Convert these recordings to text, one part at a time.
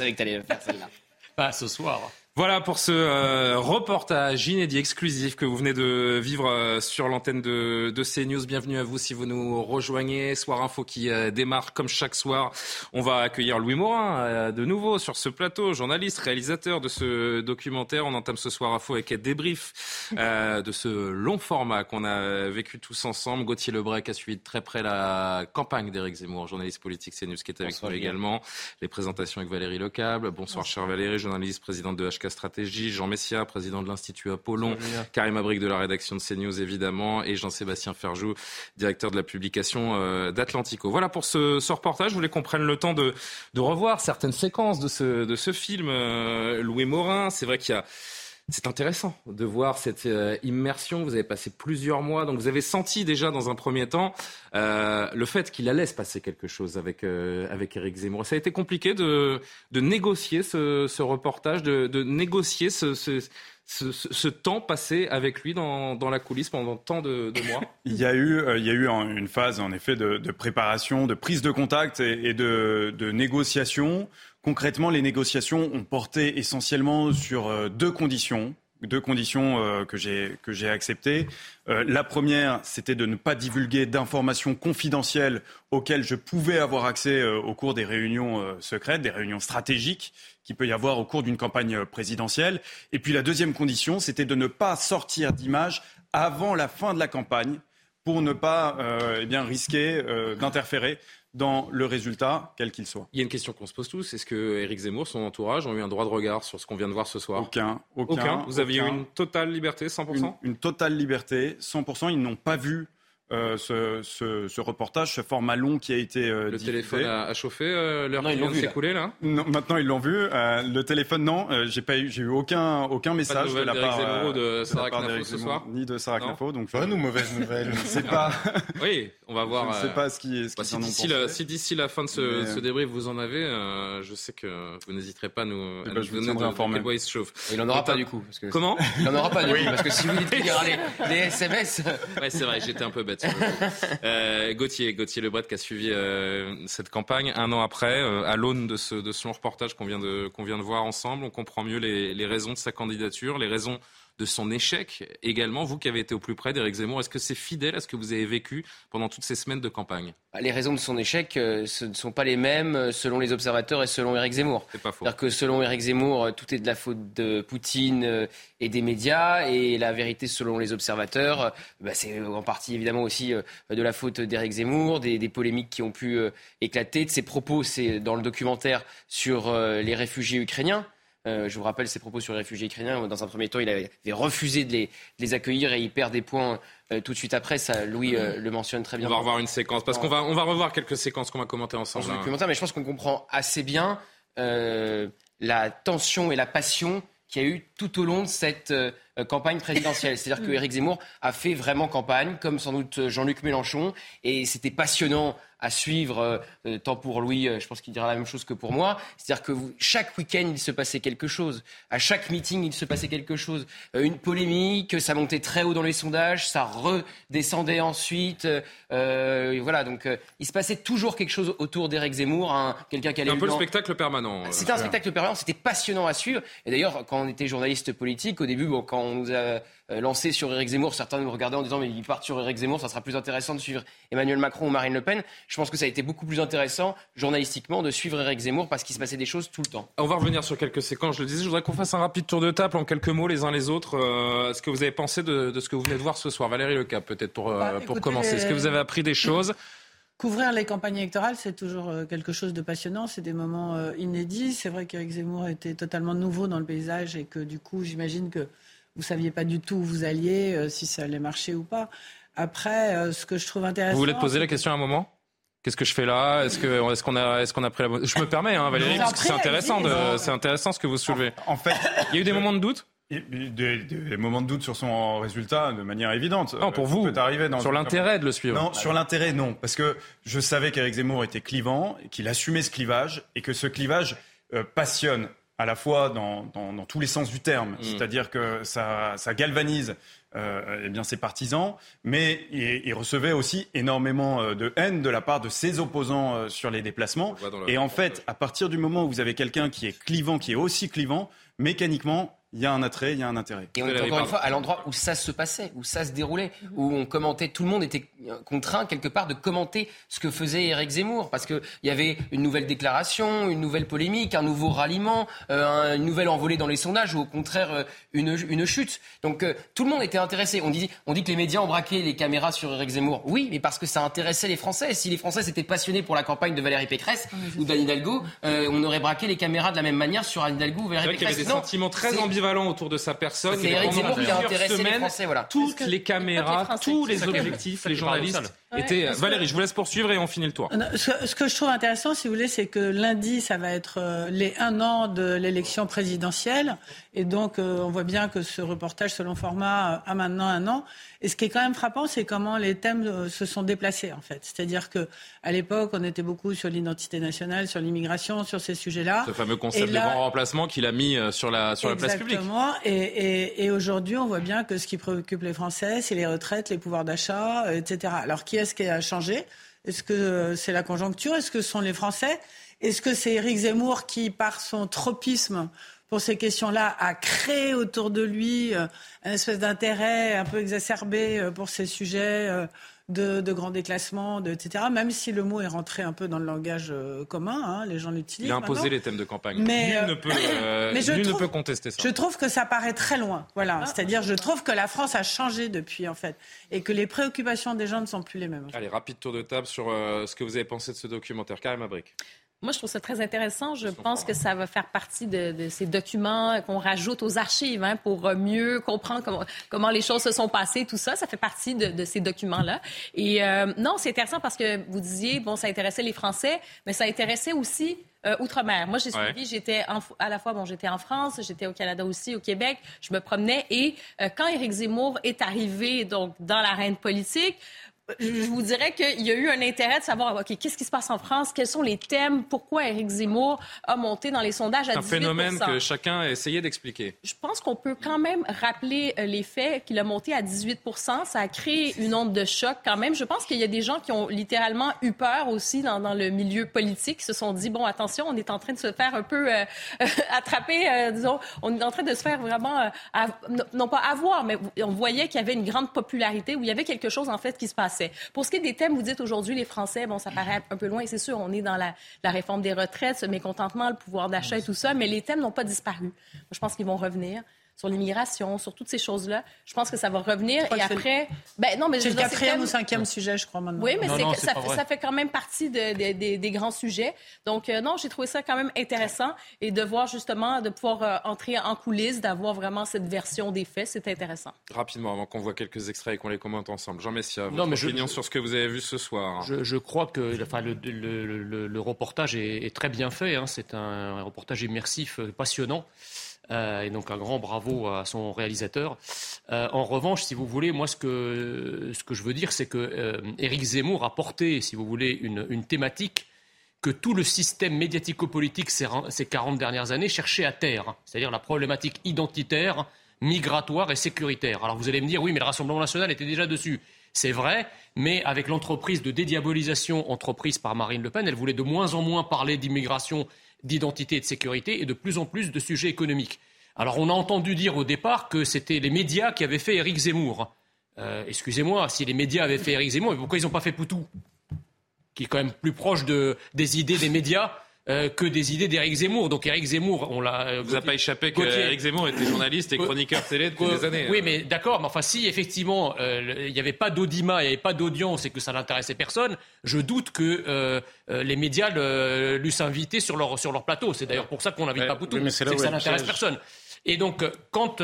Savais que t'allais faire celle-là. Pas ce soir. Voilà pour ce euh, reportage inédit exclusif que vous venez de vivre euh, sur l'antenne de, de CNews. Bienvenue à vous si vous nous rejoignez. Soir Info qui euh, démarre comme chaque soir. On va accueillir Louis Morin de nouveau sur ce plateau, journaliste, réalisateur de ce documentaire. On entame ce Soir Info avec un débrief de ce long format qu'on a vécu tous ensemble. Gauthier Lebrec a suivi de très près la campagne d'Éric Zemmour, journaliste politique CNews qui est avec Bonsoir, nous également. Les présentations avec Valérie Lecable. Bonsoir, cher Valérie, journaliste, présidente de HK Stratégie. Jean Messia, président de l'Institut Apollon. Karim Abric de la rédaction de CNews, évidemment. Et Jean-Sébastien Ferjou, directeur de la publication euh, d'Atlantico. Voilà pour ce, ce reportage. Je voulais qu'on prenne le temps de, de revoir certaines séquences de ce, de ce film. euh, Louis Morin, c'est vrai qu'il y a... C'est intéressant de voir cette euh, immersion. Vous avez passé plusieurs mois, donc vous avez senti déjà dans un premier temps euh, le fait qu'il allait se passer quelque chose avec euh, avec Éric Zemmour. Ça a été compliqué de de négocier ce, ce reportage, de, de négocier ce, ce, ce, temps passé avec lui dans, dans la coulisse pendant tant de, de mois? Il y a eu, euh, il y a eu une phase en effet de, préparation, de prise de contact et, et de négociation. Concrètement, les négociations ont porté essentiellement sur euh, deux conditions, euh, que j'ai acceptées. Euh, la première, c'était de ne pas divulguer d'informations confidentielles auxquelles je pouvais avoir accès au cours des réunions secrètes, des réunions stratégiques qu'il peut y avoir au cours d'une campagne présidentielle. Et puis la deuxième condition, c'était de ne pas sortir d'images avant la fin de la campagne pour ne pas eh risquer d'interférer dans le résultat, quel qu'il soit. Il y a une question qu'on se pose tous. Est-ce que Éric Zemmour, son entourage, ont eu un droit de regard sur ce qu'on vient de voir ce soir? Aucun, aucun. Aucun. Vous aviez eu une totale liberté, 100% une, une totale liberté, 100%. Ils n'ont pas vu euh, ce, ce- ce reportage, ce format long qui a été euh, Le diffusé. téléphone a, a chauffé euh, l'heure Non, qui ils vient l'ont de là. s'écouler là Non, maintenant ils l'ont vu. Euh, le téléphone, non. Euh, j'ai pas eu, j'ai eu aucun, aucun Pas de message de, nouvelles la part Zemmour ou de la Sarah Knafo ce soir ni de Sarah Knafo. Donc Bonne je- ou mauvaise nouvelle je ne sais pas, Oui, on va je voir. ne sais euh, pas ce qui, ce bah, qu'ils si d'ici la, si d'ici la fin de ce, Mais- ce débrief vous en avez, euh, je sais que vous n'hésiterez pas à nous, Eh à ben, nous je donner de, de il se chauffe. Il en aura pas du coup. Comment? Il en aura pas du coup. Parce que si vous dites qu'il y aura les, les SMS. Ouais, c'est vrai, j'étais un peu bête. Euh, Gauthier, Gauthier Lebret qui a suivi euh, cette campagne un an après, euh, à l'aune de ce, de ce long reportage qu'on vient de, qu'on vient de voir ensemble, on comprend mieux les, les raisons de sa candidature, les raisons de son échec également. Vous qui avez été au plus près d'Éric Zemmour, est-ce que c'est fidèle à ce que vous avez vécu pendant toutes ces semaines de campagne? Les raisons de son échec, euh, ce ne sont pas les mêmes euh, selon les observateurs et selon Éric Zemmour. C'est pas faux. C'est-à-dire que selon Éric Zemmour, euh, tout est de la faute de Poutine et des médias, et la vérité selon les observateurs, bah, c'est en partie évidemment aussi de la faute d'Éric Zemmour, des, des polémiques qui ont pu éclater, de ses propos, c'est dans le documentaire sur les réfugiés ukrainiens. Euh, je vous rappelle ses propos sur les réfugiés ukrainiens. Dans un premier temps, il avait refusé de les, de les accueillir et il perd des points euh, tout de suite après. Ça, Louis euh, le mentionne très On bien. va revoir une séquence parce qu'on va, on va revoir quelques séquences qu'on va commenter ensemble. ce hein. mais je pense qu'on comprend assez bien la tension et la passion qu'il y a eu tout au long de cette campagne présidentielle. C'est-à-dire que Éric Zemmour a fait vraiment campagne, comme sans doute Jean-Luc Mélenchon, et c'était passionnant à suivre, euh, tant pour Louis, euh, je pense qu'il dira la même chose que pour moi. C'est-à-dire que vous- chaque week-end, il se passait quelque chose. À chaque meeting, il se passait quelque chose. Euh, une polémique, ça montait très haut dans les sondages, ça redescendait ensuite. euh, euh, voilà, donc euh, il se passait toujours quelque chose autour d'Éric Zemmour, un- quelqu'un qui allait un peu le spectacle permanent. c'était un spectacle permanent, c'était passionnant à suivre. Et d'ailleurs, quand on était journaliste politique, au début, bon, quand on nous a euh, lancé sur Éric Zemmour, certains nous regardaient en disant mais ils partent sur Éric Zemmour, ça sera plus intéressant de suivre Emmanuel Macron ou Marine Le Pen. Je pense que ça a été beaucoup plus intéressant journalistiquement de suivre Éric Zemmour parce qu'il se passait des choses tout le temps. On va revenir sur quelques séquences. Je le disais, je voudrais qu'on fasse un rapide tour de table en quelques mots les uns les autres. Euh, ce que vous avez pensé de, de ce que vous venez de voir ce soir, Valérie Lecap, peut-être pour, euh, Bah, pour écoutez, commencer. Est-ce que vous avez appris des choses? Couvrir les campagnes électorales, c'est toujours quelque chose de passionnant. C'est des moments inédits. C'est vrai qu'Éric Zemmour était totalement nouveau dans le paysage et que du coup, j'imagine que vous saviez pas du tout où vous alliez, euh, si ça allait marcher ou pas. Après, euh, ce que je trouve intéressant. Vous voulez te poser la question à un moment? Qu'est-ce que je fais là? Est-ce qu'on a est-ce qu'on a pris la bonne Je me permets, hein, Valérie, parce que c'est intéressant c'est intéressant ce que vous soulevez. En fait, il y a eu des moments de doute? Des, des, moments de doute sur son résultat de manière évidente. Non, pour vous. Peut arriver dans sur l'intérêt de le suivre. Non, sur l'intérêt, non, parce que je savais qu'Éric Zemmour était clivant, qu'il assumait ce clivage et que ce clivage euh, passionne à la fois dans, dans, dans, tous les sens du terme, mm. c'est-à-dire que ça, ça galvanise euh, eh bien ses partisans, mais il, il, recevait aussi énormément euh, de haine de la part de ses opposants euh, sur les déplacements. Et en fait, à partir du moment où vous avez quelqu'un qui est clivant, qui est aussi clivant, mécaniquement, il y a un attrait, il y a un intérêt. Et on est encore une fois à l'endroit où ça se passait, où ça se déroulait, où on commentait, tout le monde était contraint quelque part de commenter ce que faisait Éric Zemmour, parce qu'il y avait une nouvelle déclaration, une nouvelle polémique, un nouveau ralliement, euh, une nouvelle envolée dans les sondages, ou au contraire euh, une, une chute. Donc euh, tout le monde était intéressé. On dit, on dit que les médias ont braqué les caméras sur Éric Zemmour. Oui, mais parce que ça intéressait les Français. Si les Français s'étaient passionnés pour la campagne de Valérie Pécresse ou d'Anne Hidalgo, on aurait braqué les caméras de la même manière sur Anne Hidalgo ou Valérie Pécresse. Il y avait des sentiments très autour de sa personne. C'est Zemmour qui a intéressé les Français. Voilà. Toutes les caméras, tous les objectifs, les journalistes était... Valérie, je vous laisse poursuivre et on finit le tour. Ce, que je trouve intéressant, si vous voulez, c'est que lundi, ça va être euh, les un an de l'élection présidentielle. Et donc, euh, on voit bien que ce reportage, selon format, euh, a maintenant un an. Et ce qui est quand même frappant, c'est comment les thèmes se sont déplacés, en fait. C'est-à-dire que à l'époque, on était beaucoup sur l'identité nationale, sur l'immigration, sur ces sujets-là. Ce fameux concept de grand remplacement qu'il a mis sur la, sur la place publique. Exactement. Et, et, et aujourd'hui, on voit bien que ce qui préoccupe les Français, c'est les retraites, les pouvoirs d'achat, etc. Alors, qui est-ce qui a changé. Est-ce que c'est la conjoncture? Est-ce que ce sont les Français? Est-ce que c'est Éric Zemmour qui, par son tropisme pour ces questions-là, a créé autour de lui euh, un espèce d'intérêt un peu exacerbé euh, pour ces sujets euh, de, de grands déclassements, de, etc. Même si le mot est rentré un peu dans le langage euh, commun, hein, les gens l'utilisent. Il a imposé les thèmes de campagne. Mais, nul, ne, peut, euh, mais je nul ne peut contester ça. Je trouve que ça paraît très loin. Voilà. Ah. C'est-à-dire, je trouve que la France a changé depuis, en fait, et que les préoccupations des gens ne sont plus les mêmes. Allez, rapide tour de table sur euh, ce que vous avez pensé de ce documentaire. Karim Abrik. Moi, je trouve ça très intéressant. Je pense que ça va faire partie de, ces documents qu'on rajoute aux archives hein, pour mieux comprendre comment, comment, les choses se sont passées, tout ça. Ça fait partie de, ces documents-là. Et euh, non, c'est intéressant parce que vous disiez, bon, ça intéressait les Français, mais ça intéressait aussi euh, outre-mer. Moi, j'ai suivi, j'étais à la fois, bon, j'étais en France, j'étais au Canada aussi, au Québec, je me promenais et euh, quand Éric Zemmour est arrivé donc dans l'arène politique, je vous dirais qu'il y a eu un intérêt de savoir, OK, qu'est-ce qui se passe en France? Quels sont les thèmes? Pourquoi Éric Zemmour a monté dans les sondages à 18 C'est un phénomène que chacun a essayé d'expliquer. Je pense qu'on peut quand même rappeler euh, les faits qu'il a monté à 18% Ça a créé une onde de choc quand même. Je pense qu'il y a des gens qui ont littéralement eu peur aussi dans, dans, le milieu politique, qui se sont dit, bon, attention, on est en train de se faire un peu euh, attraper, euh, disons, on est en train de se faire vraiment, non pas avoir, mais on voyait qu'il y avait une grande popularité, où il y avait quelque chose en fait qui se passait. Pour ce qui est des thèmes, vous dites aujourd'hui les Français, bon, ça paraît un peu loin, c'est sûr, on est dans la, réforme des retraites, ce mécontentement, le pouvoir d'achat et tout ça, mais les thèmes n'ont pas disparu. je pense qu'ils vont revenir sur l'immigration, sur toutes ces choses-là. Je pense que ça va revenir. Et après, ben non, mais c'est le quatrième ou cinquième sujet, je crois maintenant. Oui, mais ça, ça, fait quand même partie des grands sujets. Donc euh, non, j'ai trouvé ça quand même intéressant et de voir justement de pouvoir euh, entrer en coulisses, d'avoir vraiment cette version des faits, c'est intéressant. Rapidement, avant qu'on voit quelques extraits et qu'on les commente ensemble, Jean Messia, votre non, mais opinion sur ce que vous avez vu ce soir. Je, crois que, enfin, le, le, reportage est, très bien fait. Hein. C'est un reportage immersif, euh, passionnant. Euh, et donc un grand bravo à son réalisateur. Euh, en revanche, si vous voulez, moi ce que, ce que je veux dire, c'est que euh, Éric Zemmour a porté, si vous voulez, une, thématique que tout le système médiatico-politique ces, ces 40 dernières années cherchait à terre, c'est-à-dire la problématique identitaire, migratoire et sécuritaire. Alors vous allez me dire, oui, mais le Rassemblement national était déjà dessus. C'est vrai, mais avec l'entreprise de dédiabolisation entreprise par Marine Le Pen, elle voulait de moins en moins parler d'immigration d'identité et de sécurité et de plus en plus de sujets économiques. Alors on a entendu dire au départ que c'était les médias qui avaient fait Éric Zemmour. Euh, excusez-moi, si les médias avaient fait Éric Zemmour, pourquoi ils n'ont pas fait Poutou Qui est quand même plus proche des idées des médias euh, que des idées d'Éric Zemmour. Donc Éric Zemmour, on l'a. Euh, vous a pas échappé qu'Éric Zemmour était journaliste et chroniqueur télé depuis des années. Oui, hein. mais d'accord. Mais enfin, si effectivement il n'y avait pas d'audimat, il n'y avait pas d'audience et que ça n'intéressait personne, je doute que les médias l'eussent invité sur leur sur leur plateau. C'est d'ailleurs pour ça qu'on n'invite pas Poutou. c'est que ça n'intéresse personne. Et donc, quand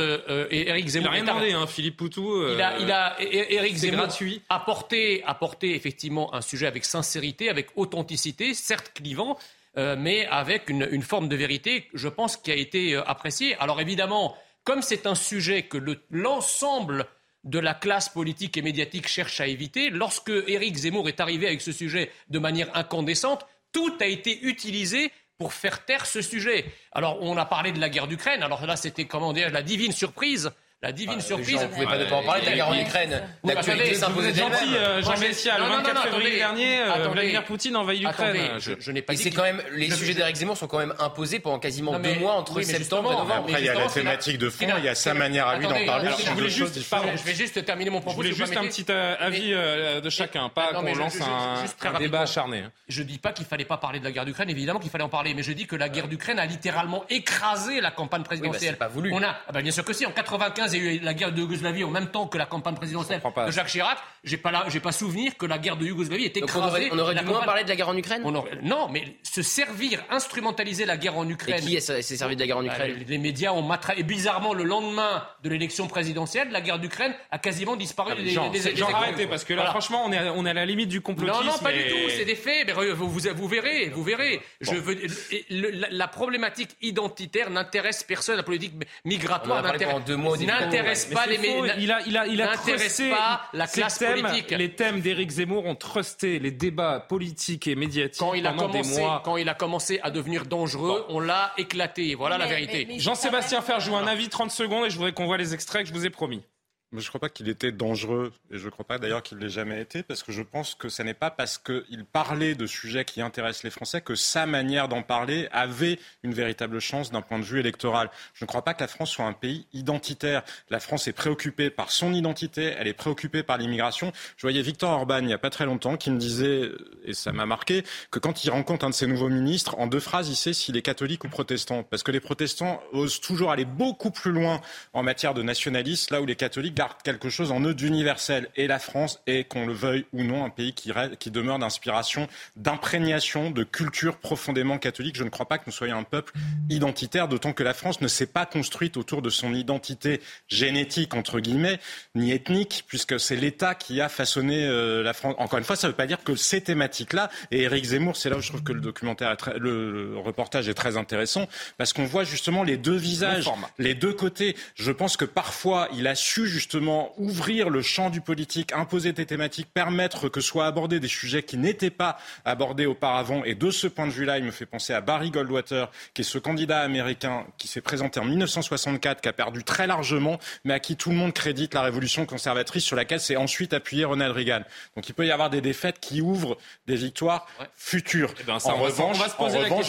Éric Zemmour. Il a rien demandé, hein, Philippe Poutou. il a, il a, Éric Zemmour gratuit. a porté, a porté effectivement un sujet avec sincérité, avec authenticité, certes clivant, mais avec une, forme de vérité, je pense, qui a été appréciée. Alors évidemment, comme c'est un sujet que l'ensemble de la classe politique et médiatique cherche à éviter, lorsque Éric Zemmour est arrivé avec ce sujet de manière incandescente, tout a été utilisé pour faire taire ce sujet. Alors, on a parlé de la guerre d'Ukraine. Alors là, c'était, comment dire, la divine surprise la divine surprise. Vous ne pouvez pas ne pas en parler de la guerre en Ukraine. L'actualité Vous êtes gentil, euh, Jean Messia. Le 24 février dernier, euh, Vladimir Poutine envahit l'Ukraine. Je, n'ai pas dit. quand même, les sujets d'Éric Zemmour sont quand même imposés pendant quasiment deux mois entre septembre et novembre. Après, il y a la thématique de fond, il y a sa manière à lui d'en parler. Je vais juste terminer mon propos. Je voulais juste un petit euh, avis de chacun, pas qu'on lance un débat acharné. Hein. Je dis pas qu'il fallait pas parler de la guerre d'Ukraine, évidemment qu'il fallait en parler, mais je dis que la guerre d'Ukraine a littéralement écrasé la campagne présidentielle. pas voulu. On a, ah bien sûr que si. En 95, eu la guerre de Yougoslavie en même temps que la campagne présidentielle de Jacques Chirac, j'ai pas j'ai pas souvenir que la guerre de Yougoslavie était écrasée. On aurait, dû moins parler de la guerre en Ukraine. non, mais se servir, instrumentaliser la guerre en Ukraine. Et qui s'est servi de la guerre en bah, Ukraine Les médias ont matraqué. Et bizarrement, le lendemain de l'élection présidentielle, la guerre d'Ukraine a quasiment disparu ah, des, des, parce que là, franchement, on est, à, on est à la limite du complotisme. Non, non, pas du tout. C'est des faits. Mais vous, vous, verrez, vous verrez. Je veux, la, problématique identitaire n'intéresse personne. La politique migratoire n'intéresse pas les médias il a, il a, il a pas la classe politique. Les thèmes d'Éric Zemmour ont trusté les débats politiques et médiatiques quand il a commencé, Quand il a commencé à devenir dangereux, on l'a éclaté. Voilà la vérité. Jean-Sébastien Ferjou, un avis 30 secondes et je voudrais qu'on voit les extraits que je vous ai promis. Je ne crois pas qu'il était dangereux, et je ne crois pas d'ailleurs qu'il l'ait jamais été, parce que je pense que ce n'est pas parce qu'il parlait de sujets qui intéressent les Français que sa manière d'en parler avait une véritable chance d'un point de vue électoral. Je ne crois pas que la France soit un pays identitaire. La France est préoccupée par son identité, elle est préoccupée par l'immigration. Je voyais Victor Orban il n'y a pas très longtemps qui me disait, et ça m'a marqué, que quand il rencontre un de ses nouveaux ministres, en deux phrases, il sait s'il est catholique ou protestant. Parce que les protestants osent toujours aller beaucoup plus loin en matière de nationalisme, là où les catholiques quelque chose en eux d'universel. Et la France est, qu'on le veuille ou non, un pays qui, qui demeure d'inspiration, d'imprégnation, de culture profondément catholique. Je ne crois pas que nous soyons un peuple identitaire, d'autant que la France ne s'est pas construite autour de son identité génétique, entre guillemets, ni ethnique, puisque c'est l'État qui a façonné euh, la France. Encore une fois, ça ne veut pas dire que ces thématiques-là, et Éric Zemmour, c'est là où je trouve que le documentaire, est très, le reportage est très intéressant, parce qu'on voit justement les deux visages, les deux côtés. Je pense que parfois, il a su justement ouvrir le champ du politique, imposer des thématiques, permettre que soient abordés des sujets qui n'étaient pas abordés auparavant. Et de ce point de vue-là, il me fait penser à Barry Goldwater, qui est ce candidat américain qui s'est présenté en 1964, qui a perdu très largement, mais à qui tout le monde crédite la révolution conservatrice sur laquelle s'est ensuite appuyé Ronald Reagan. Donc il peut y avoir des défaites qui ouvrent des victoires futures. Eh ben, en revanche,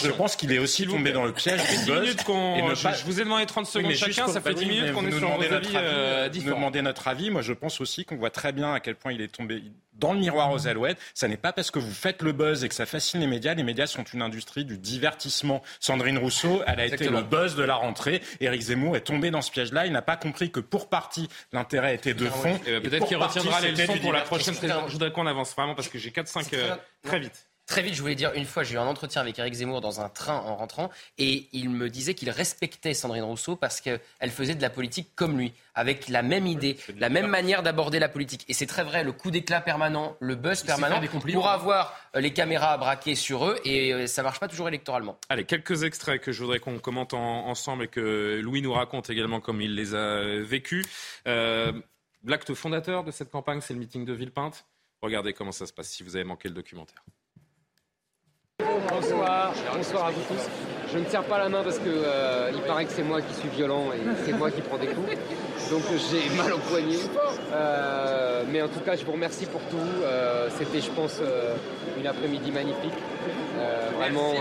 je pense qu'il est aussi tombé dans le piège du buzz. Je, vous ai demandé 30 secondes chacun, ça fait 10 minutes qu'on est sur vos avis euh, différents notre avis. Moi, je pense aussi qu'on voit très bien à quel point il est tombé dans le miroir aux alouettes. Ça n'est pas parce que vous faites le buzz et que ça fascine les médias. Les médias sont une industrie du divertissement. Sandrine Rousseau, elle a été le buzz de la rentrée. Éric Zemmour est tombé dans ce piège-là. Il n'a pas compris que pour partie, l'intérêt était de fond. Peut-être qu'il retiendra les leçons pour la prochaine présidence. Je voudrais qu'on avance vraiment parce que j'ai 4-5 euh, très vite. Très vite, je voulais dire, une fois, j'ai eu un entretien avec Eric Zemmour dans un train en rentrant, et il me disait qu'il respectait Sandrine Rousseau parce qu'elle faisait de la politique comme lui, avec la même idée, la même manière d'aborder la politique. Et c'est très vrai, le coup d'éclat permanent, le buzz permanent, pour avoir euh, les caméras braquées sur eux, et euh, ça marche pas toujours électoralement. Allez, quelques extraits que je voudrais qu'on commente ensemble et que Louis nous raconte également comme il les a vécus. Euh, L'acte fondateur de cette campagne, c'est le meeting de Villepinte. Regardez comment ça se passe si vous avez manqué le documentaire. Bonsoir, bonsoir à vous tous. Je ne tiens pas la main parce que euh, il paraît que c'est moi qui suis violent et c'est moi qui prends des coups. Donc j'ai mal au poignet. Euh, mais en tout cas, je vous remercie pour tout. Euh, c'était, je pense, une après-midi magnifique. vraiment,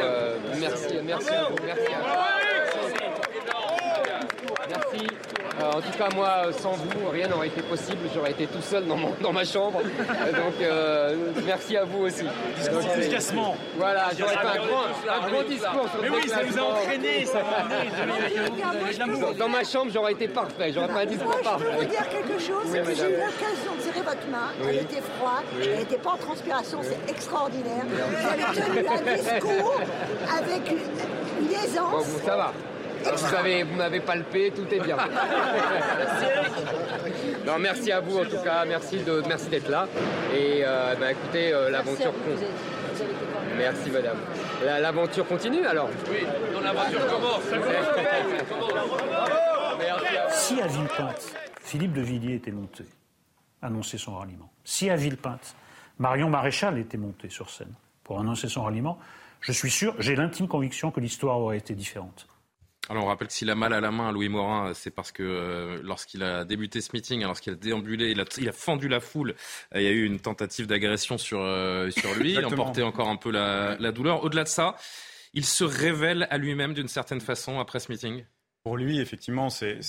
merci, merci à vous. Merci à vous. Merci. Euh, en tout cas, moi, sans vous, rien n'aurait été possible. J'aurais été tout seul dans, mon, dans ma chambre. Donc, euh, merci à vous aussi. Discassement. Voilà, j'aurais fait un grand, un grand discours sur Mais oui, ça nous a entraînés, ça Dans ma chambre, j'aurais été parfait. J'aurais fait un discours parfait. Je peux vous dire quelque chose. j'ai eu l'occasion de serrer votre main. Elle était froide. Elle n'était pas en transpiration. C'est extraordinaire. Vous avez tenu un discours avec une aisance. Bon, ça va. Vous avez- vous m'avez palpé, tout est bien. Non, merci à vous en tout cas, merci de, merci d'être là. Et euh, bah, écoutez, euh, l'aventure continue. Merci madame. La- L'aventure continue alors Oui, l'aventure commence. Si à Villepinte, Philippe de Villiers était monté, annoncer son ralliement, si à Villepinte, Marion Maréchal était monté sur scène pour annoncer son ralliement, je suis sûr, j'ai l'intime conviction que l'histoire aurait été différente. Alors on rappelle que s'il a mal à la main, Louis Morin, c'est parce que euh, lorsqu'il a débuté ce meeting, lorsqu'il a déambulé, il a, il a fendu la foule, euh, il y a eu une tentative d'agression sur, euh, sur lui, il Exactement. emportait encore un peu la, la douleur. Au-delà de ça, il se révèle à lui-même d'une certaine façon après ce meeting Pour lui, effectivement, c'est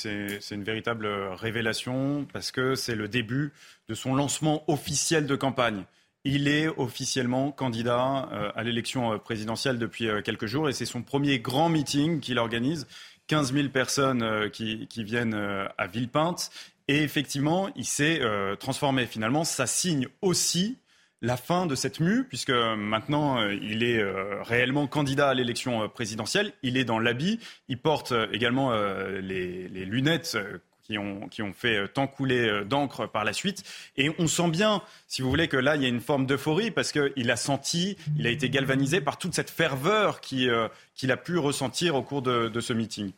une véritable révélation parce que c'est le début de son lancement officiel de campagne. Il est officiellement candidat euh, à l'élection euh, présidentielle depuis euh, quelques jours et c'est son premier grand meeting qu'il organise. 15 000 personnes qui, viennent à Villepinte. Et effectivement, il s'est transformé. Finalement, ça signe aussi la fin de cette mue, puisque maintenant il est réellement candidat à l'élection présidentielle. Il est dans l'habit. Il porte également les lunettes. Qui ont, qui ont fait euh, tant couler euh, d'encre par la suite. Et on sent bien, si vous voulez, que là, il y a une forme d'euphorie parce qu'il a senti, il a été galvanisé par toute cette ferveur euh, qu'il a pu ressentir au cours de ce meeting.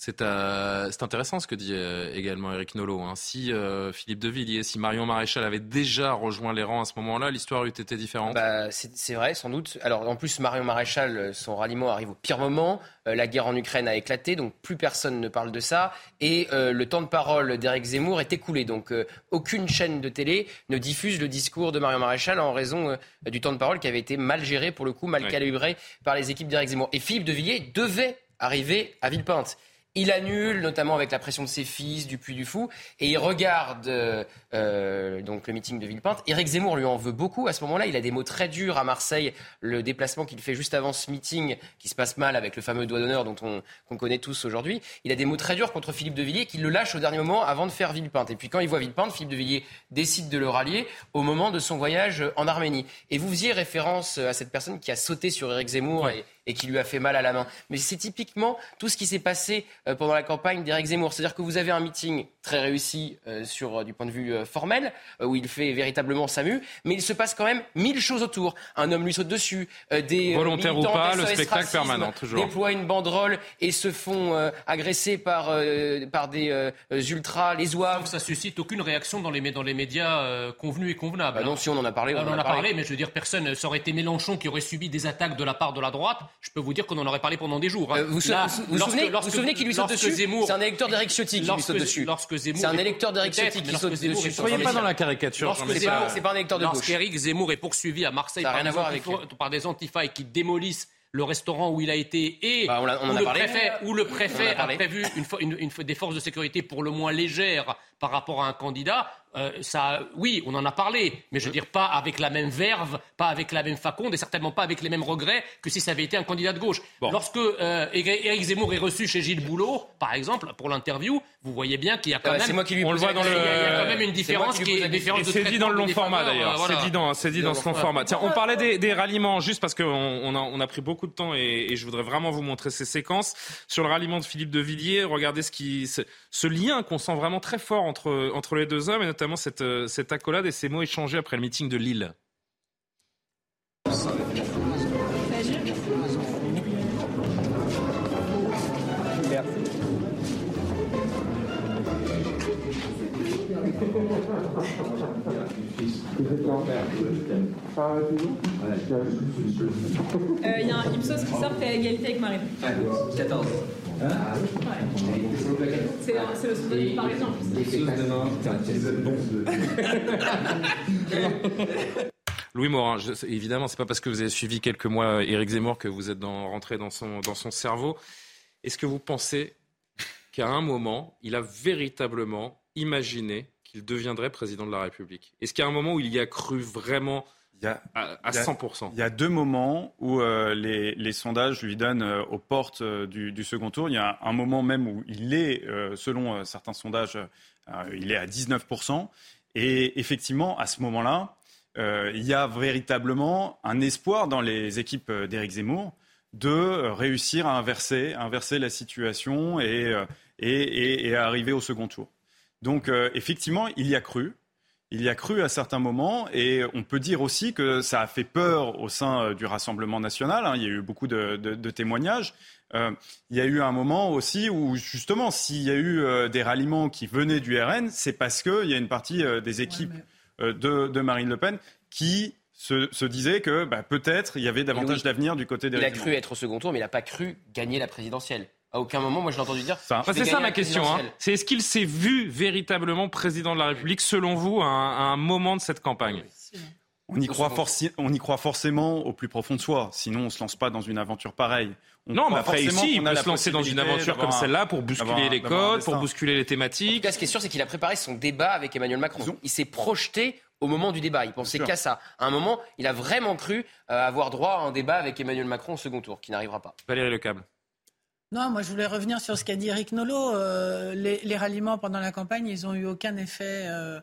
C'est euh, c'est intéressant ce que dit euh, également Eric Nolot. hein. Si euh, Philippe de Villiers, si Marion Maréchal avait déjà rejoint les rangs à ce moment-là, l'histoire eût été différente. Bah, c'est vrai, sans doute. Alors, en plus, Marion Maréchal, son ralliement arrive au pire moment. La guerre en Ukraine a éclaté, donc plus personne ne parle de ça. Et le temps de parole d'Éric Zemmour est écoulé. Donc, aucune chaîne de télé ne diffuse le discours de Marion Maréchal en raison du temps de parole qui avait été mal géré, pour le coup, mal calibré par les équipes d'Éric Zemmour. Et Philippe de Villiers devait arriver à Villepinte. Il annule, notamment avec la pression de ses fils, du Puy du Fou, et il regarde euh, euh, donc le meeting de Villepinte. Éric Zemmour lui en veut beaucoup. À ce moment-là, il a des mots très durs à Marseille. Le déplacement qu'il fait juste avant ce meeting, qui se passe mal avec le fameux doigt d'honneur dont on qu'on connaît tous aujourd'hui, il a des mots très durs contre Philippe de Villiers, qui le lâche au dernier moment avant de faire Villepinte. Et puis quand il voit Villepinte, Philippe de Villiers décide de le rallier au moment de son voyage en Arménie. Et vous faisiez référence à cette personne qui a sauté sur Éric Zemmour et, et qui lui a fait mal à la main. Mais c'est typiquement tout ce qui s'est passé euh, pendant la campagne d'Éric Zemmour. C'est-à-dire que vous avez un meeting très réussi euh, sur, euh, du point de vue euh, formel, euh, où il fait véritablement sa mue, mais il se passe quand même mille choses autour. Un homme lui saute dessus, euh, des euh, Volontaire ou pas, le spectacle Racisme permanent, toujours. déploient une banderole et se font euh, agresser par, euh, par des euh, ultras, les oies. Ça suscite aucune réaction dans les, dans les médias euh, convenus et convenables. Bah non, hein. si on en a parlé, on, en a parlé, mais je veux dire, personne, ça aurait été Mélenchon qui aurait subi des attaques de la part de la droite. Je peux vous dire qu'on en aurait parlé pendant des jours. hein. Euh, vous vous Là, vous vous lorsque- souvenez, lorsque- vous souvenez qui lui saute dessus? C'est un électeur d'Eric Ciotti qui lui lorsque- saute dessus. Lorsque Zemmour C'est un électeur d'Eric peut-être, Ciotti qui saute dessus. sur Soyez pas dans la caricature. C'est pas, un électeur de gauche. Lorsqu'Éric Zemmour est poursuivi à Marseille par, des antifas et qui démolissent le restaurant où il a été et Bah, on on où, le parlé. préfet, où le On en préfet a prévu une, fo- une- une fo- des forces de sécurité pour le moins légères par rapport à un candidat, euh, ça, oui, on en a parlé, mais je veux dire pas avec la même verve, pas avec la même faconde et certainement pas avec les mêmes regrets que si ça avait été un candidat de gauche. Lorsque euh, Éric Zemmour est reçu chez Gilles Boulot, par exemple, pour l'interview, vous voyez bien qu'il y a quand même, c'est moi qui lui On le pose voit la dans il y le- a- il y a quand même une différence qui est la une différence Et de c'est dit dans le long format d'ailleurs. euh, voilà. C'est dit dans, c'est dit dans ce long format. Tiens, on parlait des, des ralliements juste parce qu'on on a, on a pris beaucoup de temps et, et je voudrais vraiment vous montrer ces séquences. Sur le ralliement de Philippe de Villiers, regardez ce, qui, ce, ce lien qu'on sent vraiment très fort entre, entre les deux hommes et notamment cette, euh, cette accolade et ces mots échangés après le meeting de Lille. Il y a un Ipsos qui sort, à égalité avec Marine. 14. Louis Morin, je, évidemment, c'est pas parce que vous avez suivi quelques mois Éric Zemmour que vous êtes rentré dans son, dans son cerveau. Est-ce que vous pensez qu'à un moment, il a véritablement imaginé qu'il deviendrait président de la République? Est-ce a un moment où il y a cru vraiment Il y a, à, à il y a- 100% Il y a deux moments où euh, les, les sondages lui donnent euh, aux portes euh, du, du second tour. Il y a un moment même où il est, selon certains sondages, il est à 19%. Et effectivement, à ce moment-là, il y a véritablement un espoir dans les équipes d'Éric Zemmour de réussir à inverser, inverser la situation et, et, et, et à arriver au second tour. Donc effectivement, il y a cru. Il y a cru à certains moments et on peut dire aussi que ça a fait peur au sein euh, du Rassemblement national. hein. Il y a eu beaucoup de, de- de témoignages. Euh, il y a eu un moment aussi où justement, s'il y a eu euh, des ralliements qui venaient du RN, c'est parce qu'il y a une partie euh, des équipes de, de Marine Le Pen qui se, se disaient que bah, peut-être il y avait davantage d'avenir du côté des Il a cru être au second tour, mais il n'a pas cru gagner la présidentielle. À aucun moment, moi, je l'ai entendu dire. C'est ça ma question. hein. C'est est-ce qu'il s'est vu véritablement président de la République, selon vous, à un, à un moment de cette campagne? On y, croit forci- on y croit forcément au plus profond de soi, sinon on ne se lance pas dans une aventure pareille. On Non, mais après forcément ici, il qu'on a peut se lancer dans une aventure comme celle-là pour bousculer les codes, pour bousculer les En tout thématiques. cas, ce qui est sûr, c'est qu'il a préparé son débat avec Emmanuel Macron. Il s'est projeté au moment du débat. Il pensait qu'à ça. À un moment, il a vraiment cru euh, avoir droit à un débat avec Emmanuel Macron au second tour, qui n'arrivera pas. Valérie Le Câble. Non, moi je voulais revenir sur ce qu'a dit Eric Nolot. Euh, les, les ralliements pendant la campagne, ils n'ont eu aucun effet. euh,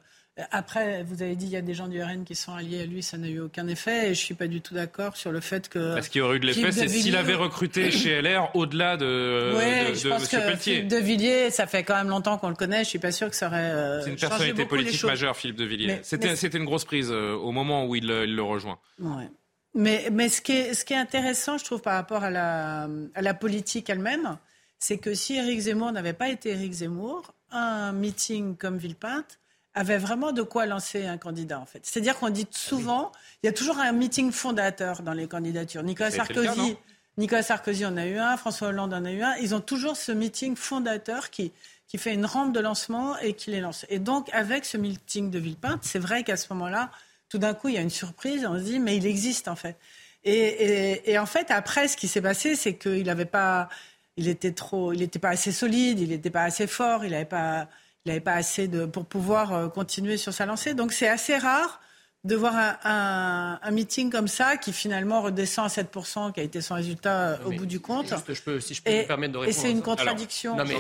après, vous avez dit il y a des gens du RN qui sont alliés à lui, ça n'a eu aucun effet. Et je suis pas du tout d'accord sur le fait que. Ce qui aurait eu de l'effet, c'est s'il avait recruté chez LR au-delà de, Ouais, de, je pense que Pelletier. Philippe de Villiers, ça fait quand même longtemps qu'on le connaît. Je suis pas sûr que ça aurait. euh, C'est une personnalité politique majeure, Philippe de Villiers. C'était une grosse prise euh, au moment où il, il le rejoint. Ouais. Mais, mais ce, qui est, ce qui est intéressant, je trouve, par rapport à la, à la politique elle-même, c'est que si Éric Zemmour n'avait pas été Éric Zemmour, un meeting comme Villepinte avait vraiment de quoi lancer un candidat, en fait. C'est-à-dire qu'on dit souvent, il y a toujours un meeting fondateur dans les candidatures. Nicolas cas, Sarkozy, Nicolas Sarkozy en a eu un, François Hollande en a eu un. Ils ont toujours ce meeting fondateur qui, qui fait une rampe de lancement et qui les lance. Et donc, avec ce meeting de Villepinte, c'est vrai qu'à ce moment-là, tout d'un coup, il y a une surprise. On se dit, mais il existe en fait. Et, et- et en fait, après, ce qui s'est passé, c'est qu'il n'avait pas, il était trop, il n'était pas assez solide, il n'était pas assez fort, il n'avait pas, il avait pas assez de pour pouvoir euh, continuer sur sa lancée. Donc, c'est assez rare de voir un, un- un meeting comme ça qui finalement redescend à 7%, qui a été son résultat euh, au bout du compte. juste, je peux, si je peux Et- me permettre de et répondre. c'est à une ça. contradiction. non, mais,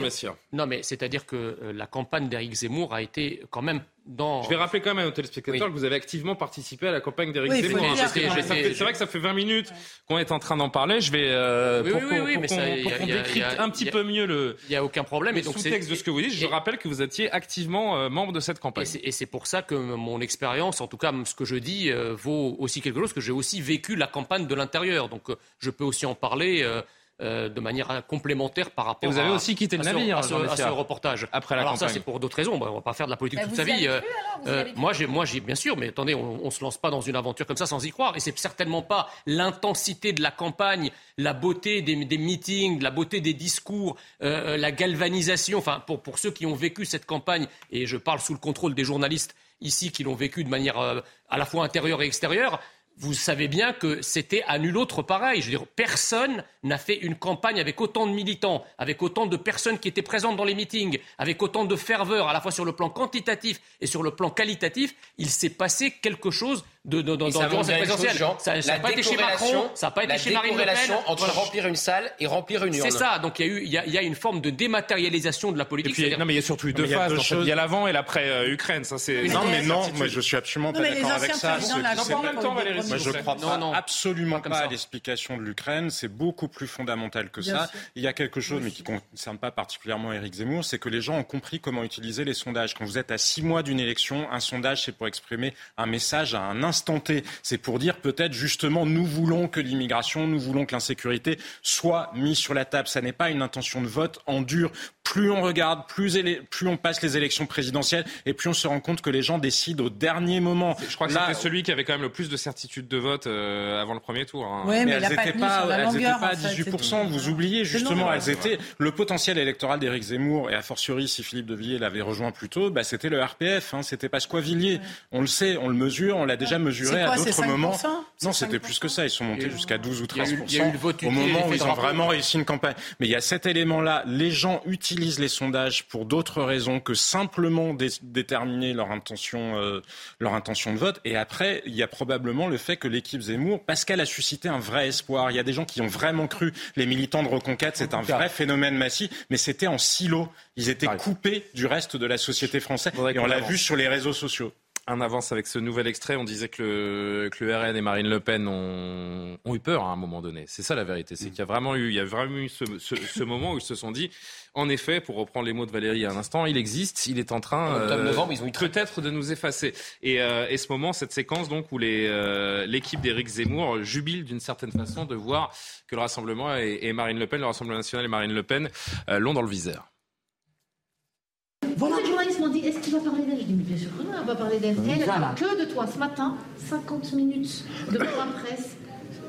non, mais c'est-à-dire que euh, la campagne d'Éric Zemmour a été quand même dans. Je vais rappeler quand même aux téléspectateurs Oui. que vous avez activement participé à la campagne d'Éric Oui, Zemmour. fait- C'est vrai que ça fait 20 minutes qu'on est en train d'en parler. Je vais euh, Oui, pour qu'on décrypte un petit peu mieux le, Il n'y a aucun problème. Et donc sous-texte de ce que vous dites. Je rappelle que vous étiez activement euh, membre de cette campagne. Et c'est- Et c'est pour ça que mon expérience, en tout cas ce que je dis, euh, vaut aussi quelque chose, que j'ai aussi vécu la campagne de l'intérieur. Donc euh, je peux aussi en parler euh, de manière complémentaire par rapport Et vous avez à, aussi quitté le à ce- navire, à ce, à reportage. après la Alors ça campagne. c'est pour d'autres raisons. Bah, on va pas faire de la politique Bah, toute sa vie. avez Euh, alors euh, moi, j'ai, moi, j'ai, bien sûr, mais attendez, on, on se lance pas dans une aventure comme ça sans y croire. Et c'est certainement pas l'intensité de la campagne, la beauté des, des meetings, la beauté des discours, euh, euh, la galvanisation. Enfin, pour, pour ceux qui ont vécu cette campagne, et je parle sous le contrôle des journalistes ici qui l'ont vécu de manière euh, à la fois intérieure et extérieure. Vous savez bien que c'était à nul autre pareil. Je veux dire, personne n'a fait une campagne avec autant de militants, avec autant de personnes qui étaient présentes dans les meetings, avec autant de ferveur, à la fois sur le plan quantitatif et sur le plan qualitatif. Il s'est passé quelque chose de, de, dans, ça dans- chose, présidentielle. Ça n'a la pas été chez Macron, ça n'a pas été la chez Marine Le Pen. entre Voilà. remplir une salle et remplir une urne. C'est ça. Donc il y a eu, il y a, il y a une forme de dématérialisation de la Et politique. puis, non, mais il y a surtout eu deux mais il y a phases. Il y a l'avant et l'après euh, Ukraine. Ça, c'est. Non, mais- non, moi je suis absolument Non, pas mais les d'accord avec anciens ça. la Moi, je Sinclair. crois absolument pas à l'explication de l'Ukraine. C'est beaucoup plus fondamental que ça. Il y a quelque chose, mais qui ne concerne pas particulièrement Éric Zemmour, c'est que les gens ont compris comment utiliser les sondages. Quand vous êtes à six mois d'une élection, un sondage, c'est pour exprimer un message à un T. C'est pour dire peut-être justement, nous voulons que l'immigration, nous voulons que l'insécurité soit mise sur la table. Ça n'est pas une intention de vote en dur. Plus on regarde, plus, élé- plus on passe les élections présidentielles, et plus on se rend compte que les gens décident au dernier moment. Je crois que Là, c'était celui qui avait quand même le plus de certitude de vote euh, avant le premier tour. hein. Ouais, mais, elles n'étaient pas, à fait, 18%. c'est tout. Vous oubliez justement, elles étaient le potentiel électoral d'Éric Zemmour et a fortiori si Philippe de Villiers l'avait rejoint plus tôt, bah, c'était le RPF, hein, c'était Pasqua-Villiers. On le sait, on le mesure, on l'a déjà mesuré À quoi, d'autres 5% moments. C'est Non, c'était 5%. plus que ça. Ils sont montés jusqu'à 12 ou il y a 13 eu- il y a eu le vote au moment où ils ont vraiment réussi une campagne. Mais il y a cet élément-là. Les gens utilisent les sondages pour d'autres raisons que simplement dé- déterminer leur intention, euh, leur intention de vote. Et après, il y a probablement le fait que l'équipe Zemmour, parce qu'elle a suscité un vrai espoir. Il y a des gens qui ont vraiment cru. Les militants de Reconquête, c'est un vrai phénomène massif, mais c'était en silo. Ils étaient coupés du reste de la société française. Et on qu'on l'a vu sur les réseaux sociaux. Un avance avec ce nouvel extrait. On disait que le, que le RN et Marine Le Pen ont, ont eu peur à un moment donné. C'est ça la vérité. C'est qu'il y a vraiment eu, il y a vraiment eu ce, ce, ce moment où ils se sont dit, en effet, pour reprendre les mots de Valérie à un instant, il existe, il est en train En octobre-novembre, ils ont eu très peut-être de nous effacer. Et, euh, et ce moment, cette séquence donc où euh, l'équipe d'Éric Zemmour jubile d'une certaine façon de voir que le Rassemblement et, et Marine Le Pen, le Rassemblement national et Marine Le Pen euh, l'ont dans le viseur. Voilà. Les journalistes m'ont dit est-ce qu'il va parler va parler d'elle. Elle, que de toi. Ce matin, 50 minutes de point presse.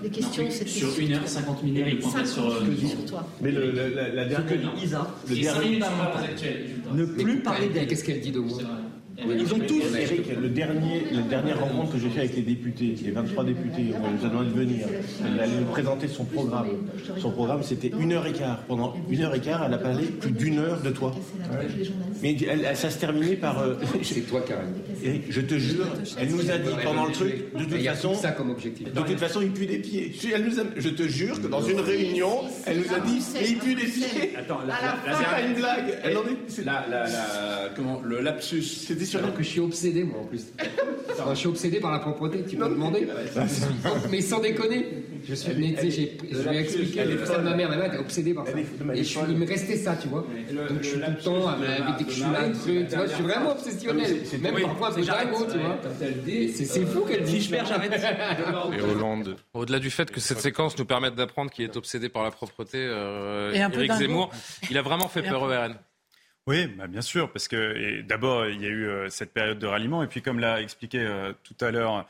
Les questions, c'était Sur 1h50 minutes, il pointait sur, euh, sur toi. Mais le, le- la, la dernière, Isa, le dernier, ne plus parler d'elle. Qu'est-ce qu'elle dit de moi Ils ont tous, Eric, le dernier, la dernière rencontre que j'ai fait avec les députés, les 23 députés, on nous a demandé de venir. Elle allait nous présenter son programme. Son programme, c'était une heure et quart. Pendant une heure et quart, elle a parlé plus d'une heure de toi. Mais elle- ça se terminait par. euh, C'est toi, Karim. Eric, je te jure, elle nous a dit pendant le truc, de toute façon, tout ça comme objectif. de toute façon, il pue des pieds. Si Elle nous a- je te jure que dans une réunion, elle nous a dit, mais il pue des pieds. Attends, la, c'est pas une blague. Elle en est- c'est- la, la, la- comment, le lapsus. C'était sur Alors que je suis obsédé, moi, en plus. Enfin, je suis obsédé par la propreté, tu m'as demandé. Mais sans déconner. Je suis venu, tu sais, j'ai- je lui ai expliqué elle est le ça de ma mère. Ma mère était obsédée par ça. Mais Et je suis, il me restait ça, tu vois. Donc je suis tout le temps, avec- dès que je suis là, tu vois, je suis vraiment obsessionnel. Même parfois un peu dingo, tu vois. C'est fou qu'elle dit. Si je perds, j'arrête. Et Hollande. Au-delà du fait que cette séquence nous permette d'apprendre qu'il est obsédé par la propreté, euh, Éric dingo. Zemmour, il a vraiment fait peur au RN. Oui, bah bien sûr, parce que d'abord, il y a eu euh, cette période de ralliement, et puis comme l'a expliqué euh, tout à l'heure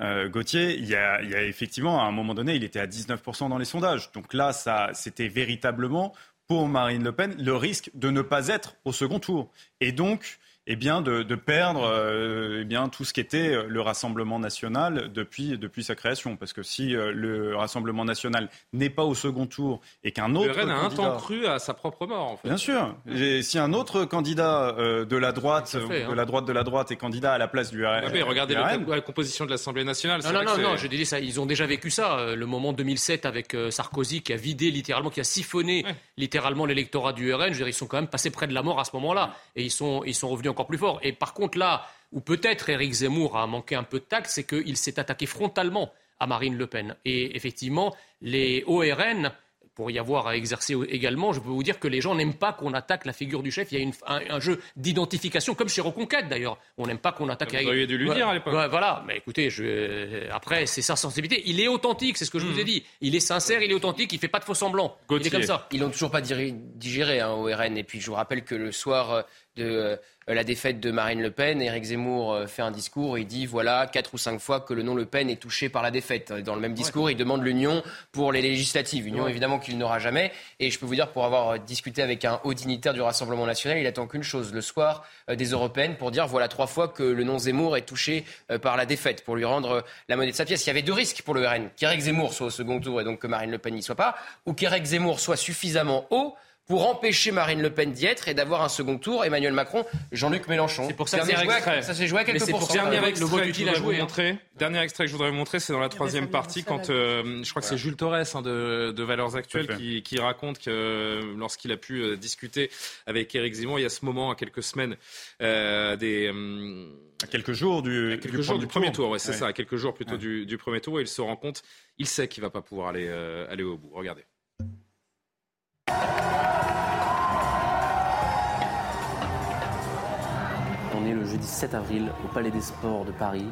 euh, Gauthier, il y, a, effectivement, à un moment donné, il était à 19% dans les sondages. Donc là, c'était véritablement pour Marine Le Pen le risque de ne pas être au second tour. Et donc, eh bien, de, de perdre euh, eh bien, tout ce qu'était euh, le Rassemblement national depuis, depuis sa création. Parce que si euh, le Rassemblement national n'est pas au second tour et qu'un Le autre RN a un temps cru à sa propre mort, en fait. Bien sûr. Et si un autre candidat euh, de la droite, fait, hein. de la droite de la droite est candidat à la place du RN, Ah oui, regardez du le- RN, la composition de l'Assemblée nationale. Non, non, non, non, je dis ça. Ils ont déjà vécu ça. Le moment 2007 avec euh, Sarkozy qui a vidé littéralement, qui a siphonné littéralement l'électorat du RN. Je veux dire, ils sont quand même passés près de la mort à ce moment-là. Et ils sont, ils sont revenus encore plus forts. Et par contre, là, où peut-être Éric Zemmour a manqué un peu de tact, c'est qu'il s'est attaqué frontalement à Marine Le Pen. Et effectivement, les ORN, pour y avoir à exercer également, je peux vous dire que les gens n'aiment pas qu'on attaque la figure du chef. Il y a une- un, un jeu d'identification, comme chez Reconquête d'ailleurs. On n'aime pas qu'on attaque. Vous auriez dû lui dire à l'époque. Ouais, voilà, mais écoutez, je... euh, après, c'est sa sensibilité. Il est authentique, c'est ce que je vous ai dit. Il est sincère, il est authentique, il fait pas de faux semblants. Il est comme ça. Ils l'ont toujours pas digéré hein, au RN. Et puis je vous rappelle que le soir euh, de euh, la défaite de Marine Le Pen, Éric Zemmour euh, fait un discours et il dit voilà quatre ou cinq fois que le nom Le Pen est touché par la défaite. Dans le même discours, il demande l'union pour les législatives. Union Ouais. évidemment qu'il n'aura jamais. Et je peux vous dire pour avoir euh, discuté avec un haut dignitaire du Rassemblement national, il attend qu'une chose le soir euh, des européennes pour dire voilà trois fois que le nom Zemmour est touché euh, par la défaite pour lui rendre euh, la monnaie de sa pièce. Il y avait deux risques pour le RN qu'Éric Zemmour soit au second tour et donc que Marine Le Pen n'y soit pas, ou qu'Éric Zemmour soit suffisamment haut pour empêcher Marine Le Pen d'y être et d'avoir un second tour Emmanuel Macron, Jean-Luc Mélenchon. C'est pour ça que dernier ça s'est joué à quelques Mais c'est pour pourcents. ça, dernier Euh, extrait que je voudrais vous montrer. Dernier extrait que je voudrais vous montrer, c'est dans la troisième partie quand euh, je crois que c'est Jules Torres hein, de, de Valeurs Actuelles qui, qui raconte que euh, lorsqu'il a pu euh, discuter avec Éric Zemmour, il y a ce moment, à quelques semaines, euh, des euh, à quelques jours du, à quelques du jours du premier tour, ouais, c'est Ouais. ça, à quelques jours plutôt Ouais. du, du premier tour, et il se rend compte, il sait qu'il va pas pouvoir aller euh, aller au bout. Regardez. On est le jeudi 7 avril au Palais des Sports de Paris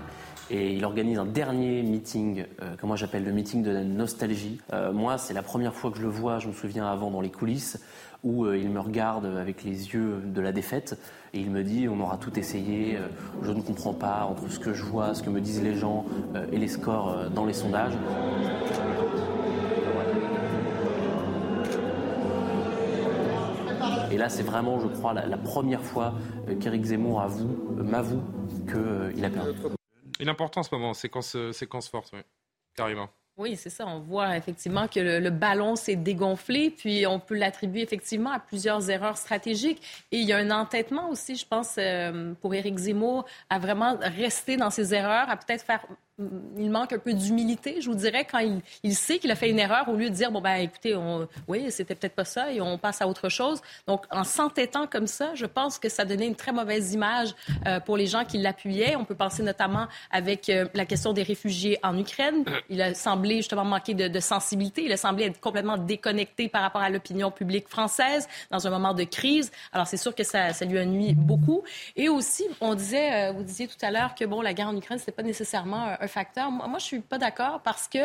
et il organise un dernier meeting, euh, que moi j'appelle le meeting de la nostalgie. Euh, moi, c'est la première fois que je le vois, je me souviens avant dans les coulisses, où euh, il me regarde avec les yeux de la défaite et il me dit on aura tout essayé, euh, je ne comprends pas entre ce que je vois, ce que me disent les gens et les scores dans les sondages. Et là, c'est vraiment, je crois, la, la première fois euh, qu'Éric Zemmour avoue, euh, m'avoue qu'il a perdu. Il est important ce moment, séquence euh, séquence forte, oui. carrément. Oui, c'est ça. On voit effectivement que le, le ballon s'est dégonflé, puis on peut l'attribuer effectivement à plusieurs erreurs stratégiques. Et il y a un entêtement aussi, je pense, euh, pour Éric Zemmour, à vraiment rester dans ses erreurs, à peut-être faire il manque un peu d'humilité, je vous dirais, quand il, sait qu'il a fait une erreur, au lieu de dire, bon, ben écoutez, oui, c'était peut-être pas ça, et on passe à autre chose. Donc, en s'entêtant comme ça, je pense que ça donnait une très mauvaise image euh, pour les gens qui l'appuyaient. On peut penser notamment avec euh, la question des réfugiés en Ukraine. Il a semblé justement manquer de, sensibilité. Il a semblé être complètement déconnecté par rapport à l'opinion publique française dans un moment de crise. Alors, c'est sûr que ça, ça lui a nuit beaucoup. Et aussi, on disait, euh, vous disiez tout à l'heure que, bon, la guerre en Ukraine, c'était pas nécessairement Moi, moi, je suis pas d'accord parce que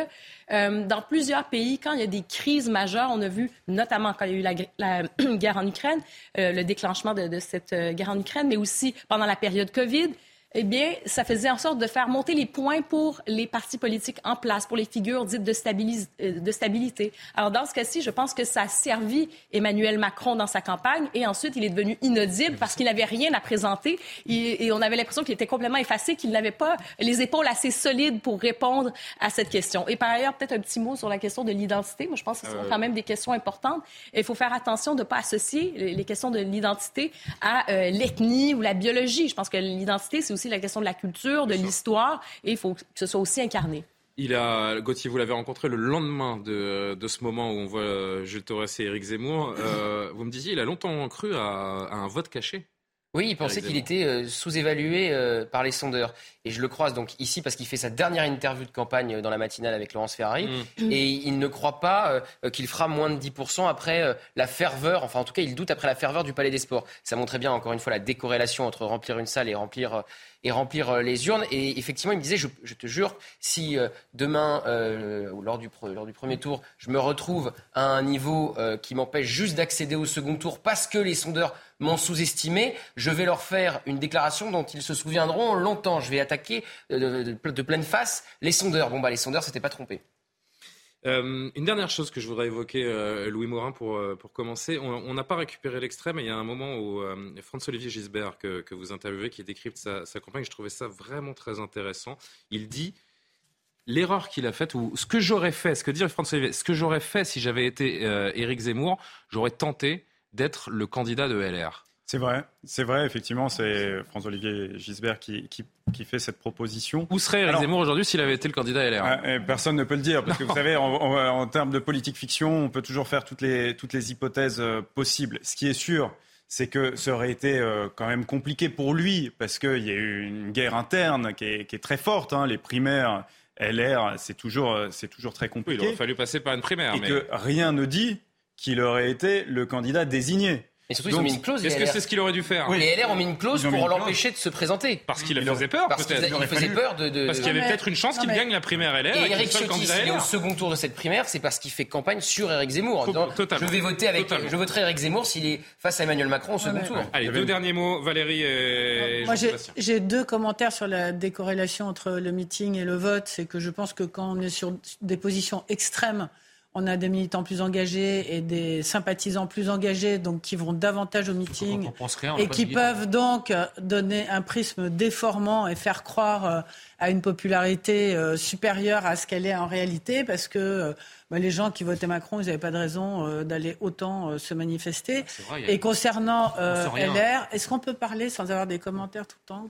euh, dans plusieurs pays, quand il y a des crises majeures, on a vu notamment quand il y a eu la, guerre en Ukraine, euh, le déclenchement de, de cette euh, guerre en Ukraine, mais aussi pendant la période Covid, eh bien, ça faisait en sorte de faire monter les points pour les partis politiques en place, pour les figures dites de, stabilis- euh, de stabilité. Alors, dans ce cas-ci, je pense que ça a servi Emmanuel Macron dans sa campagne et ensuite, il est devenu inaudible parce qu'il n'avait rien à présenter et, on avait l'impression qu'il était complètement effacé, qu'il n'avait pas les épaules assez solides pour répondre à cette question. Et par ailleurs, peut-être un petit mot sur la question de l'identité. Moi, je pense que ce sont Euh. quand même des questions importantes. Il faut faire attention de ne pas associer les les questions de l'identité à euh, l'ethnie ou la biologie. Je pense que l'identité, c'est aussi la question de la culture, de l'histoire, et il faut que ce soit aussi incarné. Il a, Gauthier, vous l'avez rencontré le lendemain de, de ce moment où on voit euh, Jules Torres et Éric Zemmour. Euh, vous me disiez, il a longtemps cru à, à un vote caché? Oui, il pensait qu'il était euh, sous-évalué euh, par les sondeurs. Et je le croise donc ici parce qu'il fait sa dernière interview de campagne euh, dans la matinale avec Laurence Ferrari. Mm. Et il ne croit pas euh, qu'il fera moins de 10% après euh, la ferveur, enfin en tout cas il doute après la ferveur du Palais des Sports. Ça montrait bien encore une fois la décorrélation entre remplir une salle et remplir, euh, et remplir euh, les urnes. Et effectivement, il me disait, je, je te jure, si euh, demain, euh, ou lors du, lors du premier tour, je me retrouve à un niveau euh, qui m'empêche juste d'accéder au second tour parce que les sondeurs m'ont sous-estimé, je vais leur faire une déclaration dont ils se souviendront longtemps. Je vais attaquer euh, de, pleine face les sondeurs. Bon, bah, les sondeurs s'étaient pas trompés. Euh, une dernière chose que je voudrais évoquer, euh, Louis Morin, pour, euh, pour commencer. On n'a pas récupéré l'extrait, mais il y a un moment où François-Olivier Gisbert, que, que vous interviewez, qui décrypte sa, sa campagne, je trouvais ça vraiment très intéressant. Il dit l'erreur qu'il a faite, ou ce que j'aurais fait, ce que dit François-Olivier, ce que j'aurais fait si j'avais été Éric Zemmour, j'aurais tenté d'être le candidat de LR. C'est vrai, c'est vrai, effectivement, c'est François-Olivier Gisbert qui, qui, qui fait cette proposition. Où serait Éric Zemmour aujourd'hui s'il avait été le candidat LR Ah, et Personne ne peut le dire, parce que vous savez, en, en- en termes de politique fiction, on peut toujours faire toutes les, toutes les hypothèses euh, possibles. Ce qui est sûr, c'est que ça aurait été euh, quand même compliqué pour lui, parce qu'il y a eu une guerre interne qui est, qui est très forte. hein. Les primaires LR, c'est toujours, euh, c'est toujours très Oui, compliqué. il aurait fallu passer par une primaire. et mais... que rien ne dit qu'il aurait été le candidat désigné. Et surtout, ils ont mis une clause. Est-ce que c'est ce qu'il aurait dû faire Les LR ont mis une clause mis pour l'empêcher de se présenter. Parce qu'il Il faisait peur, Parce qu'il peut-être. il faisait peur de. de- Parce qu'il y avait mais- peut-être une chance qu'il mais- gagne la primaire LR et, Et Eric Ciotti, s'il est au second tour de cette primaire, c'est parce qu'il fait campagne sur Eric Zemmour. disant. Je vais voter avec, Totalement. je voterai Eric Zemmour s'il est face à Emmanuel Macron au second mais- tour. Allez, deux derniers mots, Valérie et Moi, j'ai Jean-Sébastien. j'ai deux commentaires sur la décorrélation entre le meeting et le vote. C'est que je pense que quand on est sur des positions extrêmes, on a des militants plus engagés et des sympathisants plus engagés, donc qui vont davantage au meeting rien, et qui peuvent donc donner un prisme déformant et faire croire euh, à une popularité euh, supérieure à ce qu'elle est en réalité, parce que euh, bah, les gens qui votaient Macron, ils n'avaient pas de raison euh, d'aller autant euh, se manifester. C'est vrai, il y a- Et concernant euh. LR, est-ce qu'on peut parler sans avoir des commentaires tout le temps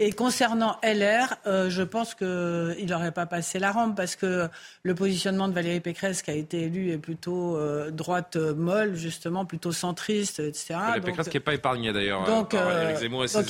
Et concernant LR, euh, je pense qu'il n'aurait pas passé la rampe parce que le positionnement de Valérie Pécresse, qui a été élue, est plutôt euh, droite euh, molle, justement, plutôt centriste, etc. Valérie Donc, Pécresse qui n'est pas épargnée d'ailleurs. donc, euh,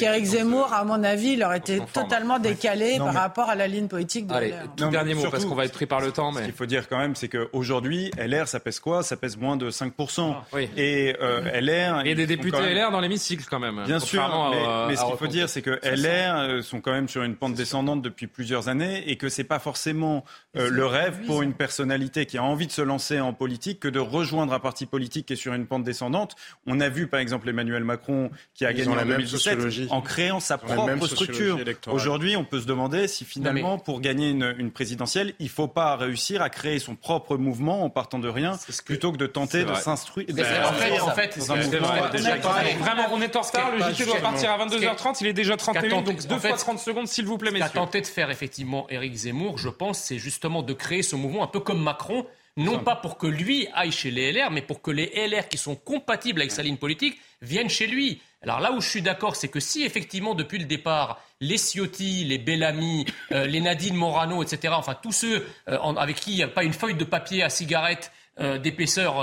Éric Zemmour donc à mon avis, il aurait été totalement décalé Non, par mais- rapport à la ligne politique de Allez, LR. tout Non, dernier mot surtout, parce qu'on va être pris par le temps. Ce Mais... qu'il faut dire quand même, c'est qu'aujourd'hui, LR, ça pèse quoi? Ça pèse moins de 5%. Oui. Et euh, LR... Et des députés même- LR dans l'hémicycle quand même. Bien sûr, mais, à- mais ce qu'il faut dire, c'est que LR euh, sont quand même sur une pente descendante depuis plusieurs années et que c'est pas forcément euh, le rêve pour une personnalité qui a envie de se lancer en politique que de rejoindre un parti politique qui est sur une pente descendante. On a vu par exemple Emmanuel Macron qui a Ils gagné en la même 2017 sociologie. en créant sa propre structure. électorale. Aujourd'hui, on peut se demander si finalement, pour gagner une, une présidentielle, il faut pas réussir à créer son propre mouvement en partant de rien, plutôt que de tenter de s'instruire. En fait- en fait, vrai. Vraiment, on est en retard. Le JT doit partir à ce qui est- 22h30. Il est déjà ce qu'a 31, tenté- donc deux en fait, fois 30 secondes, s'il vous plaît, Ce qu'a messieurs. tenté de faire effectivement Éric Zemmour, je pense, c'est justement de créer ce mouvement un peu comme Macron, non pas pour que lui aille chez les LR, mais pour que les LR qui sont compatibles avec sa ligne politique viennent chez lui. Alors là où je suis d'accord, c'est que si effectivement depuis le départ, les Ciotti, les Bellamy, euh, les Nadine Morano, etc., enfin tous ceux euh, en- avec qui il n'y a pas une feuille de papier à cigarette euh, d'épaisseur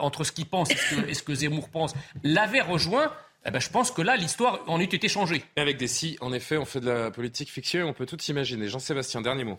entre ce qu'ils pensent et ce, que, et ce que Zemmour pense, l'avaient rejoint, eh ben, je pense que là, l'histoire en eût été changée. Et avec des si, en effet, on fait de la politique fiction et on peut tout imaginer. Jean-Sébastien, dernier mot.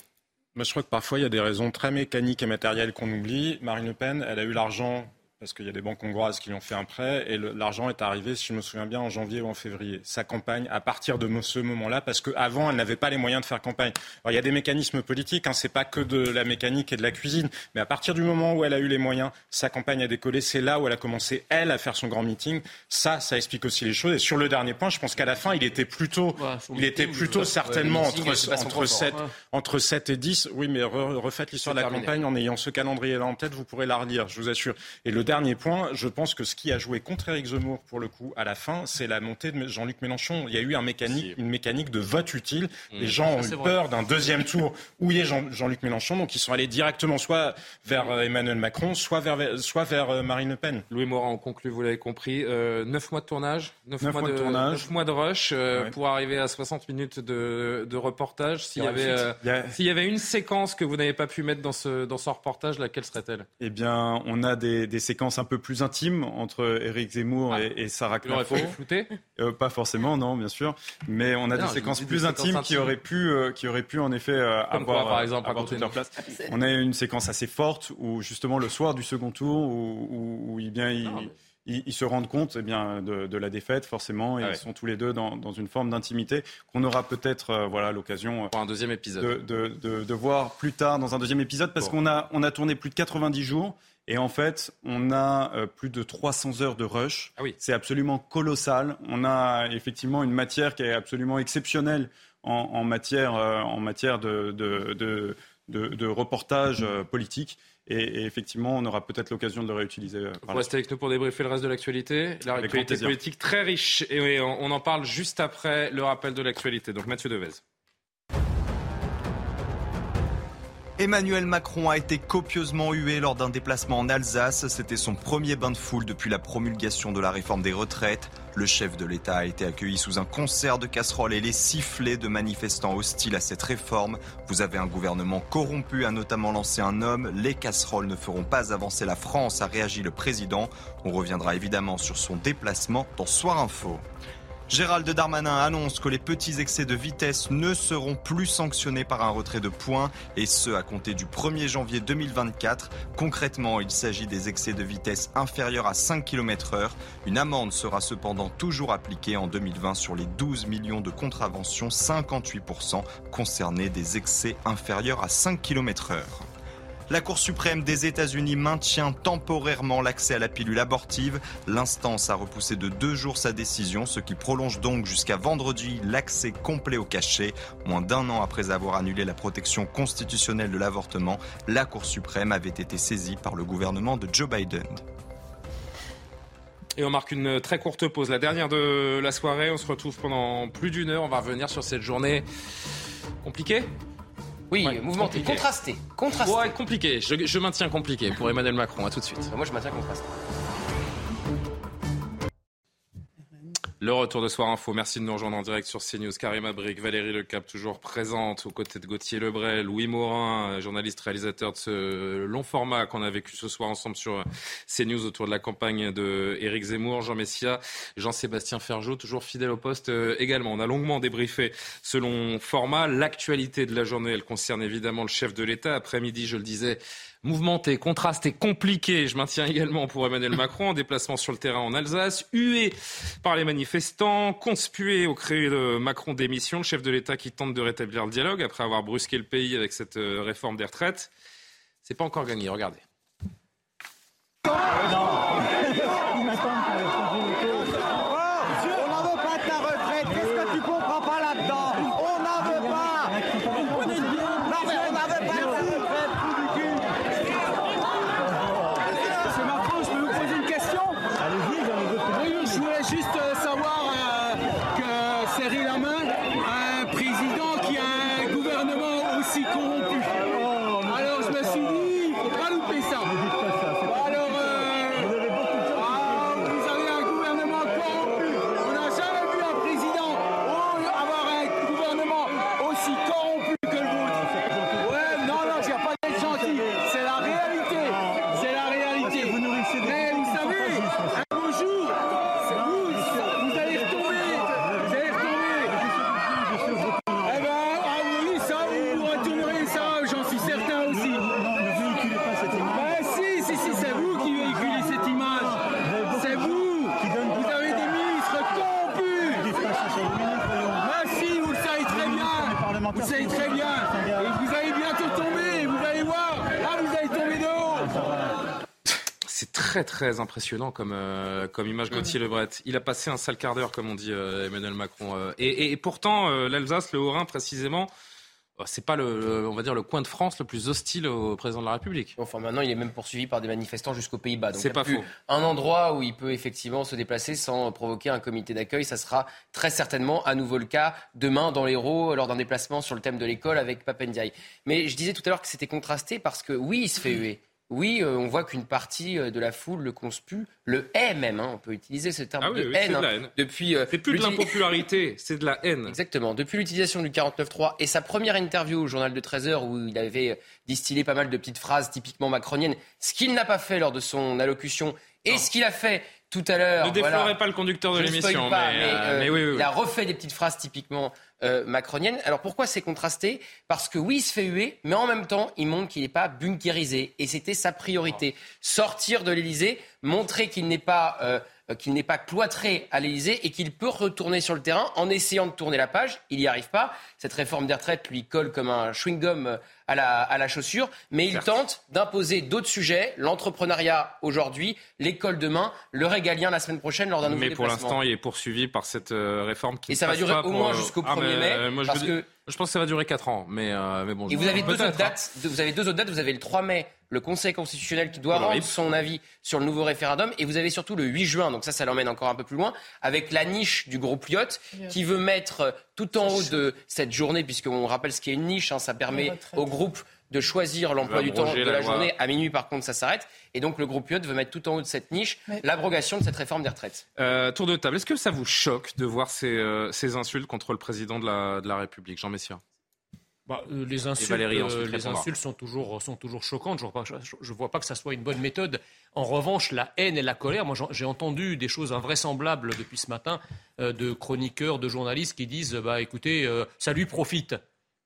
Moi, je crois que parfois, il y a des raisons très mécaniques et matérielles qu'on oublie. Marine Le Pen, elle a eu l'argent parce qu'il y a des banques hongroises qui lui ont fait un prêt, et l'argent est arrivé, si je me souviens bien, en janvier ou en février. Sa campagne, à partir de ce moment-là, parce qu'avant, elle n'avait pas les moyens de faire campagne. Alors, il y a des mécanismes politiques, hein, c'est pas que de la mécanique et de la cuisine, mais à partir du moment où elle a eu les moyens, sa campagne a décollé, c'est là où elle a commencé, elle, à faire son grand meeting. Ça, ça explique aussi les choses. Et sur le dernier point, je pense qu'à la fin, il était plutôt, il était plutôt ouais, certainement meeting, entre, entre, point 7, fort, ouais. entre 7 et 10. Oui, mais re- refaites l'histoire de la terminé. campagne en ayant ce calendrier-là en tête, vous pourrez la relire, je vous assure. Et le dernier point, je pense que ce qui a joué contre Éric Zemmour, pour le coup, à la fin, c'est la montée de Jean-Luc Mélenchon. Il y a eu un mécanique, une mécanique de vote utile. Les gens ont eu vrai. peur d'un deuxième tour où il y ait Jean- Jean-Luc Mélenchon, donc ils sont allés directement soit vers euh, Emmanuel Macron, soit vers, soit vers euh, Marine Le Pen. Louis Morin, on conclut, vous l'avez compris. Euh, 9 mois de tournage, 9, Neuf mois, mois de de, tournage. neuf mois de rush euh, Ouais. pour arriver à 60 minutes de, de reportage. S'il y, avait, euh, a- s'il y une séquence que vous n'avez pas pu mettre dans ce, dans ce reportage, laquelle serait-elle? Eh bien, on a des, des séquences un peu plus intimes entre Éric Zemmour et, et Sarah Il aurait Knafo. fallu flouter? Euh, pas forcément, non, bien sûr. Mais on a Non, des séquences des plus séquences intimes, qui auraient pu, euh, qui auraient pu en effet euh, quoi, avoir, par euh, exemple, avoir toute leur place. On a une séquence assez forte où justement le soir du second tour, où, où, où, eh bien, ils, ils- ils se rendent compte eh bien, de, de la défaite forcément, et Ah ouais. ils sont tous les deux dans, dans une forme d'intimité qu'on aura peut-être euh, voilà l'occasion euh, Pour un deuxième épisode. de, de, de- de voir plus tard dans un deuxième épisode parce Bon. qu'on a, on a tourné plus de 90 jours et en fait on a euh, plus de 300 heures de rush. Ah oui. C'est absolument colossal. On a effectivement une matière qui est absolument exceptionnelle en, en matière, euh, en matière de, de, de, de- de reportage euh, politique. Et, et effectivement, on aura peut-être l'occasion de le réutiliser. euh, Vous la restez avec nous pour débriefer le reste de l'actualité. L'actualité politique très riche. Et oui, on, on en parle juste après le rappel de l'actualité. Donc Mathieu Devez. Emmanuel Macron a été copieusement hué lors d'un déplacement en Alsace. C'était son premier bain de foule depuis la promulgation de la réforme des retraites. Le chef de l'État a été accueilli sous un concert de casseroles et les sifflets de manifestants hostiles à cette réforme. Vous avez un gouvernement corrompu, a notamment lancé un homme. Les casseroles ne feront pas avancer la France, a réagi le président. On reviendra évidemment sur son déplacement dans Soir Info. Gérald Darmanin annonce que les petits excès de vitesse ne seront plus sanctionnés par un retrait de points, et ce à compter du 1er janvier 2024. Concrètement, il s'agit des excès de vitesse inférieurs à 5 km heure. Une amende sera cependant toujours appliquée en 2020 sur les 12 millions de contraventions, 58% concernés des excès inférieurs à 5 km heure. La Cour suprême des États-Unis maintient temporairement l'accès à la pilule abortive. L'instance a repoussé de deux jours sa décision, ce qui prolonge donc jusqu'à vendredi l'accès complet au cachet. Moins d'un an après avoir annulé la protection constitutionnelle de l'avortement, la Cour suprême avait été saisie par le gouvernement de Joe Biden. Et on marque une très courte pause, la dernière de la soirée. On se retrouve pendant plus d'une heure. On va revenir sur cette journée compliquée. Oui, Ouais, mouvementé, compliqué. contrasté. Contrasté. Ouais, compliqué. Je, je maintiens compliqué pour Emmanuel Macron. À tout de suite. Moi, je maintiens contrasté. Le retour de Soir Info. Merci de nous rejoindre en direct sur CNews. Karim Abrik, Valérie Lecap, toujours présente aux côtés de Gauthier Lebray, Louis Morin, euh, journaliste réalisateur de ce long format qu'on a vécu ce soir ensemble sur euh, CNews autour de la campagne de Éric Zemmour, Jean Messia, Jean-Sébastien Ferjot, toujours fidèle au poste euh, également. On a longuement débriefé ce long format. L'actualité de la journée, elle concerne évidemment le chef de l'État. Après-midi, je le disais, mouvementé, contrasté, compliqué. Je maintiens également pour Emmanuel Macron en déplacement sur le terrain en Alsace, hué par les manifestants, conspué au créé de Macron démission, le chef de l'État qui tente de rétablir le dialogue après avoir brusqué le pays avec cette euh, réforme des retraites. C'est pas encore gagné, regardez n'en veut pas de ta retraite. Qu'est-ce que tu comprends pas là-dedans On n'en veut pas. Non mais on n'en veut pas de ta retraite, trou du cul. C'est Macron, je peux vous poser une question Allez-y, Oui, je voulais juste euh, savoir euh, que Cyril Hamin a un président qui a un gouvernement aussi corrompu. Alors je me suis dit, il faut pas louper ça. Alors, euh, ah, vous avez un gouvernement corrompu. On n'a jamais vu un président oh, avoir un Vous savez très bien. Et vous allez bientôt tomber, vous allez voir. Ah, vous allez tomber de haut. C'est très très impressionnant comme, euh, comme image Gauthier Lebret. Il a passé un sale quart d'heure, comme on dit euh, Emmanuel Macron. euh, et, et- et pourtant, l'Alsace, le Haut-Rhin précisément, c'est pas le, le- on va dire le coin de France le plus hostile au président de la République. Enfin, maintenant, il est même poursuivi par des manifestants jusqu'aux Pays-Bas. Donc, C'est pas plus faux. Un endroit où il peut effectivement se déplacer sans provoquer un comité d'accueil. Ça sera très certainement à nouveau le cas demain dans l'Hérault lors d'un déplacement sur le thème de l'école avec Papendiaï. Mais je disais tout à l'heure que c'était contrasté parce que oui, il se fait huer. Oui, euh, on voit qu'une partie euh, de la foule le conspue, le hait même. hein, on peut utiliser ce terme Ah oui, de oui, haine. de la hein, haine. Depuis, euh, C'est plus de l'impopularité, c'est de la haine. Exactement. Depuis l'utilisation du 49.3 et sa première interview au journal de 13 heures où il avait distillé pas mal de petites phrases typiquement macroniennes, ce qu'il n'a pas fait lors de son allocution et ce qu'il a fait tout à l'heure. Ne déflorez voilà. pas le conducteur de l'émission, mais, mais, mais oui. il a refait des petites phrases typiquement euh, macroniennes. Alors pourquoi c'est contrasté? Parce que oui, il se fait huer, mais en même temps, il montre qu'il n'est pas bunkérisé. Et c'était sa priorité. Sortir de l'Elysée, montrer qu'il n'est pas... euh, qu'il n'est pas cloîtré à l'Élysée et qu'il peut retourner sur le terrain en essayant de tourner la page. Il n'y arrive pas. Cette réforme des retraites lui colle comme un chewing-gum euh, à la, à la chaussure. Mais il tente d'imposer d'autres sujets, l'entrepreneuriat aujourd'hui, l'école demain, le régalien la semaine prochaine lors d'un nouveau Mais pour l'instant, il est poursuivi par cette euh, réforme qui Et ça va durer au moins euh, jusqu'au ah, 1er mais, mai, euh, moi, je, parce veux que- je pense que ça va durer 4 ans. Mais, euh, mais bon, Et vous avez deux autres dates. Vous avez deux autres dates. Vous avez le 3 mai, le Conseil constitutionnel qui doit le rendre RIP. son avis sur le nouveau référendum. Et vous avez surtout le 8 juin. Donc ça, ça l'emmène encore un peu plus loin avec la niche du groupe Lyot qui veut mettre euh, tout en haut de cette journée, puisqu'on rappelle ce qui est une niche. hein, ça permet au groupe de choisir l'emploi du temps de la, journée. À minuit, par contre, ça s'arrête. Et donc le groupe Lyot veut mettre tout en haut de cette niche Mais- l'abrogation de cette réforme des retraites. Euh, tour de table. Est-ce que ça vous choque de voir ces, euh, ces insultes contre le président de la, de la République, Jean Messia? Bah, euh, les insultes, Valérie, ensuite, euh, les insultes sont toujours, sont toujours choquantes. Je ne vois, pas- vois que ça soit une bonne méthode. En revanche, la haine et la colère, moi j'ai entendu des choses invraisemblables depuis ce matin euh, de chroniqueurs, de journalistes qui disent bah, écoutez, euh, ça lui profite.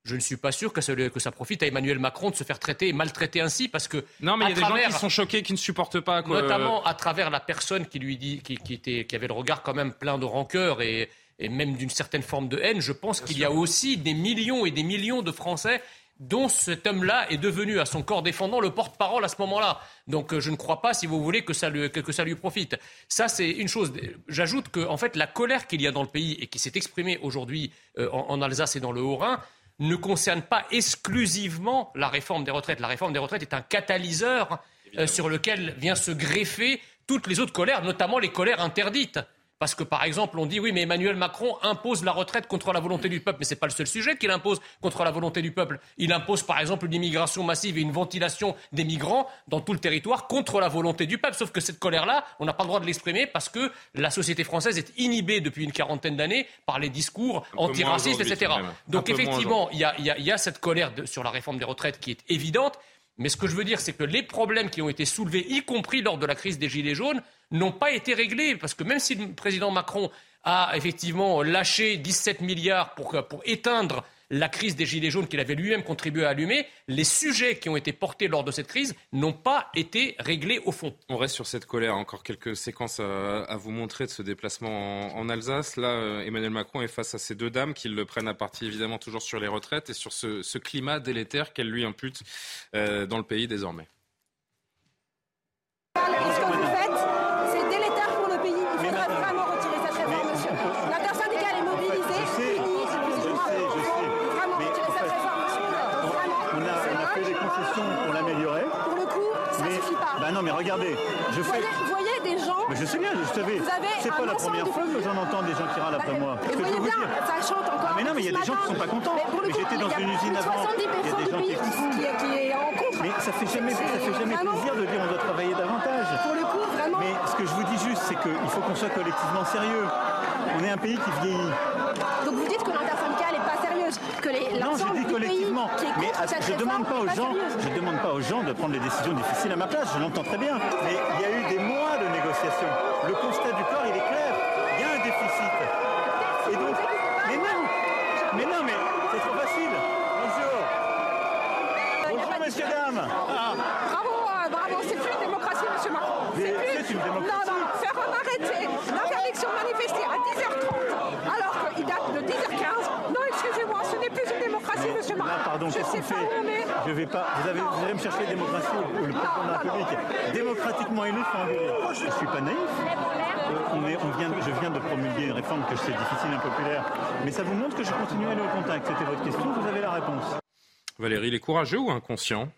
Je ne suis pas sûr que ça, lui- que ça profite à Emmanuel Macron de se faire traiter et maltraiter ainsi parce que. Non, mais il y a des gens qui sont choqués, qui ne supportent pas. Quoi. Notamment à travers la personne qui lui dit, qui, qui était, qui avait le regard quand même plein de rancœur et, et même d'une certaine forme de haine. Je pense qu'il y a aussi des millions et des millions de Français dont cet homme-là est devenu à son corps défendant le porte-parole à ce moment-là. Donc euh, je ne crois pas, si vous voulez, que ça lui, que, que ça lui profite. Ça, c'est une chose. J'ajoute que, en fait, la colère qu'il y a dans le pays et qui s'est exprimée aujourd'hui euh, en, en Alsace et dans le Haut-Rhin ne concerne pas exclusivement la réforme des retraites. La réforme des retraites est un catalyseur euh, sur lequel vient se greffer toutes les autres colères, notamment les colères interdites. Parce que, par exemple, on dit oui, mais Emmanuel Macron impose la retraite contre la volonté du peuple. Mais ce n'est pas le seul sujet qu'il impose contre la volonté du peuple. Il impose, par exemple, une immigration massive et une ventilation des migrants dans tout le territoire contre la volonté du peuple. Sauf que cette colère-là, on n'a pas le droit de l'exprimer parce que la société française est inhibée depuis une quarantaine d'années par les discours antiracistes, etc. Donc, effectivement, il y a, y y cette colère de- sur la réforme des retraites qui est évidente. Mais ce que je veux dire, c'est que les problèmes qui ont été soulevés, y compris lors de la crise des Gilets jaunes, n'ont pas été réglés. Parce que même si le président Macron a effectivement lâché 17 milliards pour, pour éteindre la crise des Gilets jaunes qu'il avait lui-même contribué à allumer, les sujets qui ont été portés lors de cette crise n'ont pas été réglés au fond. On reste sur cette colère. Encore quelques séquences à, vous montrer de ce déplacement en, Alsace. Là, euh, Emmanuel Macron est face à ces deux dames qui le prennent à partie évidemment toujours sur les retraites et sur ce, climat délétère qu'elle lui impute euh, dans le pays désormais. Et ce que vous faites, c'est délétère pour le pays. Il faudrait vraiment retirer cette réforme, monsieur. L'intersyndicale est mobilisée. Fini, excusez-moi. Il faut vraiment retirer cette réforme, monsieur. Vraiment. On a, on a fait des concessions pour l'améliorer. Pour le coup, ça mais, suffit pas. Bah non, mais regardez, je Vous fais. voyez, vous voyez des gens. Mais je sais bien, je savais. Vous avez C'est pas la première fois que j'en entends des gens qui râlent après moi. Vous voyez bien, vous dire. ça chante encore. Ah, mais non, mais il y a des gens qui sont pas contents. Mais j'étais dans une usine avant. 70% Il y a des gens qui- est en contre. Mais ça fait jamais, ça fait jamais plaisir de dire on doit travailler davantage. Pour le coup, vraiment. Mais ce que je vous dis juste, c'est qu'il faut qu'on soit collectivement sérieux. On est un pays qui vieillit. Donc vous dites que l'intersyndicale n'est pas sérieuse, que les- Non, je dis collectivement. pays qui est Mais à- je demande pas aux gens, sérieuse. je demande pas aux gens de prendre des décisions difficiles à ma place. Je l'entends très bien. Mais il y a eu des mois de négociations. Le constat du corps, il est clair. Il y a un déficit. Et donc, mais non, mais non, mais c'est trop facile. Bonjour. Bonjour, messieurs, dames. Ah. Bravo, euh, bravo, c'est plus une démocratie, monsieur Macron. Mais plus... c'est une démocratie. Non, non, faire un arrêté, l'interdiction de manifester à 10h30, alors qu'il date de 10h15. Non, excusez-moi, ce n'est plus une démocratie, Donc, Je sais qu'on fait pas où on est. Je vais pas. Vous, avez, vous allez me chercher la démocratie ou le président de la République démocratiquement élu sans. Je suis pas naïf. Euh, on est, on vient, je viens de promulguer une réforme que je sais difficile, impopulaire, mais ça vous montre que je continue à aller au contact. C'était votre question, vous avez la réponse. Valérie, il est courageux ou inconscient?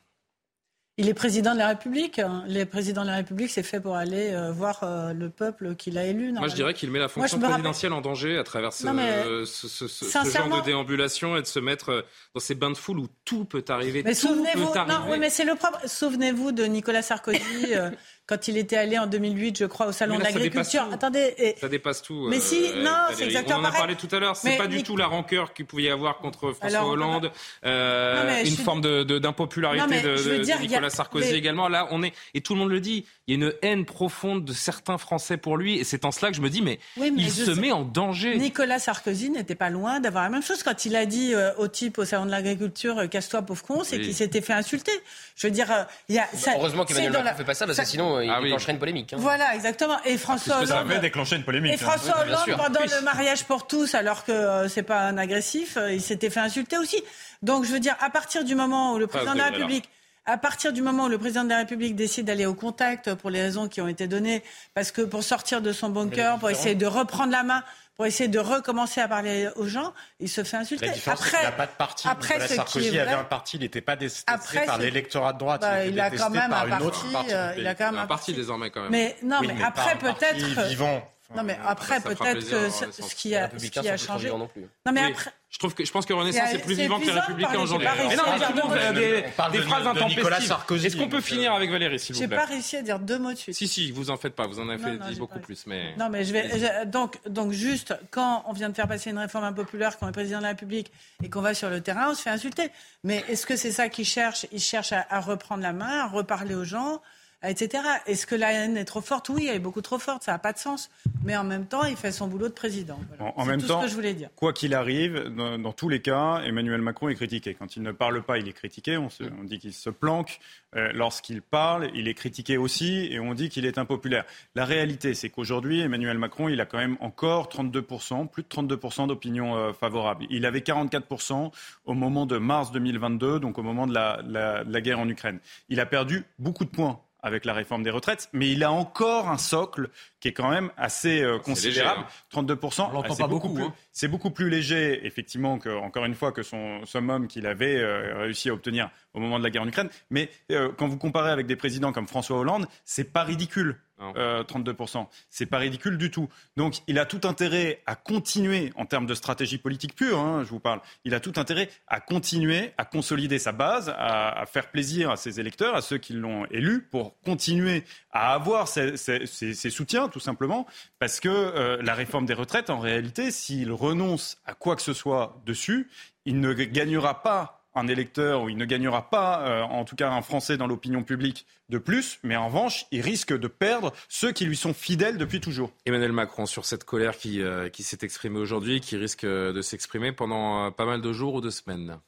Il est président de la République. Le président de la République, c'est fait pour aller euh, voir euh, le peuple qu'il a élu. Moi, je dirais qu'il met la fonction rappelle- présidentielle en danger à travers ce, Non, mais, ce- ce- ce- ce sincèrement- genre de déambulation et de se mettre euh, dans ces bains de foule où tout peut arriver. Mais souvenez-vous, oui, mais c'est le propre. Souvenez-vous de Nicolas Sarkozy quand il était allé en 2008, je crois, au salon là, de l'agriculture. Attendez, et- Ça dépasse tout. Mais euh, si, non, c'est exactement On en a parlé tout à l'heure. C'est pas du Nic- tout la rancœur qu'il pouvait y avoir contre François Alors, Hollande, euh, Non, mais je une forme d'impopularité de, a- Nicolas Sarkozy mais- également. Là, on est et tout le monde le dit. Il y a une haine profonde de certains Français pour lui, et c'est en cela que je me dis, mais, Oui, mais il se sais- met en danger. Nicolas Sarkozy n'était pas loin d'avoir la même chose quand il a dit euh, au type au salon de l'agriculture euh, casse-toi pauvre con, c'est Oui. qu'il s'était fait insulter. Je veux dire, euh, il y a ça- Heureusement qu'Emmanuel Macron la- ne fait pas ça, parce que ça- sinon, euh, il Ah oui. déclencherait une polémique. hein. Voilà, exactement. Et François ça Hollande. avait déclenché une polémique. Et hein. François Hollande, pendant Oui. le mariage pour tous, alors que euh, c'est pas un agressif, euh, il s'était fait insulter aussi. Donc je veux dire, à partir du moment où le président de la. République, à partir du moment où le président de la République décide d'aller au contact pour les raisons qui ont été données, parce que pour sortir de son bunker, pour essayer de reprendre la main, pour essayer de recommencer à parler aux gens, il se fait insulter. La différence, c'est qu'il n'a pas de parti. après, Nicolas Sarkozy avait un parti, il n'était pas détesté Après, par l'électorat de droite. Bah, il, il était a quand même par un une parti, autre partie euh, il a quand même un un parti désormais quand même. Mais non, Oui, mais, après peut-être. vivant. Non, mais après peut-être que dans ce, qui a, ce qui changé. non plus. Non, mais Oui. après. Je trouve que je pense que Renaissance C'est- est plus vivant que les Républicains aujourd'hui. j'ai Mais non, mais à tout le monde dire a deux des, des de- phrases de intempestives. Sarkozy, Est-ce qu'on peut donc, finir euh, avec Valérie, s'il vous J'ai plaît pas réussi à dire deux mots de suite. Si, si, vous en faites pas. Vous en avez Non, fait non, dit j'ai beaucoup plus. Mais... Non, mais je vais. donc, donc, juste, quand on vient de faire passer une réforme impopulaire, quand on est président de la République et qu'on va sur le terrain, on se fait insulter. Mais est-ce que c'est ça qu'il cherche Il cherche à, à reprendre la main, à reparler aux gens, etc. Est-ce que la haine est trop forte? Oui, elle est beaucoup trop forte, ça n'a pas de sens. Mais en même temps, il fait son boulot de président. Voilà. En, même tout temps, ce que je voulais dire. quoi qu'il arrive, dans, dans tous les cas, Emmanuel Macron est critiqué. Quand il ne parle pas, il est critiqué. On, se- on dit qu'il se planque. Euh, Lorsqu'il parle, il est critiqué aussi, et on dit qu'il est impopulaire. La réalité, c'est qu'aujourd'hui, Emmanuel Macron, il a quand même encore 32%, plus de 32% d'opinion euh, favorable. Il avait 44% au moment de mars 2022, donc au moment de la, la- de la guerre en Ukraine. Il a perdu beaucoup de points avec la réforme des retraites, mais il a encore un socle qui est quand même assez euh, considérable. léger, 32%, l'entend ah, c'est pas beaucoup, beaucoup, plus, hein. c'est beaucoup plus léger, effectivement, que, encore une fois, que son summum qu'il avait euh, réussi à obtenir au moment de la guerre en Ukraine. Mais euh, quand vous comparez avec des présidents comme François Hollande, c'est pas ridicule. Non. euh, 32%. C'est pas ridicule du tout. Donc il a tout intérêt à continuer en termes de stratégie politique pure, hein, je vous parle. Il a tout intérêt à continuer à consolider sa base, à, à faire plaisir à ses électeurs, à ceux qui l'ont élu, pour continuer à avoir ses, ses- ses- ses soutiens, tout simplement, parce que euh, la réforme des retraites, en réalité, s'il renonce à quoi que ce soit dessus, il ne gagnera pas un électeur ou il ne gagnera pas, euh, en tout cas un Français dans l'opinion publique de plus, mais en revanche, il risque de perdre ceux qui lui sont fidèles depuis toujours. Emmanuel Macron sur cette colère qui, euh, qui s'est exprimée aujourd'hui, qui risque de s'exprimer pendant pas mal de jours ou de semaines.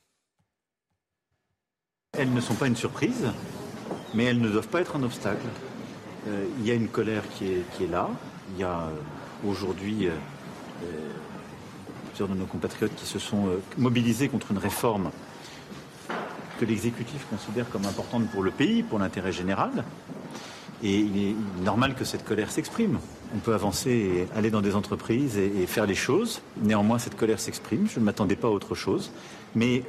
Elles ne sont pas une surprise, mais elles ne doivent pas être un obstacle. Euh, il y a une colère qui est, qui est là. Il y a euh, aujourd'hui euh, plusieurs de nos compatriotes qui se sont mobilisés contre une réforme que l'exécutif considère comme importante pour le pays, pour l'intérêt général. Et il est normal que cette colère s'exprime. On peut avancer et aller dans des entreprises et, faire les choses. Néanmoins, cette colère s'exprime. Je ne m'attendais pas à autre chose. Mais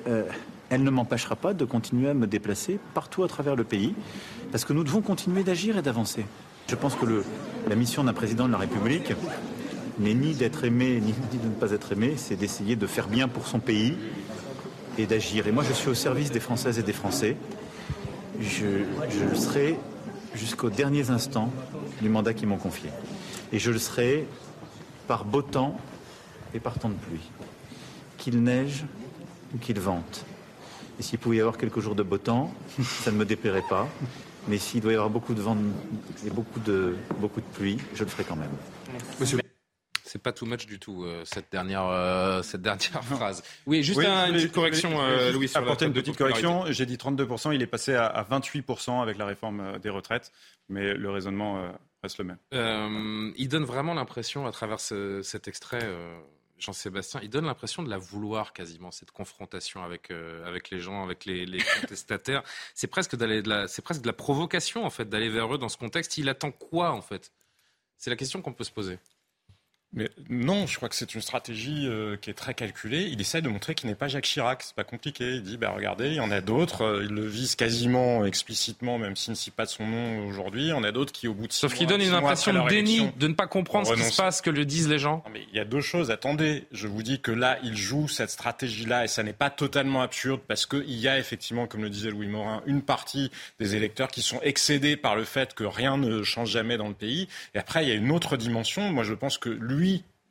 elle ne m'empêchera pas de continuer à me déplacer partout à travers le pays, parce que nous devons continuer d'agir et d'avancer. Je pense que la mission d'un président de la République n'est ni d'être aimé, ni, ni de ne pas être aimé, c'est d'essayer de faire bien pour son pays et d'agir. Et moi, je suis au service des Françaises et des Français. Je, je le serai jusqu'aux derniers instants du mandat qu'ils m'ont confié. Et je le serai par beau temps et par temps de pluie. Qu'il neige ou qu'il vente. Et s'il pouvait y avoir quelques jours de beau temps, ça ne me déplairait pas. Mais s'il doit y avoir beaucoup de vent et beaucoup de, beaucoup de pluie, je le ferai quand même. C'est pas too much du tout, euh, cette, dernière, euh, cette dernière phrase. Oui, juste Oui, un- je une petite correction, je voulais euh, Louis, sur la apporter une petite correction. J'ai dit 32%, il est passé à, à 28% avec la réforme euh, des retraites, mais le raisonnement euh, reste le même. Euh, il donne vraiment l'impression, à travers ce- cet extrait, euh, Jean-Sébastien, il donne l'impression de la vouloir quasiment, cette confrontation avec, euh, avec les gens, avec les, contestataires. C'est presque, de la, c'est presque de la provocation, en fait, d'aller vers eux dans ce contexte. Il attend quoi, en fait? C'est la question qu'on peut se poser. Mais non, je crois que c'est une stratégie euh, qui est très calculée. Il essaie de montrer qu'il n'est pas Jacques Chirac. C'est pas compliqué. Il dit, bah, regardez, il y en a d'autres. Euh, il le vise quasiment explicitement, même s'il ne cite pas de son nom aujourd'hui. Il y en a d'autres qui, au bout de six Sauf qu'il donne une impression de déni, élection, de ne pas comprendre ce qui se passe, que le disent les gens. Non, mais il y a deux choses. Attendez, je vous dis que là, il joue cette stratégie-là et ça n'est pas totalement absurde parce qu'il y a effectivement, comme le disait Louis Morin, une partie des électeurs qui sont excédés par le fait que rien ne change jamais dans le pays. Et après, il y a une autre dimension. Moi, je pense que lui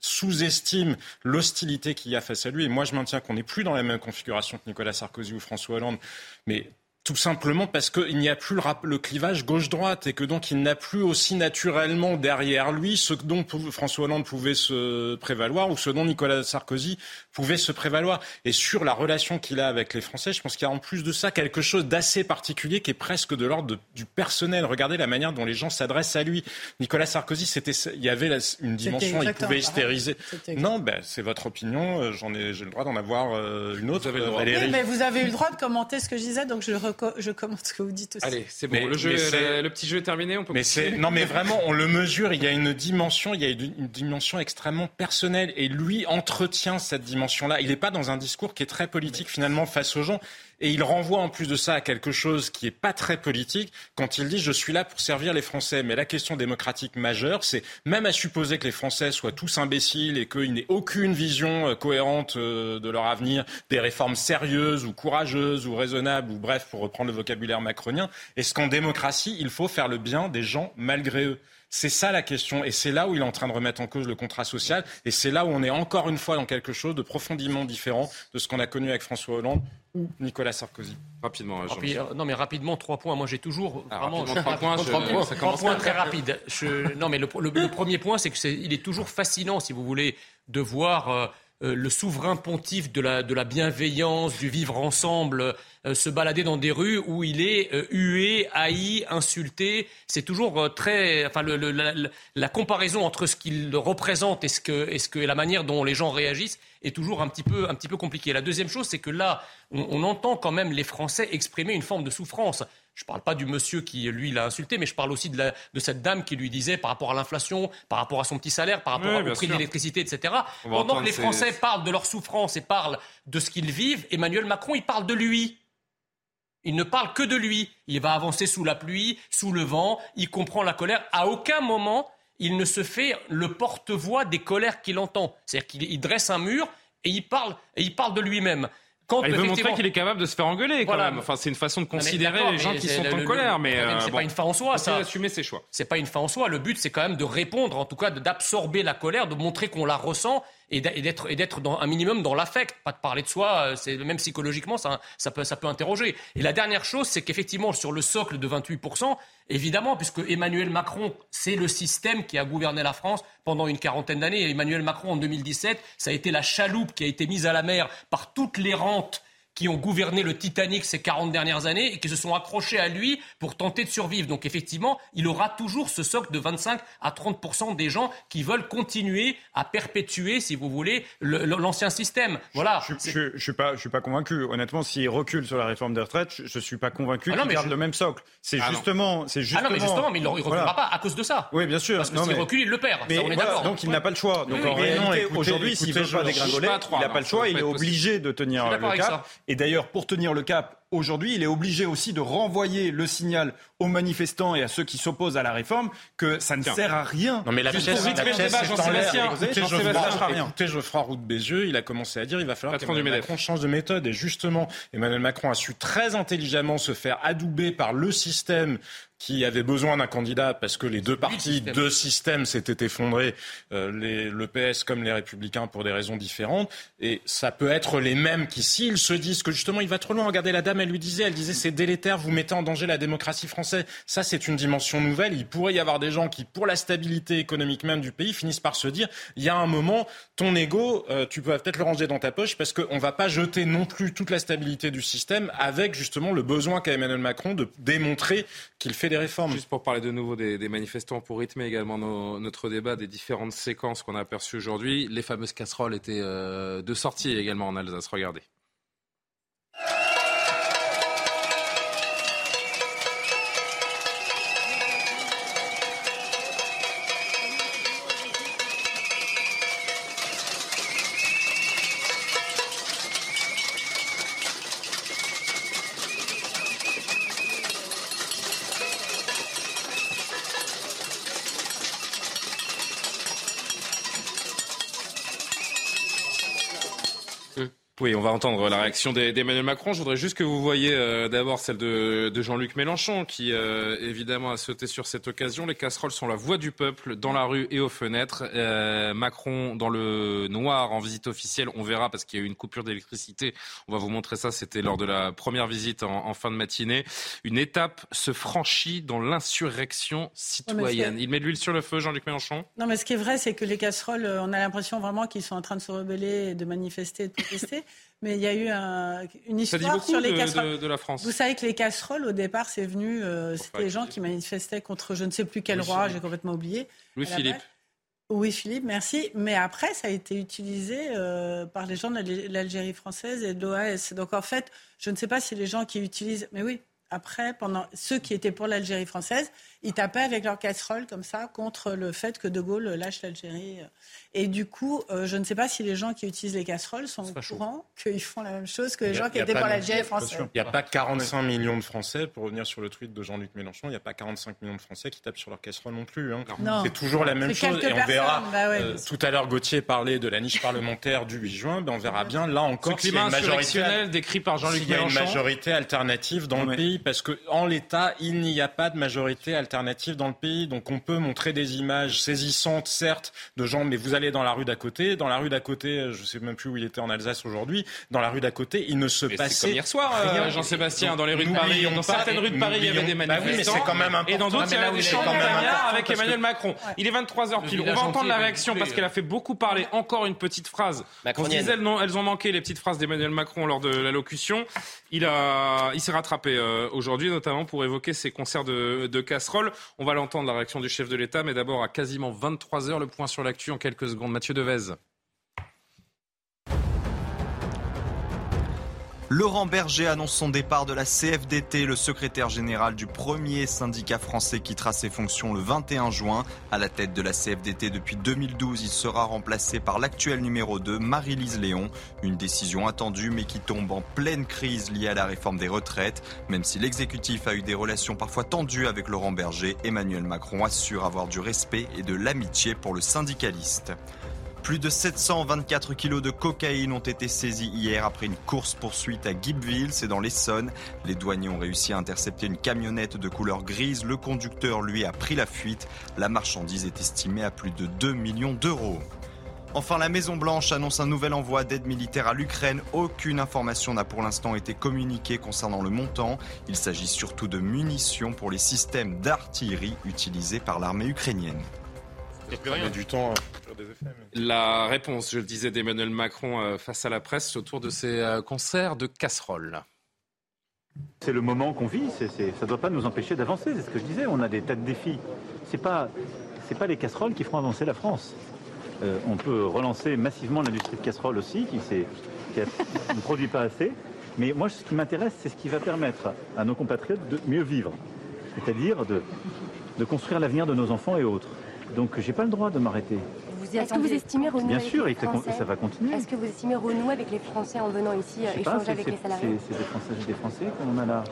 sous-estime l'hostilité qu'il y a face à lui. Et moi, je maintiens qu'on n'est plus dans la même configuration que Nicolas Sarkozy ou François Hollande. Mais tout simplement parce qu'il n'y a plus le, rap- le clivage gauche-droite et que donc il n'a plus aussi naturellement derrière lui ce dont François Hollande pouvait se prévaloir ou ce dont Nicolas Sarkozy pouvait se prévaloir. Et sur la relation qu'il a avec les Français, je pense qu'il y a en plus de ça quelque chose d'assez particulier qui est presque de l'ordre du personnel. Regardez la manière dont les gens s'adressent à lui. Nicolas Sarkozy, c'était, il y avait la- une dimension, il pouvait hystériser. Non, ben, c'est votre opinion. euh, J'en ai, j'ai le droit d'en avoir euh, une autre. euh, Valérie. Oui, mais vous avez eu le droit de commenter ce que je disais, donc je, je commente ce que vous dites aussi. Allez, c'est bon. Mais- le, jeu, mais c'est- le, le petit jeu est terminé. On peut Mais c'est non, mais vraiment, on le mesure. Il y a une dimension, il y a une, une dimension extrêmement personnelle, et lui entretient cette dimension-là. Il n'est pas dans un discours qui est très politique finalement face aux gens, et il renvoie en plus de ça à quelque chose qui est pas très politique quand il dit je suis là pour servir les Français. Mais la question démocratique majeure, c'est même à supposer que les Français soient tous imbéciles et qu'ils n'aient aucune vision euh, cohérente euh, de leur avenir, des réformes sérieuses ou courageuses ou raisonnables ou bref, pour reprendre le vocabulaire macronien, est-ce qu'en démocratie, il faut faire le bien des gens malgré eux? C'est ça la question, et c'est là où il est en train de remettre en cause le contrat social, et c'est là où on est encore une fois dans quelque chose de profondément différent de ce qu'on a connu avec François Hollande ou Nicolas Sarkozy. Rapidement, Rapi- euh, non, mais rapidement, trois points. Moi, j'ai toujours Ah, vraiment je- trois points, je- trois points, ça trois commence points bien. très rapides. Je- non, mais le, le- le premier point, c'est que c'est, il est toujours fascinant, si vous voulez, de voir. euh, euh, le souverain pontife de la, bienveillance, du vivre ensemble, euh, se balader dans des rues où il est euh, hué, haï, insulté. C'est toujours très. Enfin, la, comparaison entre ce qu'il représente et, ce que, et, ce que, la manière dont les gens réagissent est toujours un petit peu, un petit peu compliquée. La deuxième chose, c'est que là, on entend quand même les Français exprimer une forme de souffrance. Je ne parle pas du monsieur qui, lui, l'a insulté, mais je parle aussi de, la- de cette dame qui lui disait par rapport à l'inflation, par rapport à son petit salaire, par rapport Oui, au prix de l'électricité, etc. Pendant que les ces- Français parlent de leur souffrance et parlent de ce qu'ils vivent, Emmanuel Macron, il parle de lui. Il ne parle que de lui. Il va avancer sous la pluie, sous le vent, il comprend la colère. À aucun moment, il ne se fait le porte-voix des colères qu'il entend. C'est-à-dire qu'il il dresse un mur et il parle, et il parle de lui-même. Quand, il veut montrer qu'il est capable de se faire engueuler quand Voilà. même. Enfin, c'est une façon de considérer les gens qui sont le- en le- colère. Mais euh, c'est bon. pas une fin en soi, ça. assumer ses choix. C'est pas une fin en soi. Le but, c'est quand même de répondre, en tout cas, d'absorber la colère, de montrer qu'on la ressent et d'être et d'être un minimum dans l'affect. Pas de parler de soi. euh, C'est même psychologiquement, ça, ça peut ça peut interroger. Et la dernière chose, c'est qu'effectivement, sur le socle de 28 évidemment, puisque Emmanuel Macron, c'est le système qui a gouverné la France pendant une quarantaine d'années. Emmanuel Macron, en 2017, ça a été la chaloupe qui a été mise à la mer par toutes les rentes qui ont gouverné le Titanic ces 40 dernières années et qui se sont accrochés à lui pour tenter de survivre. Donc effectivement, il aura toujours ce socle de 25 à 30 des gens qui veulent continuer à perpétuer, si vous voulez, le- le- l'ancien système. Voilà. Je, je, je suis pas, je suis pas convaincu. Honnêtement, s'il recule sur la réforme des retraites, je, suis pas convaincu Ah non, qu'il mais garde je- le même socle. C'est Ah non. justement, c'est Ah justement. non, mais justement, mais il ne reculera Voilà. pas à cause de ça. Oui, bien sûr. Parce que Non, s'il mais- recule, il le perd. Mais Ça, on est voilà, d'accord. donc il n'a pas le choix. Donc Oui, en réalité, aujourd'hui, s'il veut pas dégringoler, il n'a pas le choix. Il est obligé de tenir le cap. Et d'ailleurs, pour tenir le cap, aujourd'hui, il est obligé aussi de renvoyer le signal aux manifestants et à ceux qui s'opposent à la réforme que ça ne Tiens. sert à rien. Non mais la Juste pièce, pour la pièce débat, est en l'air. Écoutez, Geoffroy- écoutez Roux de Bézieux, il a commencé à dire il va falloir qu'Emmanuel. Macron change de méthode. Et justement, Emmanuel Macron a su très intelligemment se faire adouber par le système qui avait besoin d'un candidat parce que les deux partis, système. deux systèmes s'étaient effondrés, euh, les, le PS comme les Républicains pour des raisons différentes. Et ça peut être les mêmes qui, s'ils se disent que justement il va trop loin, regardez la dame, elle lui disait, elle disait c'est délétère, vous mettez en danger la démocratie française. Ça, c'est une dimension nouvelle. Il pourrait y avoir des gens qui, pour la stabilité économique même du pays, finissent par se dire, il y a un moment, ton ego, euh, tu peux peut-être le ranger dans ta poche parce qu'on ne va pas jeter non plus toute la stabilité du système avec justement le besoin qu'a Emmanuel Macron de démontrer qu'il fait des réformes. Juste pour parler de nouveau des, manifestants, pour rythmer également notre débat des différentes séquences qu'on a aperçues aujourd'hui, les fameuses casseroles étaient euh, de sortie également en Alsace. Regardez. Oui, on va entendre la réaction d'Emmanuel Macron. Je voudrais juste que vous voyez euh, d'abord celle de, de Jean-Luc Mélenchon, qui euh, évidemment a sauté sur cette occasion. Les casseroles sont la voix du peuple dans la rue et aux fenêtres. Euh, Macron dans le noir en visite officielle, on verra parce qu'il y a eu une coupure d'électricité. On va vous montrer ça. C'était lors de la première visite en, en fin de matinée. Une étape se franchit dans l'insurrection citoyenne. Il met de l'huile sur le feu, Jean-Luc Mélenchon. Non, mais ce qui est vrai, c'est que les casseroles, on a l'impression vraiment qu'ils sont en train de se rebeller, de manifester, de protester. mais il y a eu un- une histoire sur les de- casseroles. de- de la France. Vous savez que les casseroles, au départ, c'est venu, euh, c'était les gens qui manifestaient contre je ne sais plus quel Louis roi, Philippe. j'ai complètement oublié. Louis-Philippe. Oui, Philippe, merci. Mais après, ça a été utilisé euh, par les gens de l'Al- l'Algérie française et de l'OAS. Donc en fait, je ne sais pas si les gens qui utilisent. Mais oui, après, pendant ceux qui étaient pour l'Algérie française, ils tapaient avec leur casserole comme ça contre le fait que De Gaulle lâche l'Algérie. Et du coup, euh, je ne sais pas si les gens qui utilisent les casseroles sont au courant qu'ils font la même chose que les Il a- gens qui il étaient pour l'Algérie française. Il n'y a pas 45 millions de Français, pour revenir sur le tweet de Jean-Luc Mélenchon, il n'y a pas 45 millions de Français qui tapent sur leur casserole non plus. hein. Non. C'est toujours la même chose. Et on verra, bah ouais, euh, tout à l'heure, Gauthier parlait de la niche parlementaire du 8 juin, ben on verra bien là encore Ce s'il y a climat une majorité, insurrectionnel décrit par Jean-Luc s'il y a une Mélenchon. majorité alternative dans le pays, parce qu'en l'état, il n'y a pas de majorité alternative dans le pays. Donc on peut montrer des images saisissantes, certes, de gens, mais vous allez dans la rue d'à côté. Dans la rue d'à côté, je ne sais même plus où il était en Alsace aujourd'hui, dans la rue d'à côté, il ne se Mais c'est passait comme hier soir, euh. Jean-Sébastien, dans les rues de Paris. Dans pas- certaines rues de Paris, il y avait des Bah oui, mais manifestants. c'est quand même important. Et dans d'autres, il y avait des chants avec que- Emmanuel Macron. Il est 23h pile. On va entendre la réaction parce qu'elle a fait beaucoup parler. Encore une petite phrase. On disait, elles, non, elles ont manqué, les petites phrases d'Emmanuel Macron lors de l'allocution. Il, a, il s'est rattrapé euh, aujourd'hui, notamment pour évoquer ses concerts de, de casseroles. On va l'entendre, la réaction du chef de l'État, mais d'abord à quasiment 23h, le point sur l'actu en quelques secondes. Mathieu Devez. Laurent Berger annonce son départ de la CFDT. Le secrétaire général du premier syndicat français quittera ses fonctions le 21 juin. À la tête de la CFDT depuis 2012, il sera remplacé par l'actuel numéro 2, Marie-Lise Léon. Une décision attendue mais qui tombe en pleine crise liée à la réforme des retraites. Même si l'exécutif a eu des relations parfois tendues avec Laurent Berger, Emmanuel Macron assure avoir du respect et de l'amitié pour le syndicaliste. Plus de 724 kilos de cocaïne ont été saisis hier après une course-poursuite à Guibville, c'est dans l'Essonne. Les douaniers ont réussi à intercepter une camionnette de couleur grise. Le conducteur, lui, a pris la fuite. La marchandise est estimée à plus de 2 millions d'euros. Enfin, la Maison-Blanche annonce un nouvel envoi d'aide militaire à l'Ukraine. Aucune information n'a pour l'instant été communiquée concernant le montant. Il s'agit surtout de munitions pour les systèmes d'artillerie utilisés par l'armée ukrainienne. Il y a du temps La réponse, je le disais, d'Emmanuel Macron euh, face à la presse autour de ses euh, concerts de casseroles. C'est le moment qu'on vit, ça ne doit pas nous empêcher d'avancer, c'est ce que je disais, on a des tas de défis. Ce n'est pas, c'est pas les casseroles qui feront avancer la France. Euh, on peut relancer massivement l'industrie de casseroles aussi, qui, s'est- qui a- ne produit pas assez. Mais moi, ce qui m'intéresse, c'est ce qui va permettre à nos compatriotes de mieux vivre, c'est-à-dire de, de construire l'avenir de nos enfants et autres. Donc, j'ai pas le droit de m'arrêter. Est-ce que vous estimez renouer Bien avec sûr, les et ça- Français ça va continuer. Est-ce que vous estimez renouer avec les Français en venant ici euh, pas, échanger c'est, avec les salariés c'est- des Françaises et des Français qu'on a là.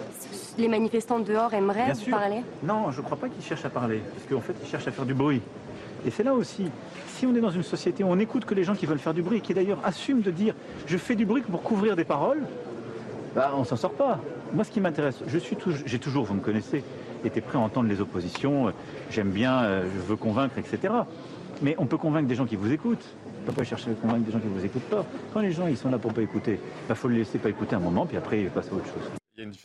Les manifestants dehors aimeraient Bien vous sûr. parler Non, je ne crois pas qu'ils cherchent à parler, parce qu'en fait, ils cherchent à faire du bruit. Et c'est là aussi, si on est dans une société où on écoute que les gens qui veulent faire du bruit, qui d'ailleurs assument de dire je fais du bruit pour couvrir des paroles, bah, on s'en sort pas. Moi, ce qui m'intéresse, je suis toujours, j'ai toujours, vous me connaissez, été prêt à entendre les oppositions. euh, J'aime bien, euh, je veux convaincre, etc. Mais on peut convaincre des gens qui vous écoutent. On ne peut pas chercher à convaincre des gens qui ne vous écoutent pas. Quand les gens ils sont là pour pas écouter, il faut les laisser pas écouter un moment, puis après ils passent à autre chose.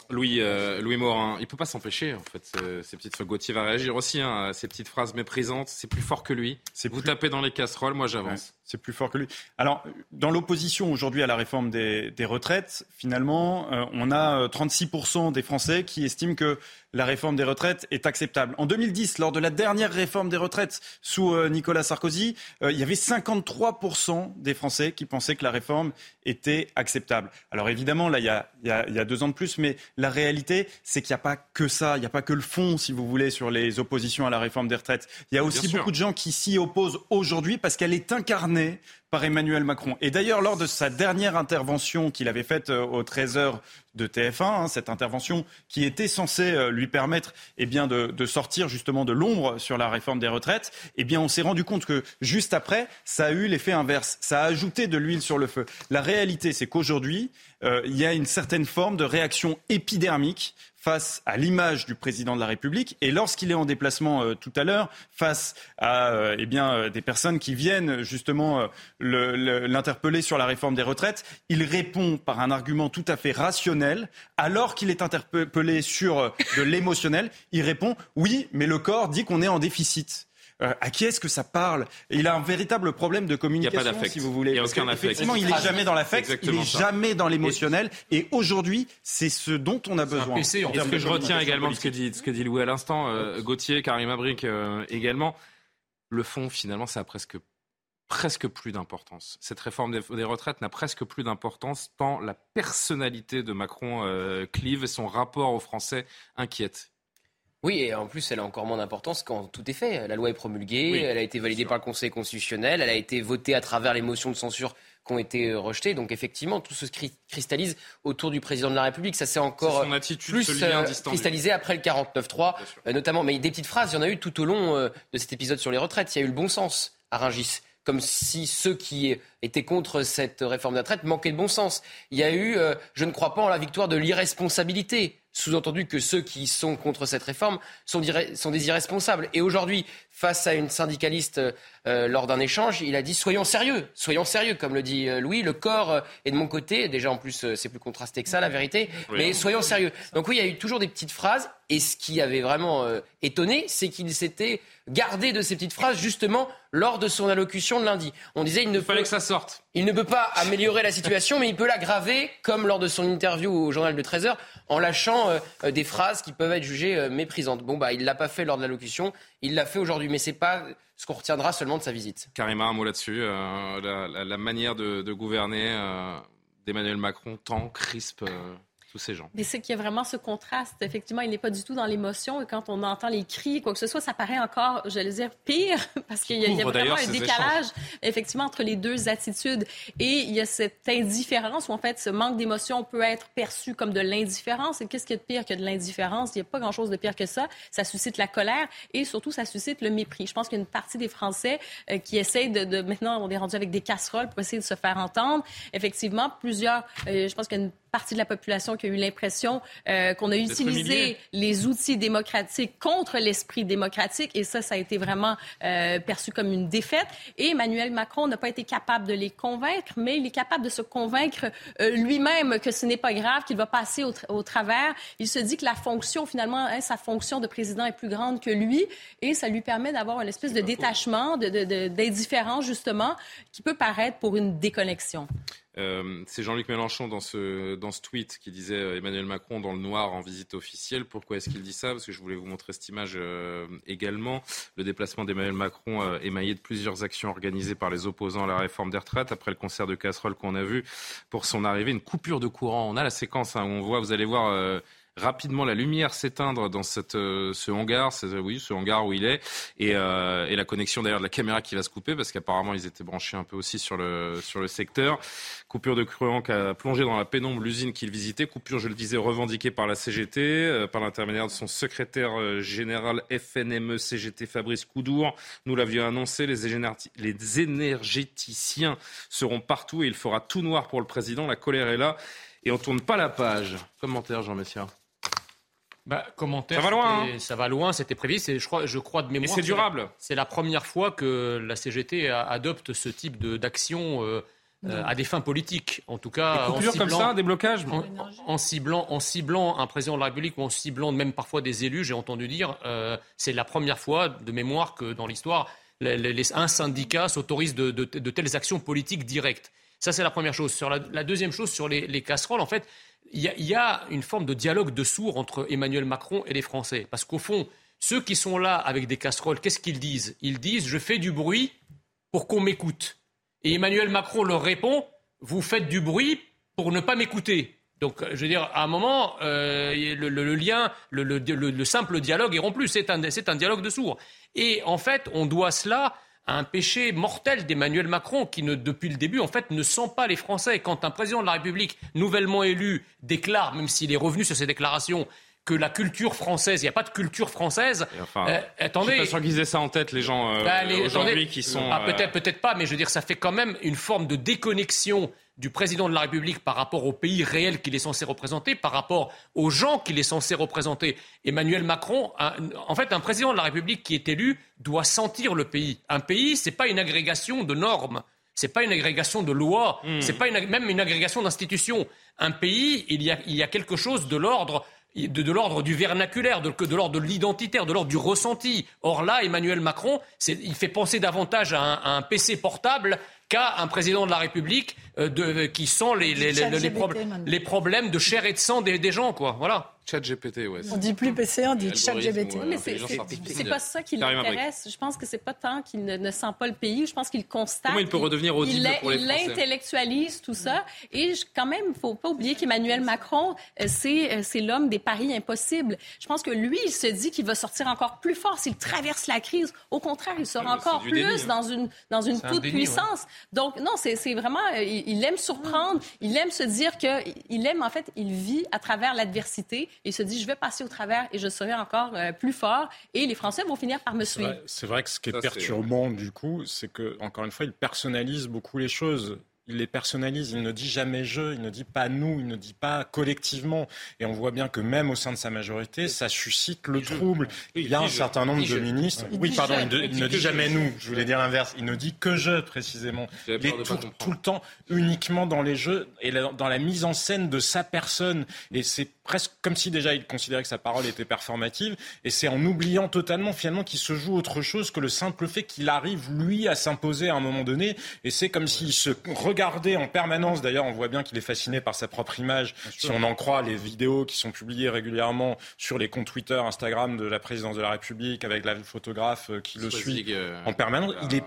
Louis, euh, Louis Morin, il peut pas s'empêcher, en fait, ces, ces petites Gauthier va réagir aussi, hein, à ces petites phrases méprisantes. C'est plus fort que lui. Vous tapez dans les casseroles, moi j'avance. C'est plus fort que lui. Alors, dans l'opposition aujourd'hui à la réforme des, des retraites, finalement, euh, on a euh, 36% des Français qui estiment que la réforme des retraites est acceptable. En 2010, lors de la dernière réforme des retraites sous euh, Nicolas Sarkozy, euh, il y avait 53% des Français qui pensaient que la réforme était acceptable. Alors évidemment, là, il y a, il y a- il y a deux ans de plus, mais la réalité, c'est qu'il n'y a pas que ça, il n'y a pas que le fond, si vous voulez, sur les oppositions à la réforme des retraites. Il y a aussi beaucoup de gens qui s'y opposent aujourd'hui parce qu'elle est incarnée par Emmanuel Macron. Et d'ailleurs, lors de sa dernière intervention qu'il avait faite euh, au 13h de TF1, hein, cette intervention qui était censée euh, lui permettre eh de sortir justement de l'ombre sur la réforme des retraites, eh bien, on s'est rendu compte que juste après, ça a eu l'effet inverse. Ça a ajouté de l'huile sur le feu. La réalité, c'est qu'aujourd'hui, euh, il y a une certaine forme de réaction épidermique face à l'image du président de la République et lorsqu'il est en déplacement euh, tout à l'heure face à euh, eh euh, des personnes qui viennent justement le- le- l'interpeller sur la réforme des retraites, il répond par un argument tout à fait rationnel alors qu'il est interpellé sur de l'émotionnel, il répond oui, mais le corps dit qu'on est en déficit. Euh, à qui est-ce que ça parle? Il a un véritable problème de communication, d'affect. si vous voulez. Il y a aucun affect. Effectivement, il n'est jamais dans l'affect, il n'est jamais dans l'émotionnel. Et aujourd'hui, c'est ce dont on a besoin. Et ce que je retiens également de ce que dit, ce que dit Louis à l'instant, euh, Gauthier, Karim Abric euh, également, le fond, finalement, ça a presque, presque plus d'importance. Cette réforme des, des retraites n'a presque plus d'importance tant la personnalité de Macron euh, clive et son rapport aux Français inquiète. Oui, et en plus, elle a encore moins d'importance quand tout est fait. La loi est promulguée, Oui, elle a été validée par le Conseil constitutionnel, elle a été votée à travers les motions de censure qui ont été euh, rejetées. Donc effectivement, tout se cri- cristallise autour du président de la République. Ça s'est encore attitude, plus euh, cristallisé après le 49-3, euh, notamment. Mais des petites phrases, il y en a eu tout au long euh, de cet épisode sur les retraites. Il y a eu le bon sens à Rungis. Comme si ceux qui étaient contre cette réforme des manquaient de bon sens. Il y a eu euh, Je ne crois pas en la victoire de l'irresponsabilité. Sous-entendu que ceux qui sont contre cette réforme sont, sont des irresponsables. Et aujourd'hui, face à une syndicaliste euh, lors d'un échange, il a dit soyons sérieux, soyons sérieux, comme le dit euh, Louis. Le corps euh, est de mon côté. Déjà, en plus, euh, c'est plus contrasté que ça, la vérité. Oui. Mais soyons sérieux. Donc oui, il y a eu toujours des petites phrases. Et ce qui avait vraiment euh, étonné, c'est qu'il s'était gardé de ces petites phrases justement lors de son allocution de lundi. On disait il ne fallait que ça sorte. Il ne peut pas améliorer la situation, mais il peut l'aggraver, comme lors de son interview au journal de 13 heures, en lâchant euh, des phrases qui peuvent être jugées euh, méprisantes. Bon, bah, il l'a pas fait lors de l'allocution, il l'a fait aujourd'hui, mais c'est pas ce qu'on retiendra seulement de sa visite. Karima, un mot là-dessus. euh, la, manière de, gouverner d'Emmanuel Macron tend, crispe tous ces gens. Mais c'est qu'il y a vraiment ce contraste. Effectivement, il n'est pas du tout dans l'émotion. Et quand on entend les cris, quoi que ce soit, ça paraît encore, j'allais dire, pire, parce qu'il y a, il y a Couvre vraiment un décalage, effectivement, entre les deux attitudes. Et il y a cette indifférence où, en fait, ce manque d'émotion peut être perçu comme de l'indifférence. Et qu'est-ce qu'il y a de pire que de l'indifférence? Il n'y a pas grand-chose de pire que ça. Ça suscite la colère et surtout, ça suscite le mépris. Je pense qu'il y a une partie des Français euh, qui essayent de, de- Maintenant, on est rendu avec des casseroles pour essayer de se faire entendre. Effectivement, plusieurs... euh, je pense qu'il y a une partie de la population qui a eu l'impression euh, qu'on a utilisé les outils démocratiques contre l'esprit démocratique et ça, ça a été vraiment euh, perçu comme une défaite. Et Emmanuel Macron n'a pas été capable de les convaincre, mais il est capable de se convaincre euh, lui-même que ce n'est pas grave, qu'il va passer au, tra- au travers. Il se dit que la fonction, finalement, hein, sa fonction de président est plus grande que lui et ça lui permet d'avoir une espèce de détachement, de- de- de- d'indifférence, justement, qui peut paraître pour une déconnexion. Euh, c'est Jean-Luc Mélenchon dans ce, dans ce tweet qui disait euh, Emmanuel Macron dans le noir en visite officielle. Pourquoi est-ce qu'il dit ça? Parce que je voulais vous montrer cette image euh, également. Le déplacement d'Emmanuel Macron euh, émaillé de plusieurs actions organisées par les opposants à la réforme des retraites. Après le concert de casserole qu'on a vu pour son arrivée, une coupure de courant. On a la séquence hein, où on voit, vous allez voir. Euh, rapidement la lumière s'éteindre dans cette, euh, ce hangar, c'est, oui, ce hangar où il est, et, euh, et la connexion d'ailleurs de la caméra qui va se couper parce qu'apparemment ils étaient branchés un peu aussi sur le, sur le secteur. Coupure de courant qui a plongé dans la pénombre l'usine qu'il visitait. Coupure, je le disais, revendiquée par la CGT, euh, par l'intermédiaire de son secrétaire euh, général FNME CGT Fabrice Coudour. Nous l'avions annoncé, les, les énergéticiens seront partout et il fera tout noir pour le président. La colère est là et on tourne pas la page. Commentaire, Jean Messia. Bah, commentaire, Ça va loin, c'était- Ça va loin, c'était prévu. C'est, je, crois, je crois de mémoire. c'est que durable. la- C'est la première fois que la CGT a- adopte ce type de, d'action euh, euh, à des fins politiques. En tout cas, Des en comme ciblant- ça, un déblocage en, en ciblant, en ciblant un président de la République ou en ciblant même parfois des élus, j'ai entendu dire, euh, c'est la première fois de mémoire que dans l'histoire, les- les- les- un syndicat s'autorise de, de- de telles actions politiques directes. Ça, c'est la première chose. Sur la, deuxième chose, sur les, les casseroles, en fait, il y, a, une forme de dialogue de sourds entre Emmanuel Macron et les Français. Parce qu'au fond, ceux qui sont là avec des casseroles, qu'est-ce qu'ils disent? Ils disent je fais du bruit pour qu'on m'écoute. Et Emmanuel Macron leur répond vous faites du bruit pour ne pas m'écouter. Donc, euh, je veux dire, à un moment, euh, le, le- lien, le, le- le- le simple dialogue est rompu. C'est un, c'est un dialogue de sourds. Et en fait, on doit cela à un péché mortel d'Emmanuel Macron qui, ne, depuis le début, en fait, ne sent pas les Français. Quand un président de la République nouvellement élu déclare, même s'il est revenu sur ses déclarations, que la culture française, il n'y a pas de culture française. Enfin, euh, Je attendez, suis pas sûr qu'ils aient ça en tête, les gens euh, bah, aujourd'hui qui sont. ah, euh, peut-être, peut-être pas, mais je veux dire, ça fait quand même une forme de déconnexion du président de la République par rapport au pays réel qu'il est censé représenter, par rapport aux gens qu'il est censé représenter. Emmanuel Macron, un- en fait, un président de la République qui est élu doit sentir le pays. Un pays, c'est pas une agrégation de normes. C'est pas une agrégation de lois, Hmm. c'est pas une même une agrégation d'institutions. Un pays, il y a, il y a quelque chose de l'ordre de, de l'ordre du vernaculaire, de, de l'ordre de l'identitaire, de l'ordre du ressenti. Or là, Emmanuel Macron, il fait penser davantage à un, à un PC portable un président de la République euh, de, qui sent les problèmes de chair et de sang des, des gens, quoi. Voilà. Chat GPT, ouais. On dit plus PC, on dit chat GBT. Oui, mais c'est- pas ça qui l'intéresse. Je pense que c'est pas tant qu'il ne, ne sent pas le pays. Je pense qu'il constate. Comment il peut redevenir audible il, pour les il Français? intellectualise tout ça. Et je- quand même, il faut pas oublier qu'Emmanuel Macron, euh, c'est euh, c'est l'homme des paris impossibles. Je pense que lui, il se dit qu'il va sortir encore plus fort s'il traverse la crise. Au contraire, il sera Ouais, c'est encore plus déni, hein. dans une dans une C'est un toute ouais. puissance. Donc non, c'est vraiment, euh, il, il aime surprendre. Il aime se dire que il aime en fait, il vit à travers l'adversité. Il se dit, je vais passer au travers et je serai encore euh, plus fort. Et les Français vont finir par me C'est suivre. vrai, c'est vrai que ce qui est Ça, perturbant, du coup, c'est que, encore une fois, il personnalise beaucoup les choses. Il les personnalise, il ne dit jamais je, il ne dit pas nous, il ne dit pas collectivement. Et on voit bien que même au sein de sa majorité, ça suscite le trouble. il y a un certain nombre de ministres. Oui, pardon, il, ne- Il dit ne jamais nous. Je voulais dire l'inverse. Il ne dit que je, précisément. Il est tout, tout le temps uniquement dans les jeux et dans la mise en scène de sa personne. Et c'est presque comme si déjà il considérait que sa parole était performative. Et c'est en oubliant totalement finalement qu'il se joue autre chose que le simple fait qu'il arrive lui à s'imposer à un moment donné. Et c'est comme s'il se regardait en permanence. D'ailleurs, on voit bien qu'il est fasciné par sa propre image. Si on en croit les vidéos qui sont publiées régulièrement sur les comptes Twitter, Instagram de la présidence de la République avec la photographe euh, qui le suit euh, en permanence, il est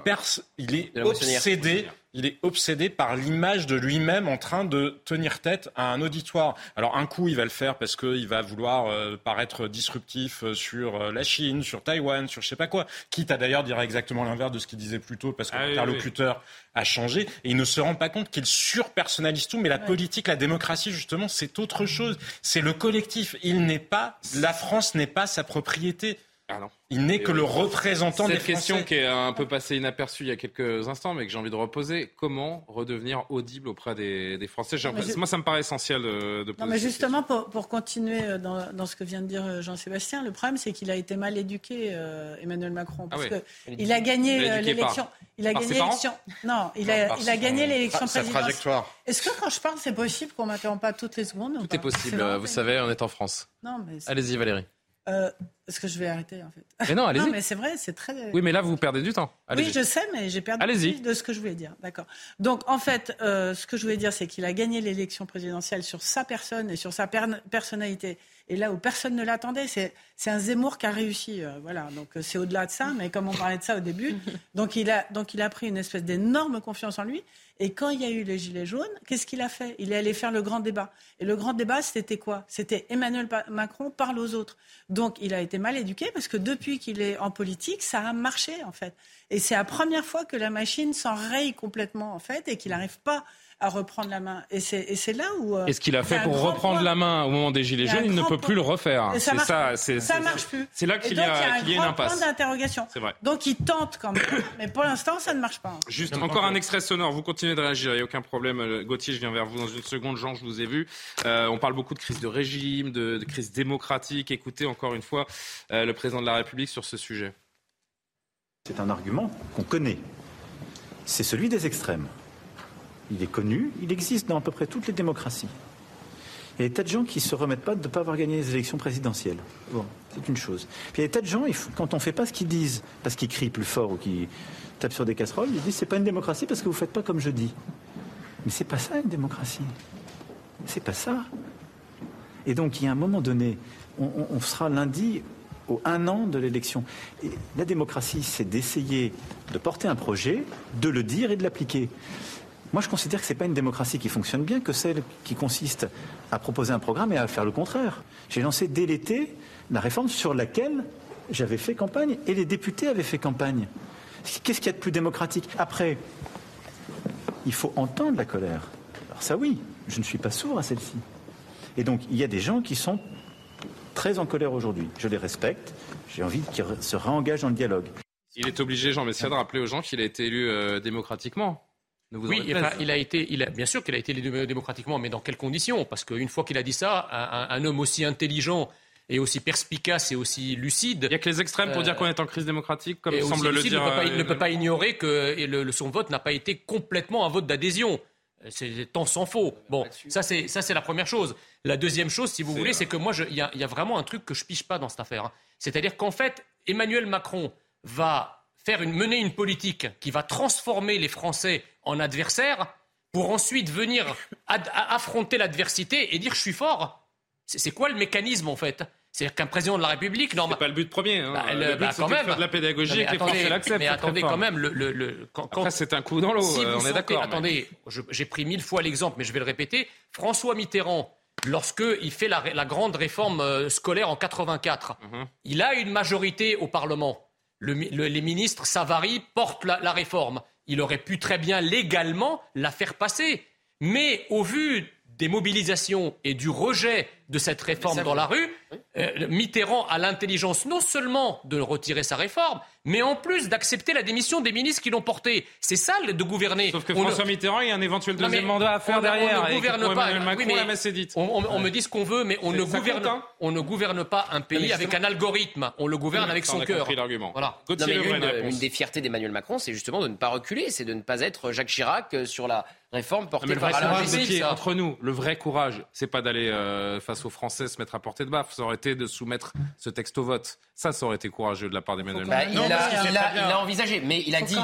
il est obsédé il est obsédé par l'image de lui-même en train de tenir tête à un auditoire. Alors un coup, il va le faire parce qu'il va vouloir euh, paraître disruptif euh, sur euh, la Chine, sur Taïwan, sur je sais pas quoi. Quitte à d'ailleurs dire exactement l'inverse de ce qu'il disait plus tôt parce que Ah oui, l'interlocuteur a changé. Et il ne se rend pas compte qu'il surpersonnalise tout. Mais la politique, la démocratie, justement, c'est autre chose. C'est le collectif. Il n'est pas, la France n'est pas sa propriété. Ah non. Il n'est que le représentant des Cette question Français. qui est un peu passée inaperçue il y a quelques instants, mais que j'ai envie de reposer, comment redevenir audible auprès des, des Français? Non, je- Moi, ça me paraît essentiel de, de poser Non, mais justement, pour, pour continuer euh, dans, dans ce que vient de dire euh, Jean-Sébastien, le problème, c'est qu'il a été mal éduqué, euh, Emmanuel Macron. Parce Ah il a gagné euh, l'élection. Il a gagné l'élection. Non, il Non, a, par il a son- gagné l'élection présidentielle. trajectoire. Est-ce que quand je parle, c'est possible qu'on m'interrompt pas toutes les secondes ou Tout pas? est possible, vous savez, on est en France. Non, mais c'est- Allez-y, Valérie. Euh, est-ce que je vais arrêter en fait? Mais non, allez-y. Non, mais c'est vrai, c'est très. Oui, mais là, vous perdez du temps. Allez-y. Oui, je sais, mais j'ai perdu Allez-y. de ce que je voulais dire. D'accord. Donc, en fait, euh, ce que je voulais dire, c'est qu'il a gagné l'élection présidentielle sur sa personne et sur sa per- personnalité. Et là où personne ne l'attendait, c'est c'est un Zemmour qui a réussi. euh, voilà. Donc, euh, c'est au-delà de ça, mais comme on parlait de ça au début, donc il a donc il a pris une espèce d'énorme confiance en lui. Et quand il y a eu les gilets jaunes, qu'est-ce qu'il a fait? Il est allé faire le grand débat. Et le grand débat, c'était quoi? C'était Emmanuel Macron parle aux autres. Donc, il a été mal éduqué parce que depuis qu'il est en politique, ça a marché en fait. Et c'est la première fois que la machine s'enraye complètement, en fait, et qu'il n'arrive pas à reprendre la main. Et c'est, et c'est là où. euh, Et ce qu'il a fait un pour reprendre point. la main au moment des Gilets un jaunes, il ne peut plus le refaire. C'est marche ça, plus. c'est- Ça c'est- marche plus. C'est là qu'il y donc, a, un qu'il y a une impasse. point d'interrogation. C'est vrai. Donc, il tente quand même. mais pour l'instant, ça ne marche pas. Juste encore un extrait sonore. Vous continuez de réagir, il n'y a aucun problème. Euh, Gauthier, je viens vers vous dans une seconde. Jean, je vous ai vu. Euh, on parle beaucoup de crise de régime, de, de crise démocratique. Écoutez encore une fois euh, le président de la République sur ce sujet. C'est un argument qu'on connaît. C'est celui des extrêmes. Il est connu, il existe dans à peu près toutes les démocraties. Il y a des tas de gens qui ne se remettent pas de ne pas avoir gagné les élections présidentielles. Bon, c'est une chose. Puis il y a des tas de gens, quand on ne fait pas ce qu'ils disent, parce qu'ils crient plus fort ou qu'ils tapent sur des casseroles, ils disent c'est pas une démocratie parce que vous ne faites pas comme je dis. Mais c'est pas ça une démocratie. C'est pas ça. Et donc, il y a un moment donné, on, sera lundi au un an de l'élection. la démocratie, c'est d'essayer de porter un projet, de le dire et de l'appliquer. Moi, je considère que ce n'est pas une démocratie qui fonctionne bien que celle qui consiste à proposer un programme et à faire le contraire. J'ai lancé dès l'été la réforme sur laquelle j'avais fait campagne et les députés avaient fait campagne. Qu'est-ce qu'il y a de plus démocratique? Après, il faut entendre la colère. Alors ça oui, je ne suis pas sourd à celle-ci. Et donc, il y a des gens qui sont très en colère aujourd'hui. Je les respecte. J'ai envie qu'ils se réengagent dans le dialogue. Il est obligé, Jean Messia, de rappeler aux gens qu'il a été élu euh, démocratiquement. Oui, il a été, il a, bien sûr qu'il a été élu démocratiquement, mais dans quelles conditions? Parce qu'une fois qu'il a dit ça, un, homme aussi intelligent et aussi perspicace et aussi lucide. Il n'y a que les extrêmes pour dire euh, qu'on est en crise démocratique, comme semble le dire. il ne peut pas, ignorer que son vote n'a pas été complètement un vote d'adhésion. C'est tant s'en faut. Bon, ça c'est ça c'est la première chose. La deuxième chose, si vous voulez, c'est que moi, il y, a vraiment un truc que je piche pas dans cette affaire. Hein. C'est-à-dire qu'en fait, Emmanuel Macron va faire une, mener une politique qui va transformer les Français en adversaires pour ensuite venir affronter l'adversité et dire je suis fort. C'est quoi le mécanisme en fait? C'est-à-dire qu'un président de la République, normalement. C'est pas le but premier. Hein. Bah, le, but, bah, quand même. de la pédagogie et que attendez, les Français l'acceptent. Mais attendez, quand même. Le, le, quand, Après, c'est un coup dans l'eau. Euh, on est d'accord. Attendez, j'ai pris mille fois l'exemple, mais je vais le répéter. François Mitterrand, lorsqu'il fait la, la, grande réforme euh, scolaire en 84, mhm. il a une majorité au Parlement. les ministres Savary portent la, la réforme. Il aurait pu très bien légalement la faire passer. Mais au vu des mobilisations et du rejet de cette réforme dans la rue, euh, Mitterrand a l'intelligence non seulement de retirer sa réforme, mais en plus d'accepter la démission des ministres qui l'ont portée. C'est ça de gouverner. Sauf que François Mitterrand, il y a un éventuel deuxième mandat à faire derrière. On ne gouverne pas. on, me dit ce qu'on veut, mais on ne, gouverne, hein. on ne gouverne pas un pays avec un algorithme. On le gouverne avec son cœur. Voilà. une, des fiertés d'Emmanuel Macron, c'est justement de ne pas reculer, c'est de ne pas être Jacques Chirac euh, sur la réforme portée par Alain Juppé. Entre nous, le vrai courage, c'est pas d'aller euh, face aux Français se mettre à portée de baffe, ça aurait été de soumettre ce texte au vote. Ça, ça aurait été courageux de la part d'Emmanuel Macron. il, a, envisagé, mais il a dit,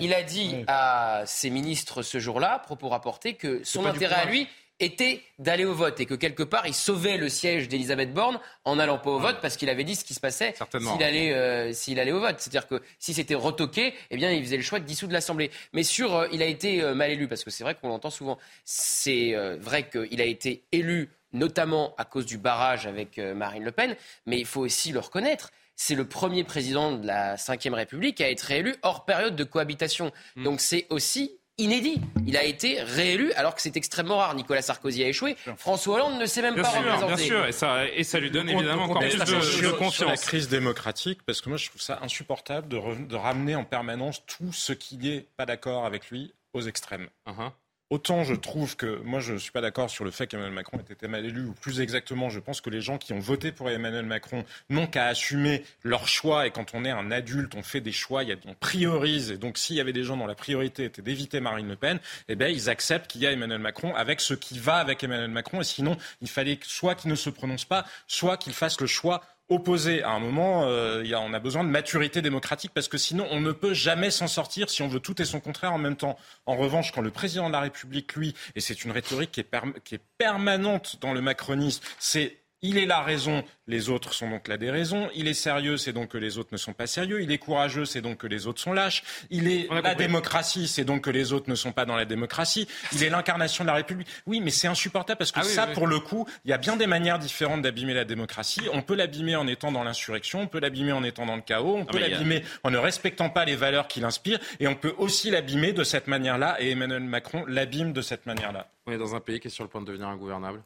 il a dit à ses ministres ce jour-là, propos rapportés, que son intérêt à lui était d'aller au vote et que quelque part il sauvait le siège d'Elisabeth Borne en n'allant pas au vote parce qu'il avait dit ce qui se passait s'il allait, euh, s'il allait au vote. C'est-à-dire que si c'était retoqué, eh bien il faisait le choix de dissoudre l'Assemblée. Mais sur, euh, il a été euh, mal élu parce que c'est vrai qu'on l'entend souvent. C'est vrai qu'il a été élu notamment à cause du barrage avec euh, Marine Le Pen, mais il faut aussi le reconnaître. C'est le premier président de la Ve République à être réélu hors période de cohabitation. Mm. Donc c'est aussi inédit. Il a été réélu alors que c'est extrêmement rare. Nicolas Sarkozy a échoué. François Hollande ne s'est même pas représenté. Bien sûr, et ça, et ça lui donne évidemment encore plus de, confiance. Sur la crise démocratique, parce que moi je trouve ça insupportable de, de ramener en permanence tout ce qui n'est pas d'accord avec lui aux extrêmes. Uh-huh. Autant je trouve que moi je ne suis pas d'accord sur le fait qu'Emmanuel Macron ait été mal élu, ou plus exactement, je pense que les gens qui ont voté pour Emmanuel Macron n'ont qu'à assumer leur choix. Et quand on est un adulte, on fait des choix, on priorise. Et donc s'il y avait des gens dont la priorité était d'éviter Marine Le Pen, eh bien ils acceptent qu'il y a Emmanuel Macron avec ce qui va avec Emmanuel Macron. Et sinon, il fallait soit qu'il ne se prononce pas, soit qu'il fasse le choix opposé. À un moment, euh, y a, on a besoin de maturité démocratique parce que sinon, on ne peut jamais s'en sortir si on veut tout et son contraire en même temps. En revanche, quand le président de la République, lui, et c'est une rhétorique qui est, qui est permanente dans le macronisme, c'est il est la raison, les autres sont donc la déraison. Il est sérieux, c'est donc que les autres ne sont pas sérieux. Il est courageux, c'est donc que les autres sont lâches. Il est la démocratie, c'est donc que les autres ne sont pas dans la démocratie. Il est l'incarnation de la République. Oui, mais c'est insupportable parce que ah ça, pour le coup, il y a bien des manières différentes d'abîmer la démocratie. On peut l'abîmer en étant dans l'insurrection, on peut l'abîmer en étant dans le chaos, on peut l'abîmer en ne respectant pas les valeurs qu'il inspire, et on peut aussi l'abîmer de cette manière-là. Et Emmanuel Macron l'abîme de cette manière-là. On est dans un pays qui est sur le point de devenir ingouvernable.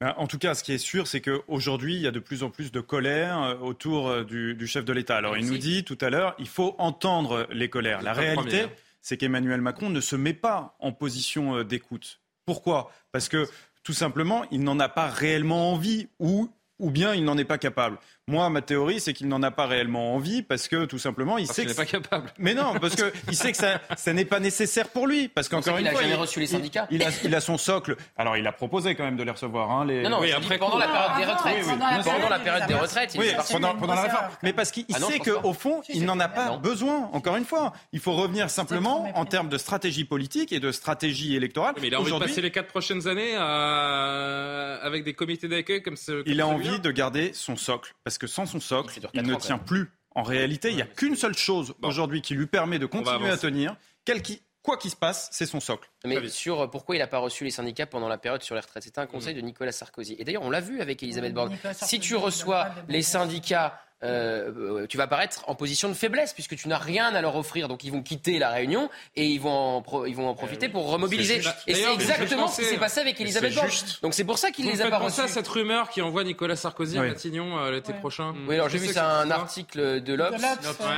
Ben, en tout cas, ce qui est sûr, c'est qu'aujourd'hui, il y a de plus en plus de colère euh, autour euh, du, chef de l'État. Alors, il nous dit tout à l'heure, il faut entendre les colères. La réalité, hein. c'est qu'Emmanuel Macron ne se met pas en position euh, d'écoute. Pourquoi? Parce que, tout simplement, il n'en a pas réellement envie ou, ou bien il n'en est pas capable. Moi, ma théorie, c'est qu'il n'en a pas réellement envie parce que tout simplement, il Parce sait qu'il n'est pas capable. Mais non, parce que il sait que ça, ça n'est pas nécessaire pour lui. Parce qu'encore une a fois, jamais il, reçu les syndicats. Il, il a, il a son socle. Alors, il a proposé quand même de les recevoir. Hein, les... Non, non, Oui, après pendant la période des retraites. oui, oui. Pendant la Pendant la période période des retraites, il Oui, pendant, pendant la réforme. Mais parce qu'il Ah sait qu'au fond, il n'en a pas besoin. Encore une fois, il faut revenir simplement en termes de stratégie politique et de stratégie électorale. Mais il a envie de Aujourd'hui, passer les quatre prochaines années à- avec des comités d'accueil comme ce. il a envie de garder son socle. Parce que sans son socle, il ne tient plus. En réalité, il n'y a qu'une seule chose aujourd'hui qui lui permet de continuer à tenir. Quel qui, quoi qu'il se passe, c'est son socle. Mais sur euh, pourquoi il n'a pas reçu les syndicats pendant la période sur les retraites, c'était un conseil de Nicolas Sarkozy. Et d'ailleurs, on l'a vu avec Elisabeth Borne. Si tu reçois les syndicats, euh, euh, tu vas apparaître en position de faiblesse puisque tu n'as rien à leur offrir. Donc ils vont quitter la réunion et ils vont en, pro- ils vont en profiter pour remobiliser. Et c'est exactement ce qui s'est passé avec Elisabeth Borne. Donc c'est pour ça qu'il les a pas penser à reçus. cette rumeur qui envoie Nicolas Sarkozy à. Matignon euh, l'été prochain. Oui, alors j'ai vu que un ça. article de l'Obs.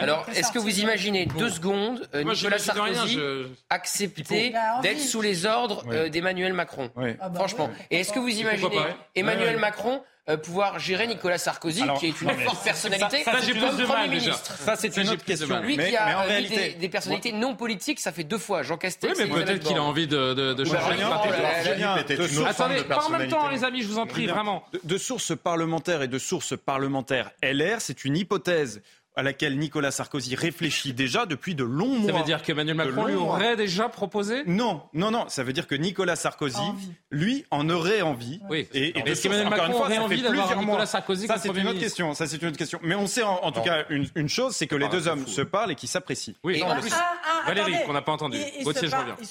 Alors, est-ce que vous imaginez deux secondes euh, Moi, Nicolas Sarkozy je- accepter d'être sous les ordres euh, d'Emmanuel Macron Oui. Ah bah Franchement. Et est-ce que vous imaginez Emmanuel. Macron euh, pouvoir gérer Nicolas Sarkozy, Alors, qui est une non, mais forte personnalité, ça, j'ai comme Premier ministre. Ça, c'est Ça, une autre question. Lui mais, qui a mais en euh, réalité, des, des personnalités non politiques, ça fait deux fois. Jean Oui, Castex mais et Elisabeth peut-être qu'il a envie de, de, de changer de Attendez, pas en même temps, les amis, je vous en prie, vraiment. de, de sources parlementaires et de sources parlementaires LR, c'est une hypothèse à laquelle Nicolas Sarkozy réfléchit déjà depuis de longs mois. Ça veut dire qu'Emmanuel Macron lui mois. aurait déjà proposé? Non, non, non. Ça veut dire que Nicolas Sarkozy, Envie. lui, en aurait envie. Oui. Et, est-ce qu'Emmanuel encore Macron une fois, aurait envie fait d'avoir plusieurs Nicolas mois. Sarkozy Ça, c'est une autre ministre? question. Ça, c'est une autre question. Mais on sait en, en tout cas une, une chose, c'est que les deux hommes se parlent et qu'ils s'apprécient. Oui, Et non, en mais plus- c'est- Ah, ah, Valérie, qu'on n'a pas entendu. Ils, Gauthier, se je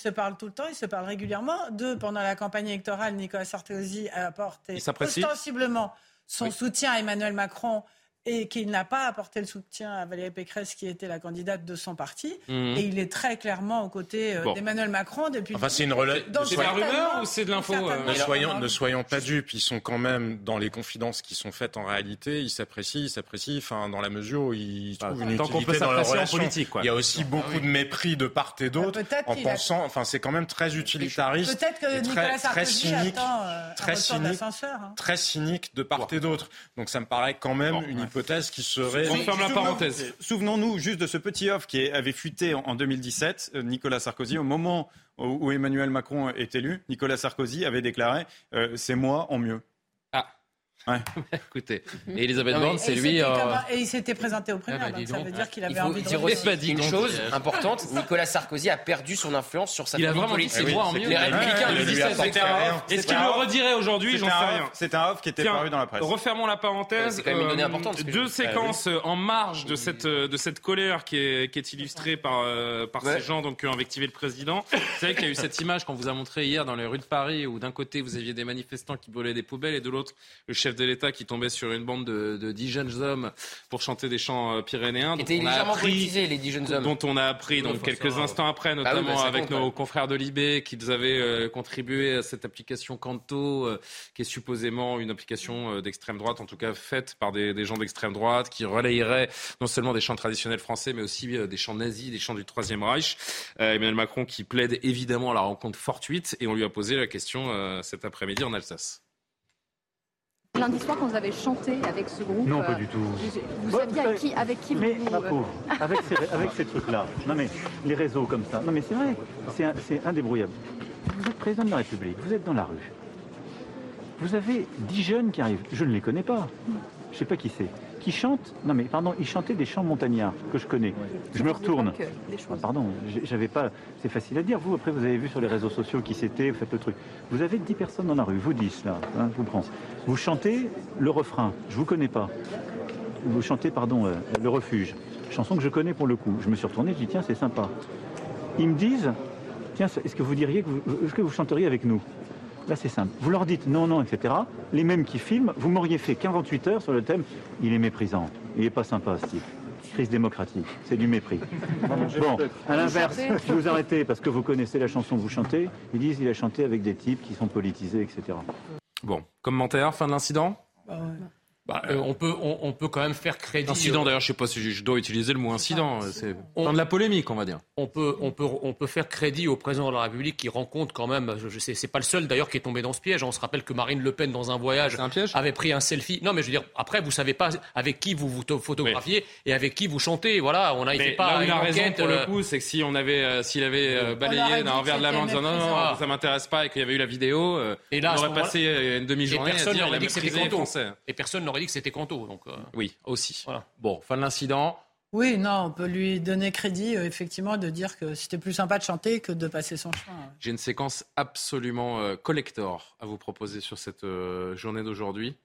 parlent, se tout le temps, ils se parlent régulièrement. Deux, pendant la campagne électorale, Nicolas Sarkozy a apporté Il ostensiblement son soutien à Emmanuel Macron et qu'il n'a pas apporté le soutien à Valérie Pécresse, qui était la candidate de son parti. Mhm. Et il est très clairement aux côtés euh, Bon. d'Emmanuel Macron depuis. Enfin, c'est une rela- Donc, C'est de la rumeur ou c'est de l'info euh, Ne soyons, ne soyons pas dupes, ils sont quand même dans les confidences qui sont faites en réalité, ils s'apprécient, ils s'apprécient, enfin dans la mesure où ils Bah, trouvent une tant qu'on utilité peut dans leur relation. politique, quoi. Il y a aussi beaucoup de mépris de part et d'autre, Bah, peut-être en a- pensant, enfin c'est quand même très utilitariste, Peut-être que Nicolas très, très Sarkozy cynique, attend euh, un très cynique, hein. très cynique de part et d'autre. Donc ça me paraît quand même une hypothèse qui serait. On ferme la Souvenons- parenthèse. Souvenons-nous juste de ce petit off qui avait fuité en, en 2017. euh, Nicolas Sarkozy, au moment où, où Emmanuel Macron est élu, Nicolas Sarkozy avait déclaré euh, C'est moi en mieux. Ouais. Écoutez, et Elisabeth Borne, c'est il lui. s'était euh, Et il s'était présenté au primaire, Ah bah, donc ça donc. veut dire qu'il Il avait faut envie de dire aussi Bah, une chose importante, Nicolas Sarkozy a perdu son influence sur sa Il a vraiment dit politique. c'est moi en mieux. Les Républicains, le il lui 17, apporte c'était rien. un- Est-ce qu'il le redirait aujourd'hui J'en sais rien. c'est un off qui était paru dans la presse. Refermons la parenthèse. C'est quand même une donnée Euh, importante, Deux séquences euh, en marge de cette, de cette colère qui est, illustrée par, ces gens donc, qui ont invectivé le président. C'est vrai qu'il y a eu cette image qu'on vous a montrée hier dans les rues de Paris où d'un côté vous aviez des manifestants qui brûlaient des poubelles et de l'autre le chef de l'État qui tombait sur une bande de, de dix jeunes hommes pour chanter des chants euh, pyrénéens. Qui étaient on a légèrement appris- politisés, les dix jeunes hommes. dont on a appris donc quelques instants après, Bah oui, notamment bah, avec compte, nos ouais. confrères de Libé, qu'ils avaient euh, contribué à cette application Canto, euh, qui est supposément une application euh, d'extrême droite, en tout cas faite par des, des gens d'extrême droite, qui relayerait non seulement des chants traditionnels français, mais aussi euh, des chants nazis, des chants du Troisième Reich. Euh, Emmanuel Macron qui plaide évidemment à la rencontre fortuite, et on lui a posé la question euh, cet après-midi en Alsace. Lundi soir, quand vous avez chanté avec ce groupe, Non, pas euh, du tout. Vous, vous saviez avec qui, avec qui Mais vous... ma euh, pauvre, avec ces, avec ces trucs-là, non mais les réseaux comme ça, non mais c'est vrai, c'est un- c'est indébrouillable. Vous êtes président de la République, vous êtes dans la rue. Vous avez dix jeunes qui arrivent, je ne les connais pas, je ne sais pas qui c'est, qui chantent, non mais pardon, ils chantaient des chants montagnards que je connais. Je me retourne. Ah, pardon, j'avais pas, c'est facile à dire. Vous, après, vous avez vu sur les réseaux sociaux qui c'était, vous faites le truc. Vous avez 10 personnes dans la rue, vous 10 là, hein, je vous prends. Vous chantez le refrain, je vous connais pas. Vous chantez, pardon, euh, le refuge. Chanson que je connais pour le coup. Je me suis retourné, je dis tiens, c'est sympa. Ils me disent, tiens, est-ce que vous diriez que vous, que vous chanteriez avec nous? Là, c'est simple. Vous leur dites non, non, etc. Les mêmes qui filment, vous m'auriez fait 48 heures sur le thème. Il est méprisant. Il est pas sympa, ce type. Crise démocratique. C'est du mépris. Bon, à l'inverse, si vous arrêtez parce que vous connaissez la chanson que vous chantez, ils disent il a chanté avec des types qui sont politisés, etc. Bon, commentaire, fin de l'incident? Bah. Bah, euh, on, peut, on, on peut quand même faire crédit. Incident, euh, d'ailleurs, je sais pas si je dois utiliser le mot incident. C'est dans de la polémique, on va dire. on peut, on, peut, on peut faire crédit au président de la République qui rencontre quand même, je, je sais, c'est pas le seul d'ailleurs qui est tombé dans ce piège. On se rappelle que Marine Le Pen, dans un voyage, avait pris un selfie. Non, mais je veux dire, après, vous savez pas avec qui vous vous to- photographiez et avec qui vous chantez. Voilà, on a Mais pas là où une raison enquête, pour euh, le coup, c'est que si on avait, euh, s'il avait euh, balayé d'un revers de la main en disant non, non, non, ça m'intéresse pas et qu'il y avait eu la vidéo, euh, Et là, on aurait passé euh, une demi-journée à personne dire les. Et personne n'aurait dit que c'était Canto. Donc, euh, Oui, aussi. Bon, fin de l'incident. Oui, non, on peut lui donner crédit, euh, effectivement, de dire que c'était plus sympa de chanter que de passer son chemin. J'ai une séquence absolument euh, collector à vous proposer sur cette euh, journée d'aujourd'hui.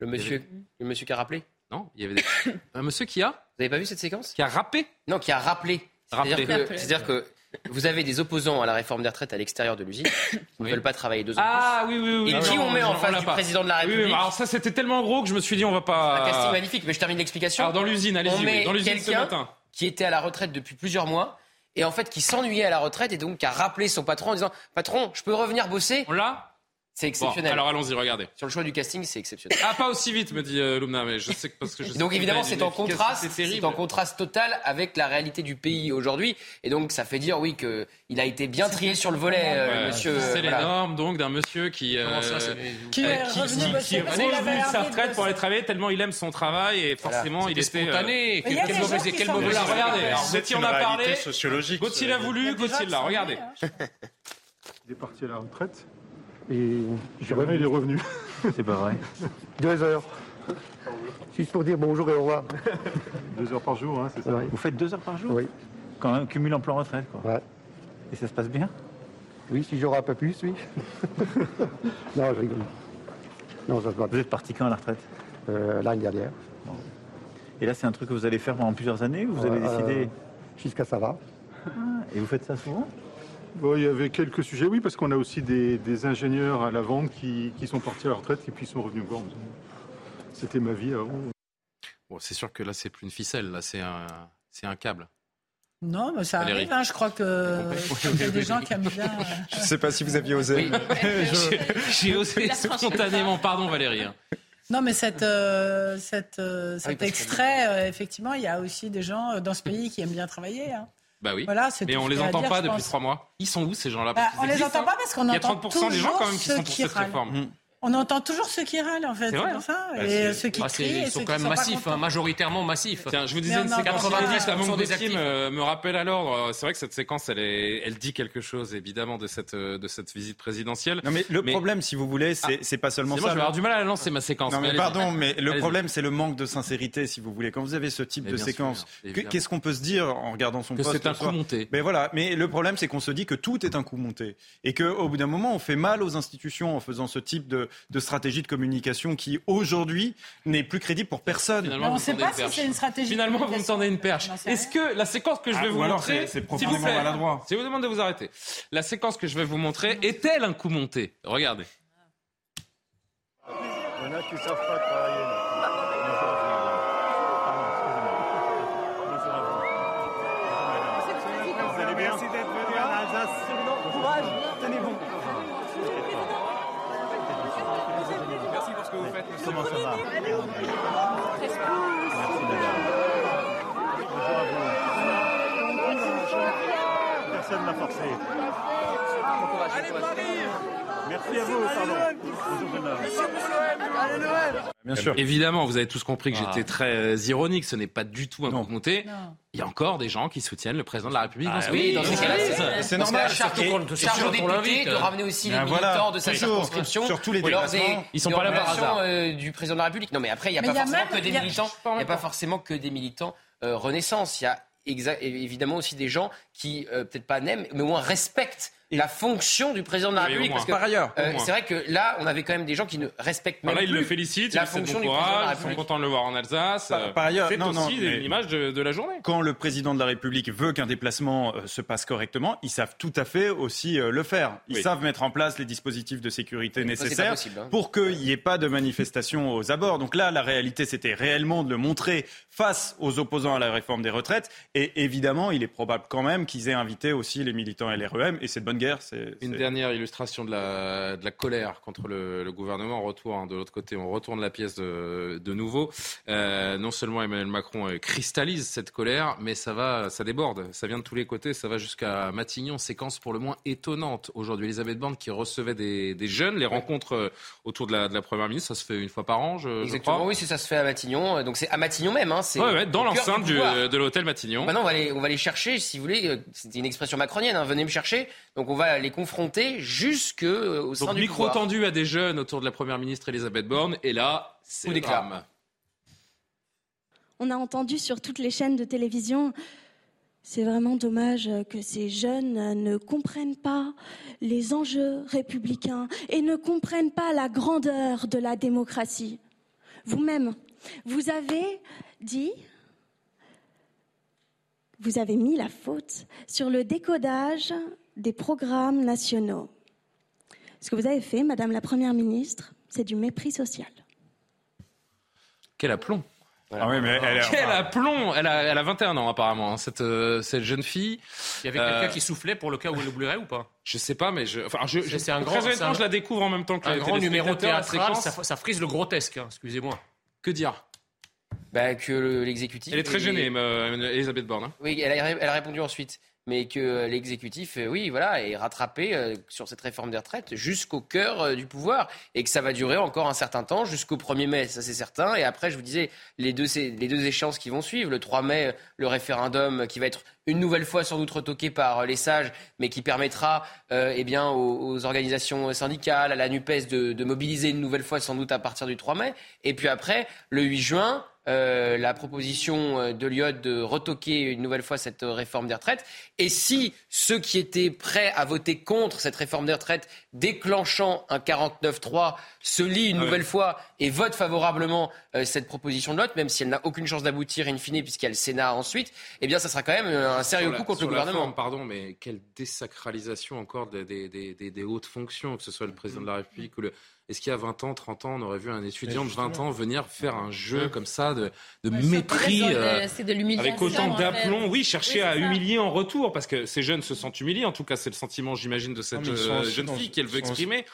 Le monsieur, le monsieur qui a rappelé? Non, il y avait des... un monsieur qui a Vous n'avez pas vu cette séquence? Qui a rappé? Non, qui a Rappelé. c'est-à-dire que vous avez des opposants à la réforme des retraites à l'extérieur de l'usine qui ne veulent pas travailler deux ans. Ah oui, oui, oui. Et oui, qui non, on met en on face l'a du pas. président de la Oui, oui, République alors ça, c'était tellement gros que je me suis dit, on va pas. Un casting magnifique, mais je termine l'explication. Alors, dans l'usine, allez-y, oui, dans l'usine ce matin. qui était à la retraite depuis plusieurs mois et en fait qui s'ennuyait à la retraite et donc qui a rappelé son patron en disant Patron, je peux revenir bosser On l'a? C'est exceptionnel. Bon, alors allons-y, regardez. Sur le choix du casting, c'est exceptionnel. Ah, pas aussi vite, me dit euh, Lumna, mais je sais que parce que je sais Donc que évidemment, c'est en contraste, terrible. c'est en contraste total avec la réalité du pays aujourd'hui. Et donc, ça fait dire, oui, que il a été bien trié sur le volet, euh, Ouais, monsieur. C'est les voilà. normes donc d'un monsieur qui, euh, Comment ça, c'est- Qui euh, est qui, revenu qui- bosser qui est revenu de sa retraite pour aller travailler tellement il aime son travail et forcément il était spontané. euh, Quel- mauvais- quel mauvais regardez. Gauthier en a parlé. sociologique. Gauthier l'a voulu, Gauthier l'a. Regardez. Il est parti à la retraite et jamais il est revenu. C'est pas vrai. Deux heures. Juste pour dire bonjour et au revoir. Deux heures par jour, hein, c'est ça Vous faites deux heures par jour Oui. Quand même, cumul emploi-retraite, quoi. Ouais. Et ça se passe bien Oui, si j'aurais un peu plus, oui. non, je rigole. Non, ça se va Vous êtes parti quand à la retraite euh, L'année dernière. Et là, c'est un truc que vous allez faire pendant plusieurs années ou vous avez Euh, décidé Jusqu'à ça va. Ah, Et vous faites ça souvent Bon, il y avait quelques sujets, oui, parce qu'on a aussi des, des ingénieurs à la vente qui, qui sont partis à la retraite et puis sont revenus me voir. C'était ma vie avant. Bon, c'est sûr que là c'est plus une ficelle, là c'est un, c'est un câble. Non, mais ça Valérie. arrive, hein, je crois que il y a des gens qui aiment bien. euh, Je ne sais pas si vous aviez osé. J'ai- J'ai osé spontanément, pardon Valérie. hein. Non, mais cette, euh, cette, euh, Ah oui, cet que- extrait, euh, effectivement, il y a aussi des gens dans ce pays qui aiment bien travailler. hein. Bah oui. Voilà, c'est Mais on les entend dire, pas depuis pense. trois mois. Ils sont où ces gens-là? Bah, on les entend pas hein. parce qu'on Il y a entend 30% des gens quand même qui toujours sont pour ceux cette qui râlent. On entend toujours ceux qui râlent, en fait. C'est C'est vrai, pour ça. hein. Bah, et c'est- ceux qui Ah, c'est- crient et ils ceux sont qui quand même massifs, hein, majoritairement massifs. Tiens, je vous disais séquence 90% inédite avant des actifs. me, me rappelle à l'ordre. C'est vrai que cette séquence, elle, est, elle dit quelque chose évidemment de cette, euh, de cette visite présidentielle. Non mais le problème, si vous voulez, c'est Ah. c'est pas seulement C'est ça. moi, je vais avoir du mal à la lancer ma séquence. Non mais pardon, mais le problème c'est le manque de sincérité, si vous voulez. Quand vous avez ce type Mais de séquence, qu'est-ce qu'on peut se dire en regardant son Que poste c'est un coup monté. Mais voilà. Mais le problème c'est qu'on se dit que tout est un coup monté et que au bout d'un moment on fait mal aux institutions en faisant ce type de, de stratégie de communication qui aujourd'hui n'est plus crédible pour personne. Finalement, on vous ne sait pas une si perche. c'est une stratégie. Finalement, vous me tendez une perche. Est-ce que la séquence que je vais Ah, vous alors montrer, c'est- s'il vous plaît, maladroit. si je vous demande de vous arrêter, la séquence que je vais vous montrer est-elle un coup monté? Regardez. Il y en a qui ne savent pas travailler. Que vous faites. Comment ça va Merci madame. Bonjour à vous. Personne n'a forcé. Allez Paris Merci à vous, pardon. Bien sûr. Évidemment, vous avez tous compris que Ah. j'étais très euh, ironique. Ce n'est pas du tout un coup monté. Non. Il y a encore des gens qui soutiennent le président de la République dans Ah ce oui, pays. dans ces cas-là, c'est- normal. charge Et- au- et charge surtout au qu'on député l'invite. de ramener aussi les Ben militants de sa circonscription sur tous les déplacements. des Ils sont pas là par hasard. euh, du président de la République. Non, mais après, il n'y a pas forcément que des militants. Il n'y a pas forcément que des militants Renaissance. Il y a évidemment aussi des gens qui euh, peut-être pas n'aiment, mais au moins respectent la fonction du président de la République. Parce que, Par ailleurs, euh, c'est vrai que là, on avait quand même des gens qui ne respectent même Voilà, ils plus le félicitent, la ils fonction bon du président de la courage, ils sont République. contents de le voir en Alsace. Par- par ailleurs, c'est aussi l'image de, de la journée. quand le président de la République veut qu'un déplacement euh, se passe correctement, ils savent tout à fait aussi euh, le faire. Ils Oui. savent mettre en place les dispositifs de sécurité pas nécessaires possible, hein. pour qu'il n'y ait pas de manifestation aux abords. Donc là, la réalité, c'était réellement de le montrer face aux opposants à la réforme des retraites. Et évidemment, il est probable quand même qu'ils aient invité aussi les militants LREM, et c'est de bonne bonne guerre. C'est Une dernière illustration de la, de la colère contre le, le gouvernement. On retourne de l'autre côté, on retourne la pièce de, de nouveau. Euh, non seulement Emmanuel Macron euh, cristallise cette colère, mais ça va, ça déborde. Ça vient de tous les côtés, ça va jusqu'à Matignon. Séquence pour le moins étonnante aujourd'hui. Elisabeth Borne qui recevait des, des jeunes, les rencontres euh, autour de la, de la première ministre, ça se fait une fois par an, je, je Exactement, crois. oui, c'est ça se fait à Matignon. Donc c'est à Matignon même. Hein, c'est Ouais, ouais, dans l'enceinte de l'hôtel Matignon. Maintenant, on va les, on va les chercher, si vous voulez. C'était une expression macronienne. hein, venez me chercher. Donc on va les confronter jusque euh, au sein Donc du micro pouvoir. tendu à des jeunes autour de la première ministre Elisabeth Borne. Et là, c'est le drame. On a entendu sur toutes les chaînes de télévision, c'est vraiment dommage que ces jeunes ne comprennent pas les enjeux républicains et ne comprennent pas la grandeur de la démocratie. Vous-même, vous avez dit, vous avez mis la faute sur le décodage des programmes nationaux. Ce que vous avez fait, Madame la Première ministre, c'est du mépris social. Quel aplomb Ah oui, mais elle, Quel aplomb elle a, elle a 21 ans apparemment, hein, cette, euh, cette jeune fille. Il y avait Euh, quelqu'un qui soufflait pour le cas où elle oublierait ou pas? Je sais pas, mais je, enfin, je, je- C'est un très grand- honnêtement, un- je la découvre en même temps que Un grand numéro théâtral, ça, ça frise le grotesque, hein, excusez-moi. Que dire? Bah, que le- l'exécutif. Elle est très est- gênée, euh, Elisabeth Borne. hein. Oui, elle a, elle a répondu ensuite. Mais que euh, l'exécutif, euh, oui, voilà, est rattrapé euh, sur cette réforme des retraites jusqu'au cœur du pouvoir et que ça va durer encore un certain temps, jusqu'au 1er mai, ça c'est certain. Et après, je vous disais, les deux, les deux échéances qui vont suivre. Le 3 mai, le référendum qui va être une nouvelle fois sans doute retoqué par les sages, mais qui permettra euh, eh bien, aux, aux organisations syndicales, à la NUPES de, de mobiliser une nouvelle fois sans doute à partir du 3 mai. Et puis après, le 8 juin, euh, la proposition euh, de Lyot de retoquer une nouvelle fois cette euh, réforme des retraites. Et si ceux qui étaient prêts à voter contre cette réforme des retraites, déclenchant un 49-3, se lient une Ah ouais. nouvelle fois et votent favorablement euh, cette proposition de Lyot, même si elle n'a aucune chance d'aboutir in fine, puisqu'il y a le Sénat ensuite, eh bien, ça sera quand même un sérieux la- coup contre le gouvernement. forme, pardon, mais quelle désacralisation encore des, des- des- des- des hautes fonctions, que ce soit le président de la République ou le. Est-ce qu'il y a 20 ans, 30 ans, on aurait vu un étudiant de 20 ans venir faire un jeu comme ça de, de mépris c'est de- euh, de Avec autant en fait. d'aplomb, oui, chercher Oui, à ça. humilier en retour, parce que ces jeunes se sentent humiliés. En tout cas, c'est le sentiment, j'imagine, de cette Non, sont euh, jeune fille qu'elle veut exprimer.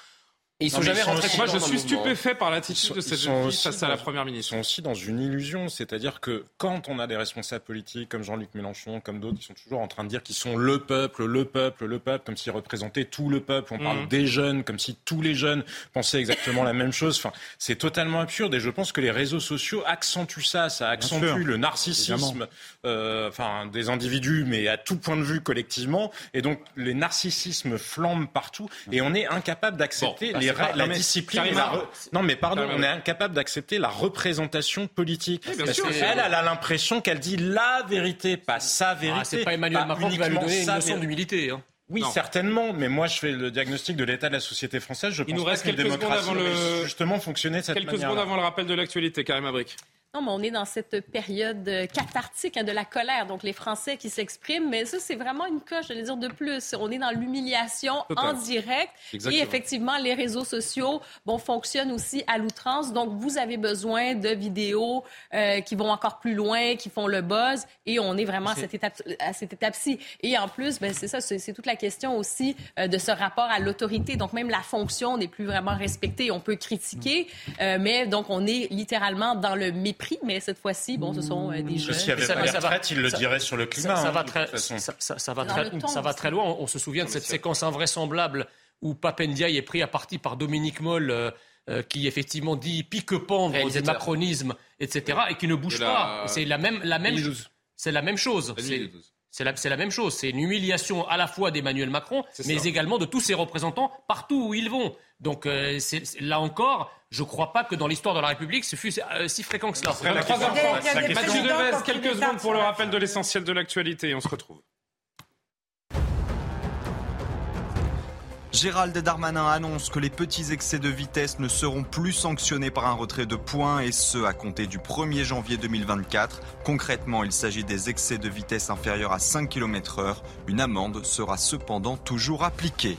Et ils sont Non, mais jamais ils sont rentrés Moi, je suis stupéfait par Ils l'attitude de cette ils jeune fille face à la première ministre. Ils sont aussi dans une illusion, c'est-à-dire que quand on a des responsables politiques comme Jean-Luc Mélenchon, comme d'autres, qui sont toujours en train de dire qu'ils sont le peuple, le peuple, le peuple, comme s'ils représentaient tout le peuple. On parle Mhm. des jeunes, comme si tous les jeunes pensaient exactement la même chose. Enfin, c'est totalement absurde et je pense que les réseaux sociaux accentuent ça. Ça accentue le narcissisme, euh, enfin, des individus, mais à tout point de vue collectivement. Et donc, les narcissismes flambent partout et on est incapable d'accepter Bon, les la mais discipline. la re- Non, mais pardon, on est incapable d'accepter la représentation politique. Oui, Parce sûr. que elle, elle a l'impression qu'elle dit la vérité, pas sa vérité. Ah, c'est pas Emmanuel Macron qui va lui donner une leçon d'humilité. Hein. Oui, Non. certainement, mais moi je fais le diagnostic de l'état de la société française. Je Il pense nous pas reste qu'une quelques secondes démocratie avant le- justement fonctionner de cette Quelques manière. secondes avant le rappel de l'actualité, Karim Abrik. Non, mais on est dans cette période euh, cathartique hein, de la colère, donc les Français qui s'expriment, mais ça, c'est vraiment une coche, je vais dire, de plus. On est dans l'humiliation en direct. Exactement. Et effectivement, les réseaux sociaux bon, fonctionnent aussi à l'outrance. Donc, vous avez besoin de vidéos euh, qui vont encore plus loin, qui font le buzz, et on est vraiment à cette étape, à cette étape-ci. Et en plus, ben, c'est ça, c'est c'est toute la question aussi euh, de ce rapport à l'autorité. Donc, même la fonction n'est plus vraiment respectée. On peut critiquer, euh, mais donc, on est littéralement dans le mépris. Mais cette fois-ci, bon, ce sont euh, des jeunes. S'il n'y avait pas retraites, il le dirait sur le climat. Ça, ça hein, va de très, ça, ça- ça va très, ça va loin. On, on se souvient de cette séquence invraisemblable où Papendiaï est pris à partie par Dominique Moll, euh, euh, qui effectivement dit pique-pendre du Réalisateur. macronisme, etc., et qui ne bouge Et la- pas. C'est la même, la même, 2012. c'est la même chose. C'est- 2012. C'est la, c'est la même chose. C'est une humiliation à la fois d'Emmanuel Macron, mais ça. également de tous ses représentants partout où ils vont. Donc euh, là encore, je ne crois pas que dans l'histoire de la République, ce fut euh, si fréquent que cela. Après, la 23 question- h Il y a- il y a des Mathieu Devez, quelques secondes pour le rappel de l'essentiel de l'actualité et on se retrouve. Gérald Darmanin annonce que les petits excès de vitesse ne seront plus sanctionnés par un retrait de points et ce à compter du 1er janvier 2024. Concrètement, il s'agit des excès de vitesse inférieurs à 5 km heure. Une amende sera cependant toujours appliquée.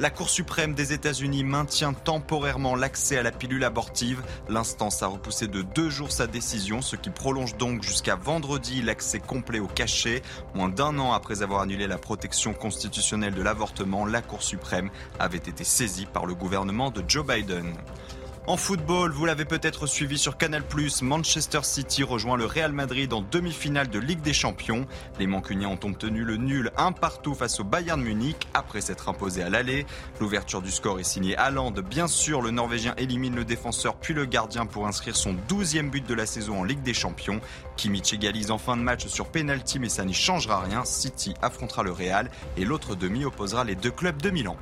La Cour suprême des États-Unis maintient temporairement l'accès à la pilule abortive. L'instance a repoussé de deux jours sa décision, ce qui prolonge donc jusqu'à vendredi l'accès complet au cachet. Moins d'un an après avoir annulé la protection constitutionnelle de l'avortement, la Cour suprême avait été saisie par le gouvernement de Joe Biden. En football, vous l'avez peut-être suivi sur Canal+, Manchester City rejoint le Real Madrid en demi-finale de Ligue des Champions. Les Mancuniens ont obtenu le nul un partout face au Bayern Munich après s'être imposé à l'aller. L'ouverture du score est signée Haaland. Bien sûr, le Norvégien élimine le défenseur puis le gardien pour inscrire son 12e but de la saison en Ligue des Champions. Kimmich égalise en fin de match sur penalty mais ça n'y changera rien. City affrontera le Real et l'autre demi opposera les deux clubs de Milan.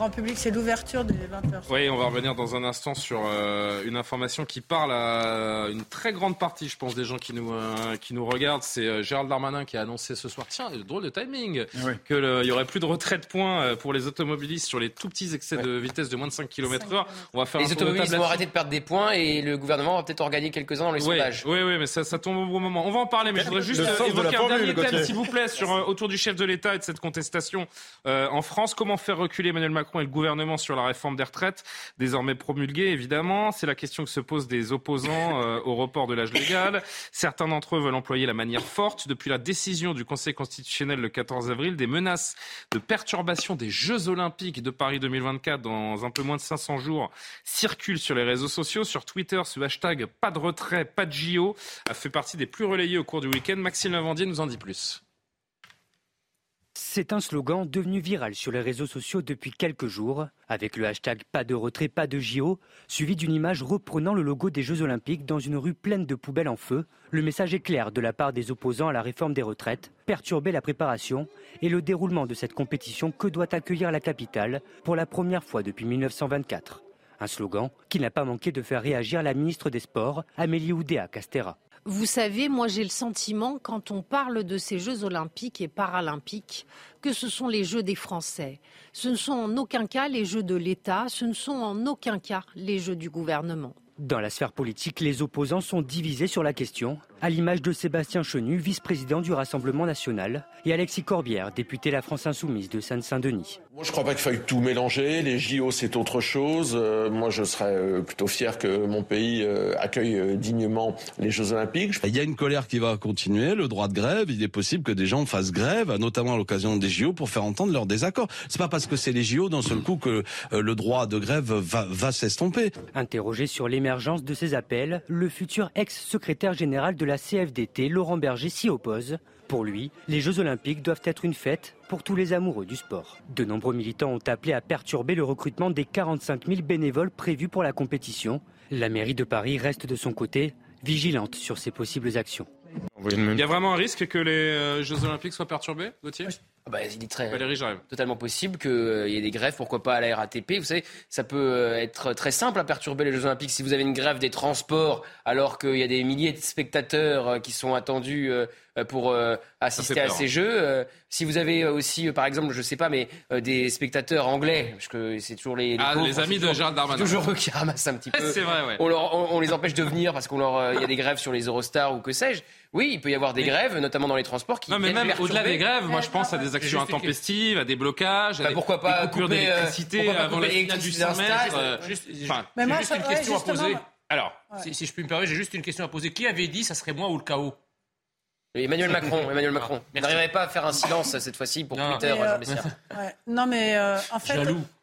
Grand public, c'est l'ouverture des 20h. Oui, on va revenir dans un instant sur euh, une information qui parle à une très grande partie, je pense, des gens qui nous, euh, qui nous regardent. C'est euh, Gérald Darmanin qui a annoncé ce soir, tiens, drôle de timing, qu'il y aurait plus de retrait de points pour les automobilistes sur les tout petits excès de vitesse de moins de 5 km heure. On va faire Les un automobilistes vont arrêter de perdre des points et le gouvernement va peut-être en gagner quelques-uns dans les Oui, sondages. oui, oui, mais ça, ça tombe au bon moment. On va en parler, mais je voudrais juste euh, évoquer un dernier thème, s'il vous plaît, sur, euh, autour du chef de l'État et de cette contestation euh, en France. Comment faire reculer Emmanuel Et le gouvernement sur la réforme des retraites, désormais promulguée, évidemment C'est la question que se posent des opposants euh, au report de l'âge légal. Certains d'entre eux veulent employer la manière forte. Depuis la décision du Conseil constitutionnel le 14 avril, des menaces de perturbation des Jeux Olympiques de Paris 2024 dans un peu moins de 500 jours circulent sur les réseaux sociaux. Sur Twitter, ce hashtag pas de retrait, pas de JO a fait partie des plus relayés au cours du week-end. Maxime Lavandier nous en dit plus. C'est un slogan devenu viral sur les réseaux sociaux depuis quelques jours, avec le hashtag pas de retrait, pas de JO, suivi d'une image reprenant le logo des Jeux Olympiques dans une rue pleine de poubelles en feu. Le message est clair de la part des opposants à la réforme des retraites, perturber la préparation et le déroulement de cette compétition que doit accueillir la capitale pour la première fois depuis 1924. Un slogan qui n'a pas manqué de faire réagir la ministre des Sports, Amélie Oudéa Castera. Vous savez, moi j'ai le sentiment, quand on parle de ces Jeux olympiques et paralympiques, que ce sont les Jeux des Français. Ce ne sont en aucun cas les Jeux de l'État, ce ne sont en aucun cas les Jeux du gouvernement. Dans la sphère politique, les opposants sont divisés sur la question, à l'image de Sébastien Chenu, vice-président du Rassemblement national, et Alexis Corbière, député La France Insoumise de Seine-Saint-Denis. Moi, je crois pas qu'il faille tout mélanger. Les JO, c'est autre chose. Euh, moi, je serais euh, plutôt fier que mon pays euh, accueille dignement les Jeux Olympiques. Il y a une colère qui va continuer, le droit de grève. Il est possible que des gens fassent grève, notamment à l'occasion des JO, pour faire entendre leur désaccord. C'est pas parce que c'est les JO d'un seul coup que euh, le droit de grève va, va s'estomper. Interrogé sur l'émergence de ces appels, le futur ex-secrétaire général de la CFDT, Laurent Berger, s'y oppose. Pour lui, les Jeux Olympiques doivent être une fête pour tous les amoureux du sport. De nombreux militants ont appelé à perturber le recrutement des 45 000 bénévoles prévus pour la compétition. La mairie de Paris reste de son côté vigilante sur ces possibles actions. Il y a vraiment un risque que les euh, Jeux Olympiques soient perturbés, Gauthier? Ah bah, il est très, Valérie totalement possible qu'il y ait des grèves, pourquoi pas à la RATP. Vous savez, ça peut euh, être très simple à perturber les Jeux Olympiques. Si vous avez une grève des transports, alors qu'il y a des milliers de spectateurs euh, qui sont attendus euh, pour euh, assister à ces Jeux, euh, si vous avez euh, aussi, euh, par exemple, je sais pas, mais euh, des spectateurs anglais, parce que c'est toujours les, Ah, pauvres, les amis de Gérald Darmanin. toujours eux qui ramassent un petit peu. C'est vrai, ouais. On, leur- on- on les empêche de venir parce qu'on leur, euh, il y a des grèves sur les Eurostars ou que sais-je. Oui, il peut y avoir des grèves, notamment dans les transports, qui Non, mais même au-delà des grèves, moi je pense à des actions intempestives, à des blocages, à Bah, des, pourquoi pas des coupures couper, euh, d'électricité avant la finale du l'électricité 100 d'un mètres. stade euh, Juste, enfin, Mais j'ai moi, juste ça- une ouais, question à poser. Alors, Ouais. si, si je puis me permettre, j'ai juste une question à poser. Qui avait dit ça serait moi ou le chaos? Emmanuel Macron, Emmanuel Macron. Merci. Vous n'arriverez pas à faire un silence cette fois-ci pour Non. Twitter, Mais, euh, Jean. Ouais. Non, mais euh, en fait,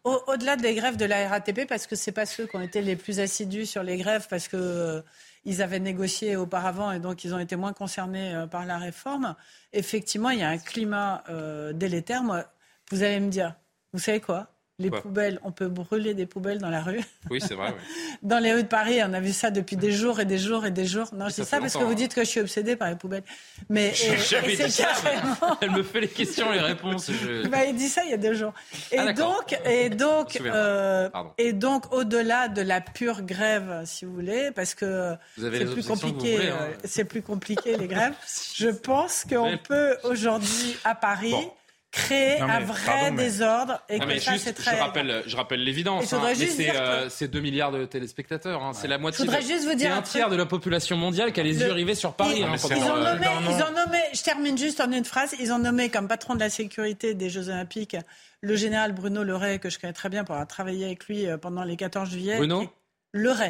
au- au-delà des grèves de la RATP, parce que c'est pas ceux qui ont été les plus assidus sur les grèves, parce que euh, ils avaient négocié auparavant et donc ils ont été moins concernés euh, par la réforme. Effectivement, il y a un climat euh, délétère. Moi, vous allez me dire, vous savez quoi? Les poubelles, on peut brûler des poubelles dans la rue. Oui, c'est vrai. Dans les rues de Paris, on a vu ça depuis des jours et des jours et des jours. Non, je Ça dis ça parce que vous hein. dites que je suis obsédée par les poubelles. Mais et- et c'est carrément- Elle me fait les questions, les réponses. je- bah, il dit ça il y a deux jours. Et Ah, d'accord. donc, et donc, euh, et donc, au-delà de la pure grève, si vous voulez, parce que c'est plus compliqué, hein. euh, c'est plus compliqué les grèves. Je pense qu'on peut aujourd'hui à Paris Bon créer un vrai désordre et que ça, juste. Je rappelle, je rappelle l'évidence. Hein, c'est euh, 2 milliards de téléspectateurs. Hein, c'est la moitié. Je un, tiers de la population mondiale qui a les yeux rivés sur Paris. Ils, hein, ont nommé. Je termine juste en une phrase. Ils ont nommé comme patron de la sécurité des Jeux Olympiques le général Bruno Leray que je connais très bien pour avoir travaillé avec lui euh, pendant les 14 juillet. Bruno. Et...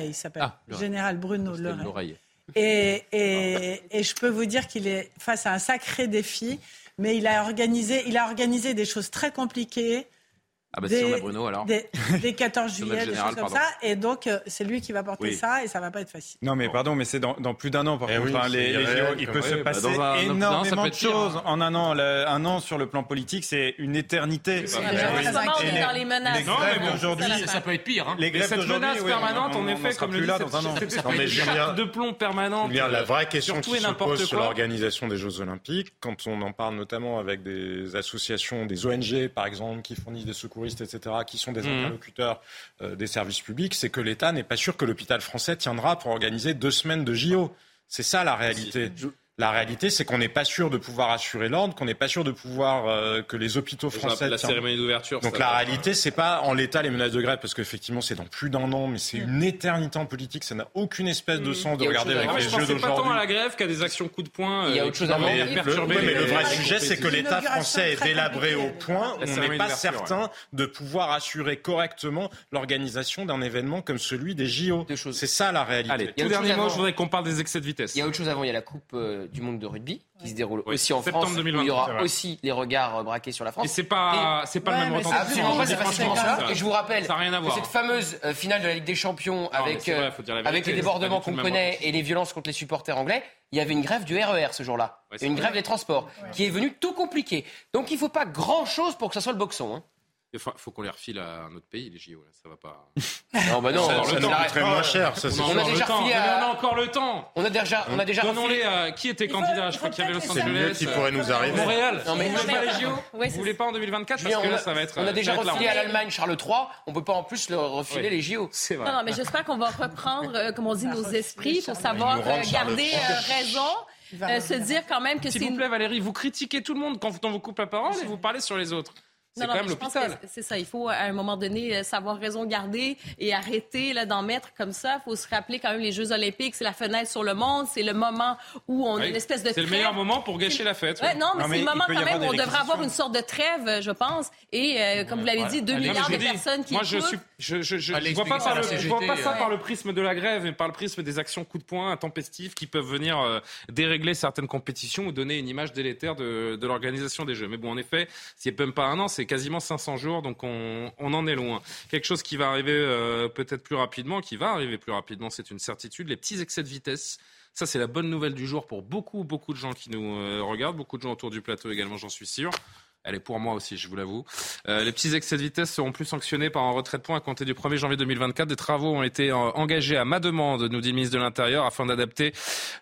Il s'appelle. Ah, général Bruno Leray. Et, et, je peux vous dire qu'il est face à un sacré défi mais il a organisé, il a organisé des choses très compliquées. Ah bah si on a Bruno alors. Dès, 14 juillet, des choses comme ça. Et donc euh, c'est lui qui va porter ça et ça va pas être facile. Non mais pardon, mais c'est dans, dans, plus d'un an par eh contre. Les, il peut se bah, passer énormément de hein. choses en un an. Un an sur le plan politique, c'est une éternité. C'est dans les menaces. Non mais aujourd'hui, ça peut être pire. Hein. Les grèves cette menace permanente, en effet, comme le dit cette de plomb permanente. La euh, vraie question qui se pose sur l'organisation des Jeux Olympiques, quand on en parle notamment avec des associations, des ONG par exemple, qui fournissent des secours secouristes, etc., qui sont des mhm. interlocuteurs euh, des services publics, c'est que l'État n'est pas sûr que l'hôpital français tiendra pour organiser deux semaines de JO. C'est ça la réalité. La réalité, c'est qu'on n'est pas sûr de pouvoir assurer l'ordre, qu'on n'est pas sûr de pouvoir euh, que les hôpitaux français. La cérémonie d'ouverture. Donc la réalité, c'est pas en l'état les menaces de grève, parce qu'effectivement, c'est dans plus d'un an, mais c'est une éternité en politique. Ça n'a aucune espèce de mm. sens de regarder avec les yeux d'aujourd'hui. pas tant à la grève qu'à des actions coup de poing. Il y a euh, autre chose à mais, le vrai sujet, c'est que l'État français est délabré au point où on n'est pas certain de pouvoir assurer correctement l'organisation d'un événement comme celui des JO. C'est ça la réalité. Tout je voudrais qu'on parle des excès de vitesse. Il y a autre chose avant. Il y a la coupe euh, euh, du monde de rugby qui se déroule aussi en Septembre France. il y aura aussi les regards euh, braqués sur la France. Et c'est pas, c'est pas le même ressenti. Ça. Et je vous rappelle ça cette fameuse euh, finale de la Ligue des Champions avec, avec les débordements qu'on connaît et les violences contre les supporters anglais, il y avait une grève du RER ce jour-là. Ouais, une grève des transports qui est venue tout compliquer. Donc il ne faut pas grand-chose pour que ça soit le boxon. Hein. Il faut, qu'on les refile à un autre pays, les JO. Là. Ça va pas. non, bah non, ça, ça nous coûterait moins cher. Ça, on, on, a déjà. À... on a encore le temps. On a déjà. On a déjà Donnons-les à qui était candidat. Je crois qu'il y avait Los Angeles. C'est qui pourrait nous arriver. Montréal. Non, mais... Vous voulez pas les JO Vous voulez pas en 2024 parce que là, ça va être. On a euh, déjà refilé à l'Allemagne Charles III. On peut pas en plus leur refiler les JO. C'est vrai. Non, mais j'espère qu'on va reprendre, euh, comme on dit, nos esprits pour savoir euh, garder raison. Euh, se dire quand même que c'est. S'il vous plaît, Valérie, vous critiquez tout le monde quand on vous coupe la parole et vous parlez sur les autres. C'est quand même l'hôpital. C'est ça. Il faut, à un moment donné, euh, savoir raison garder et arrêter d'en mettre comme ça. Il faut se rappeler quand même les Jeux Olympiques, c'est la fenêtre sur le monde, c'est le moment où on oui. a une espèce de. C'est le meilleur moment pour gâcher la fête. Non, mais, c'est le moment quand même où on devrait avoir une sorte de trêve, je pense. Et euh, comme vous l'avez dit, 2 milliards de personnes qui. Moi, je suis. Je, je, vois pas, ça euh, par le prisme de la grève, mais par le prisme des actions coup de poing intempestives qui peuvent venir dérégler certaines compétitions ou donner une image délétère de, l'organisation des Jeux. Mais bon, en effet, s'il n'y a même pas un an, c'est quasiment 500 jours, donc on, en est loin. Quelque chose qui va arriver euh, peut-être plus rapidement, qui va arriver plus rapidement, c'est une certitude, les petits excès de vitesse. Ça, c'est la bonne nouvelle du jour pour beaucoup, beaucoup de gens qui nous euh, regardent, beaucoup de gens autour du plateau également, j'en suis sûr. Elle est pour moi aussi, je vous l'avoue. Euh, les petits excès de vitesse seront plus sanctionnés par un retrait de points à compter du 1er janvier 2024. Des travaux ont été euh, engagés à ma demande, nous dit le ministre de l'Intérieur, afin d'adapter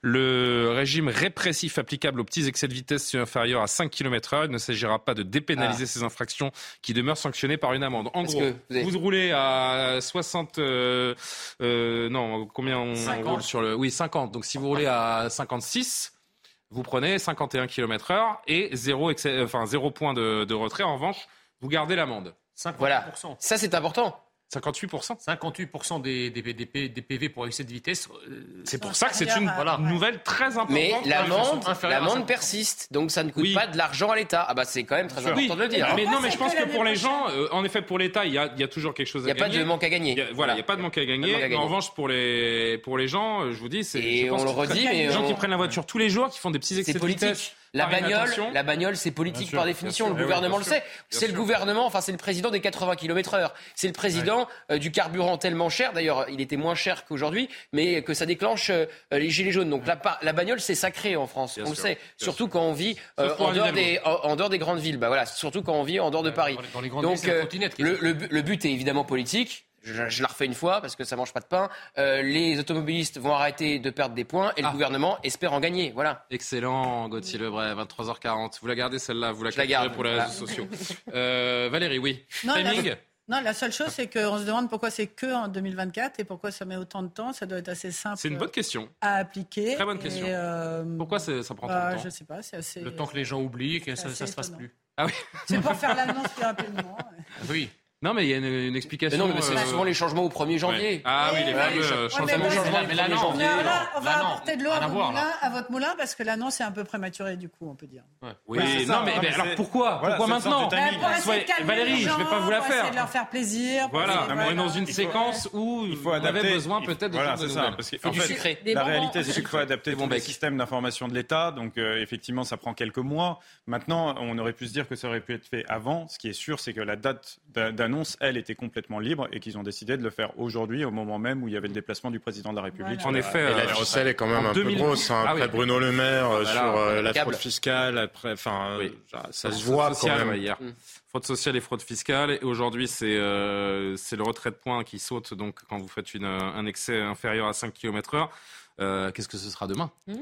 le régime répressif applicable aux petits excès de vitesse inférieurs à 5 km heure. Il ne s'agira pas de dépénaliser ces infractions qui demeurent sanctionnées par une amende. En Parce gros, vous, vous, roulez à 60... Euh, euh, non, combien on, roule sur le... Oui, 50. Donc si vous roulez à 56 vous prenez 51 km heure et 0, excès, euh, enfin, 0 point de, de retrait. En revanche, vous gardez l'amende. Voilà. Ça, c'est important. 58% 58% des, des, des, des, PV pour excès de vitesse. Euh, c'est pour ça que c'est une voilà, nouvelle très importante. Mais l'amende persiste, donc ça ne coûte pas de l'argent à l'État. Ah bah c'est quand même très important de le dire. Hein. Mais, non, mais je pense que pour les gens, euh, en effet, pour l'État, il y a, y a, toujours quelque chose à gagner. Il n'y a pas de manque à gagner. Voilà, il n'y a pas de manque à gagner. En revanche, pour les, pour les gens, euh, je vous dis, c'est. Et on le redit, mais. Les gens qui prennent la voiture tous les jours, qui font des petits excès de vitesse la bagnole, la bagnole, c'est politique par définition. Le gouvernement le sait. C'est le gouvernement, enfin, c'est le président des 80 km/h. C'est le président euh, du carburant tellement cher. D'ailleurs, il était moins cher qu'aujourd'hui, mais que ça déclenche euh, les gilets jaunes. Donc, la, la, bagnole, c'est sacré en France. On le sait. Surtout quand on vit euh, en, dehors des, grandes villes. Bah voilà, surtout quand on vit en dehors de Paris. Donc, le but est évidemment politique je, la refais une fois parce que ça mange pas de pain. Euh, les automobilistes vont arrêter de perdre des points et le ah. gouvernement espère en gagner. Voilà. Excellent, Gauthier Lebray, 23h40. Vous la gardez celle-là, vous la je la garde pour les réseaux sociaux. Euh, Valérie, oui. Non, Timing. La... Non, la seule chose, c'est qu'on se demande pourquoi c'est que en 2024 et pourquoi ça met autant de temps. Ça doit être assez simple. C'est une bonne question. À appliquer. Très bonne question. Euh, pourquoi ça prend bah, de temps Je ne sais pas. C'est assez. Le temps que les gens oublient, que ça, ne se fasse plus. Ah oui. C'est pour faire l'annonce plus rapidement. Oui. Non, mais il y a une, explication. Non, mais c'est euh, souvent les changements au 1er janvier. Ah oui, les euh, changements. Mais là, janvier, on va apporter de l'eau à, à, votre moulin parce que l'annonce est un peu prématurée, du coup, on peut dire. Oui, non, mais, alors pourquoi? Pourquoi maintenant? Valérie, je ne vais pas vous la faire. de leur faire plaisir. Voilà, on est dans une séquence où il faut avait besoin peut-être de faire de La réalité, c'est qu'il faut adapter le système d'information de l'État. Donc, euh, effectivement, ça prend quelques mois. Maintenant, on aurait pu se dire que ça aurait pu être fait avant. Ce qui est sûr, c'est que la date d'annonce elle, était complètement libre et qu'ils ont décidé de le faire aujourd'hui, au moment même où il y avait le déplacement du président de la République. En effet, la euh, ficelle est quand même un peu grosse. Hein, ah après. Bruno Le Maire euh, ah bah sur euh, la fraude fiscale, après, enfin, ça, se voit sociale, quand même. Hier. Mm. Fraude sociale et fraude fiscale. Et aujourd'hui, c'est euh, le retrait de points qui saute donc quand vous faites une, un excès inférieur à 5 km/h. Qu'est-ce que ce sera demain? Mm.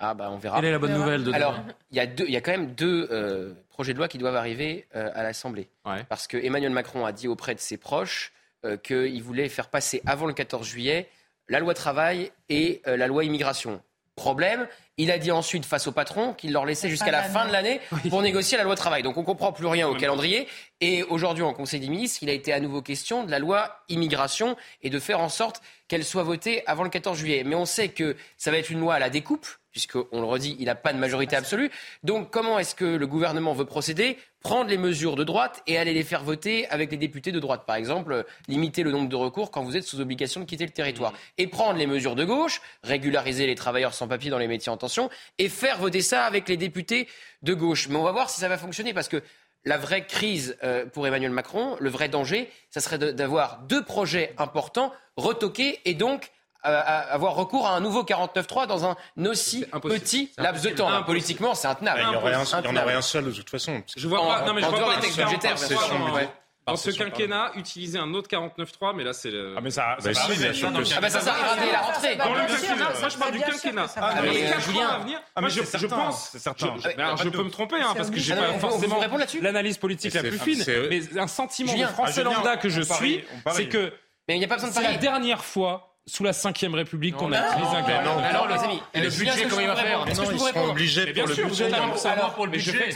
Ah bah on verra. Quelle est la bonne nouvelle de Alors, il y, a y a quand même deux euh, projets de loi qui doivent arriver euh, à l'Assemblée. Parce que Emmanuel Macron a dit auprès de ses proches euh, qu'il voulait faire passer avant le 14 juillet la loi travail et la loi immigration. Problème, il a dit ensuite face au patron qu'il leur laissait jusqu'à la fin de l'année pour négocier la loi travail. Donc on ne comprend plus rien au calendrier. Et aujourd'hui, en Conseil des ministres, il a été à nouveau question de la loi immigration et de faire en sorte qu'elle soit votée avant le 14 juillet. Mais on sait que ça va être une loi à la découpe, puisqu'on le redit, il n'a pas de majorité absolue. Donc comment est-ce que le gouvernement veut procéder? Prendre les mesures de droite et aller les faire voter avec les députés de droite, par exemple, limiter le nombre de recours quand vous êtes sous obligation de quitter le territoire. Et prendre les mesures de gauche, régulariser les travailleurs sans papier dans les métiers en tension et faire voter ça avec les députés de gauche. Mais on va voir si ça va fonctionner parce que la vraie crise euh, pour Emmanuel Macron, le vrai danger, ça serait d'avoir deux projets importants retoqués et donc euh, avoir recours à un nouveau 49-3 dans un aussi petit laps de temps. Politiquement, c'est intenable. Il n'y en aurait un seul de toute façon. Je vois pas. Non, mais je vois pas dans ce quinquennat, utiliser un autre 49.3, mais là c'est le. Ah, mais ça. ça bah, la rentrée. Dans le quinquennat, moi je parle du quinquennat. Ah, ah, mais je, pense. Certain. Je, ben, peux me tromper, hein, parce que j'ai pas forcément l'analyse politique la plus fine, mais un sentiment français lambda que je suis, c'est que. Mais il a pas besoin de parler. la dernière fois sous la 5ème République qu'on a les ingrédients. Alors, les amis, et le budget, comment il va faire Non, ils seront obligés pour le budget. Alors, pour le budget,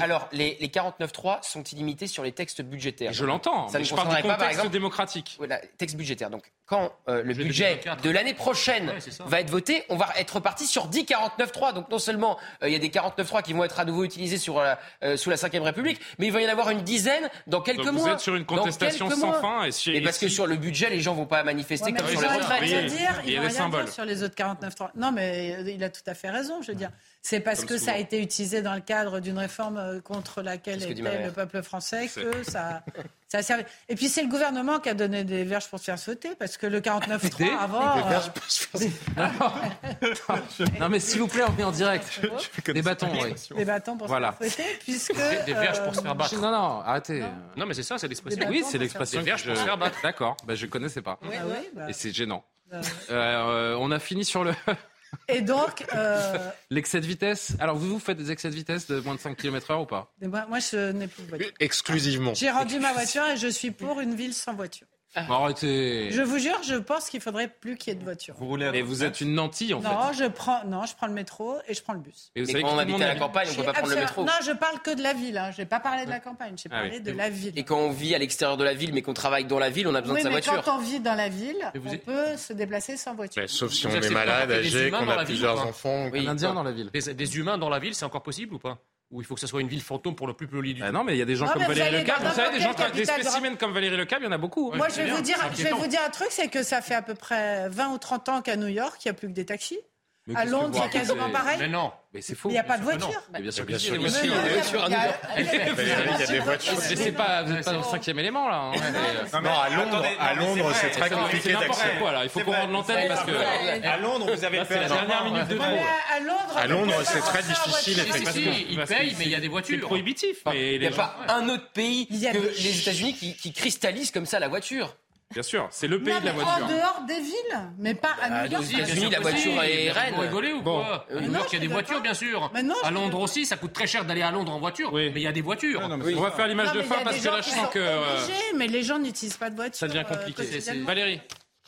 alors les, les 49.3 sont illimités sur les textes budgétaires. Je l'entends. Ça ne je parle du contexte démocratique. Voilà, texte budgétaire. Donc, quand euh, le budget de l'année prochaine va être voté, on va être reparti sur 10 49.3. Donc, non seulement euh, il y a des 49.3 qui vont être à nouveau utilisés euh, sous la 5ème République, mais il va y en avoir une dizaine dans quelques mois. Vous êtes sur une contestation sans fin. Et parce que sur le budget, les gens vont pas manifester comme sur les autres va te dire, il, il va rien dire sur les autres 49.3. Non, mais il a tout à fait raison, je veux dire. C'est parce que ça a été utilisé dans le cadre d'une réforme euh, contre laquelle était le peuple français que ça, ça servait. Et puis c'est le gouvernement qui a donné des verges pour se faire sauter, parce que le 49-3 avant. Des verges euh, pour se faire sauter. non, mais s'il vous plaît, on est en direct. Des bâtons, oui. Des bâtons pour voilà. se faire sauter. Des, verges euh, pour se faire battre. Non, non, arrêtez. Non, mais c'est ça, c'est l'expression. Oui, c'est l'expression. Des verges pour se faire battre. D'accord, bah, je ne connaissais pas. Ah bah. Et c'est gênant. Bah, on a fini sur le. Et donc. Euh, L'excès de vitesse Alors, vous, vous faites des excès de vitesse de moins de 5 km/h ou pas? Moi, moi, je n'ai plus de voiture. Exclusivement. J'ai rendu ma voiture et je suis pour une ville sans voiture. Ah. Arrêtez. Je vous jure, je pense qu'il faudrait plus qu'il y ait de voitures. Vous roulez Mais vous êtes une lentille en non, fait. Je prends, non, je prends le métro et je prends le bus. Et vous savez quand on habite à la campagne, on ne peut pas prendre le métro. Non, je parle que de la ville. Hein. Je n'ai pas parlé de la campagne, j'ai ah parlé de la ville. Et quand on vit à l'extérieur de la ville, mais qu'on travaille dans la ville, on a besoin de sa mais voiture. Quand on vit dans la ville, on peut se déplacer sans voiture. Sauf si on, est malade, âgé, qu'on a plusieurs enfants. Des Indiens dans la ville. Des humains dans la ville, c'est encore possible ou pas? Ou il faut que ce soit une ville fantôme pour le plus poli du ah Non, mais il y a des gens comme Valérie Lecab. Vous savez, des gens des spécimens comme Valérie Le Lecab, il y en a beaucoup. Moi, je vais, vous dire, je vais vous dire un truc, c'est que ça fait à peu près 20 ou 30 ans qu'à New York, il n'y a plus que des taxis. À Londres, c'est quasiment pareil. Mais non, mais c'est faux. Il n'y a pas de voiture. Bien sûr, bien sûr. Il y a des voitures. Mais c'est pas, vous n'êtes pas dans le cinquième élément là. Non, à Londres, c'est très compliqué d'accès. Il faut qu'on rende l'antenne parce que à Londres, vous avez la dernière minute de trop. À Londres, c'est très difficile. Ils payent, mais il y a des voitures. C'est prohibitif. Il n'y a pas un autre pays que les États-Unis qui cristallise comme ça la voiture. Bien sûr, c'est le pays Non, de la mais voiture. En dehors des villes, mais pas à Bah, New York. aux États-Unis, la voiture est reine. Vous rigolez ou quoi Euh, À New non, York, il y a des voitures, pas. bien sûr. Mais non, à Londres aussi, ça coûte très cher d'aller à Londres en voiture. Mais il y a des voitures. On va faire l'image de fin parce que là, je qui sens que euh, obligés, mais les gens n'utilisent pas de voiture. ça devient euh, compliqué. Valérie,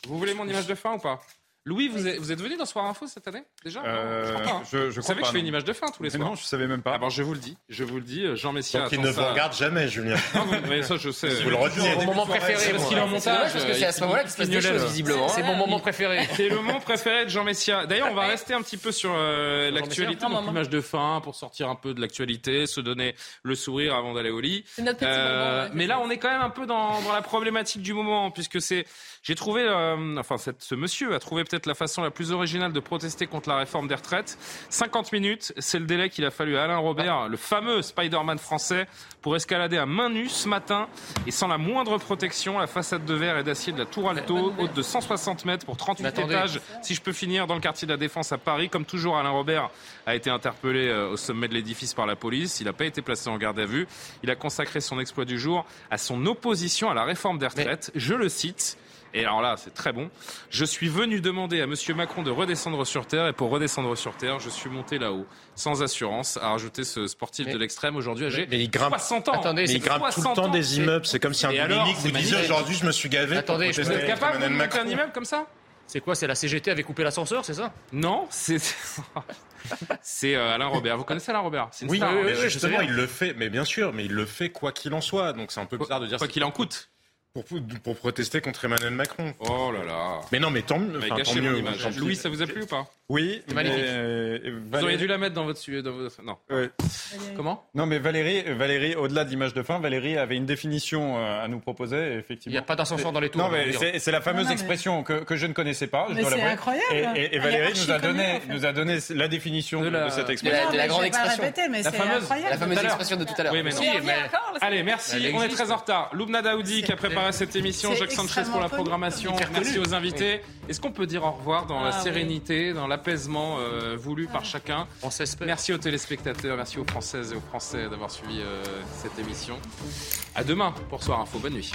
vous voulez mon image de fin ou pas? Louis, vous êtes, vous êtes venu dans Soir Info cette année déjà Euh, je crois pas, hein. je- je Vous crois savez que je fais non. une image de fin tous les Mais soirs. non, je savais même pas. Ah bon, je vous le dis, je vous le dis, euh, Jean Messia. Donc il ne vous regarde jamais, Julien. Non, mais ça, je sais. Vous le retenez. Mon moment préféré, C'est parce qu'il est en C'est montage. parce que c'est à ce moment-là qu'il se passe des Pignolel. choses, visiblement. C'est mon moment préféré. C'est le moment préféré de Jean Messia. D'ailleurs, on va rester un petit peu sur euh, l'actualité, l'image de fin pour sortir un peu de l'actualité, se donner le sourire avant d'aller au lit. C'est notre petit Euh, moment, ouais, mais là, on est quand même un peu dans, dans la problématique du moment, puisque c'est, j'ai trouvé, euh, enfin, cette- ce monsieur a trouvé peut-être la façon la plus originale de protester contre la réforme des retraites. 50 minutes, c'est le délai qu'il a fallu à Alain Robert, le fameux Spider-Man français, pour escalader à main nue ce matin et sans la moindre protection la façade de verre et d'acier de la Tour Alto, haute de 160 mètres pour 38 Mais attendez. étages. Si je peux finir dans le quartier de la Défense à Paris, comme toujours, Alain Robert a été interpellé euh, au sommet de l'édifice par la police. Il n'a pas été placé en garde à vue. Il a consacré son exploit du jour à son opposition à la réforme des retraites. Je le cite. Et alors là, c'est très bon. Je suis venu demander à Monsieur Macron de redescendre sur terre, et pour redescendre sur terre, je suis monté là-haut, sans assurance, a rajouté ce sportif de l'extrême aujourd'hui âgé Mais il grimpe, 60 ans. mais il grimpe tout le 60 temps des immeubles. C'est comme si un boulimique vous disait aujourd'hui je me suis gavé. Attendez, je Vous êtes capable de monter un immeuble comme ça? C'est quoi C'est la CGT avait coupé l'ascenseur, c'est ça? Non, c'est c'est euh, Alain Robert. Vous connaissez Alain Robert? C'est une Oui, star, mais oui, justement, il le fait. Mais bien sûr, mais il le fait quoi qu'il en soit. Donc c'est un peu bizarre de dire Quoi qu'il en coûte. Pour, pour protester contre Emmanuel Macron. Oh là là. Mais non, mais tant, gâché tant mieux. image. tant. Louis, ça vous a plu ou pas? Oui, magnifique. mais, euh, Vous auriez dû la mettre dans votre... Dans votre... Non. Comment? Non, mais Valérie, Valérie au-delà de l'image de fin, Valérie avait une définition euh, à nous proposer, effectivement. Il n'y a pas d'ascenseur dans les tours. Non, mais c'est c'est la fameuse Non, non, mais- expression que, que je ne connaissais pas. je Mais dois c'est l'avouer. incroyable. Et, Valérie nous a, donné, en fait. nous a donné la définition De de, la- cette de expression. la- Non, de la mais grande expression. mais La fameuse- expression de tout à l'heure. Oui, mais non. Allez, merci. On est très en retard. Loubna Daoudi qui a préparé cette émission, Jacques Sanchez pour la programmation. Merci aux invités. Est-ce qu'on peut dire au revoir dans la Ah, oui. sérénité, dans l'apaisement euh, voulu par chacun On s'espère. Merci aux téléspectateurs, merci aux Françaises et aux Français d'avoir suivi euh, cette émission. À demain pour Soir Info. Bonne nuit.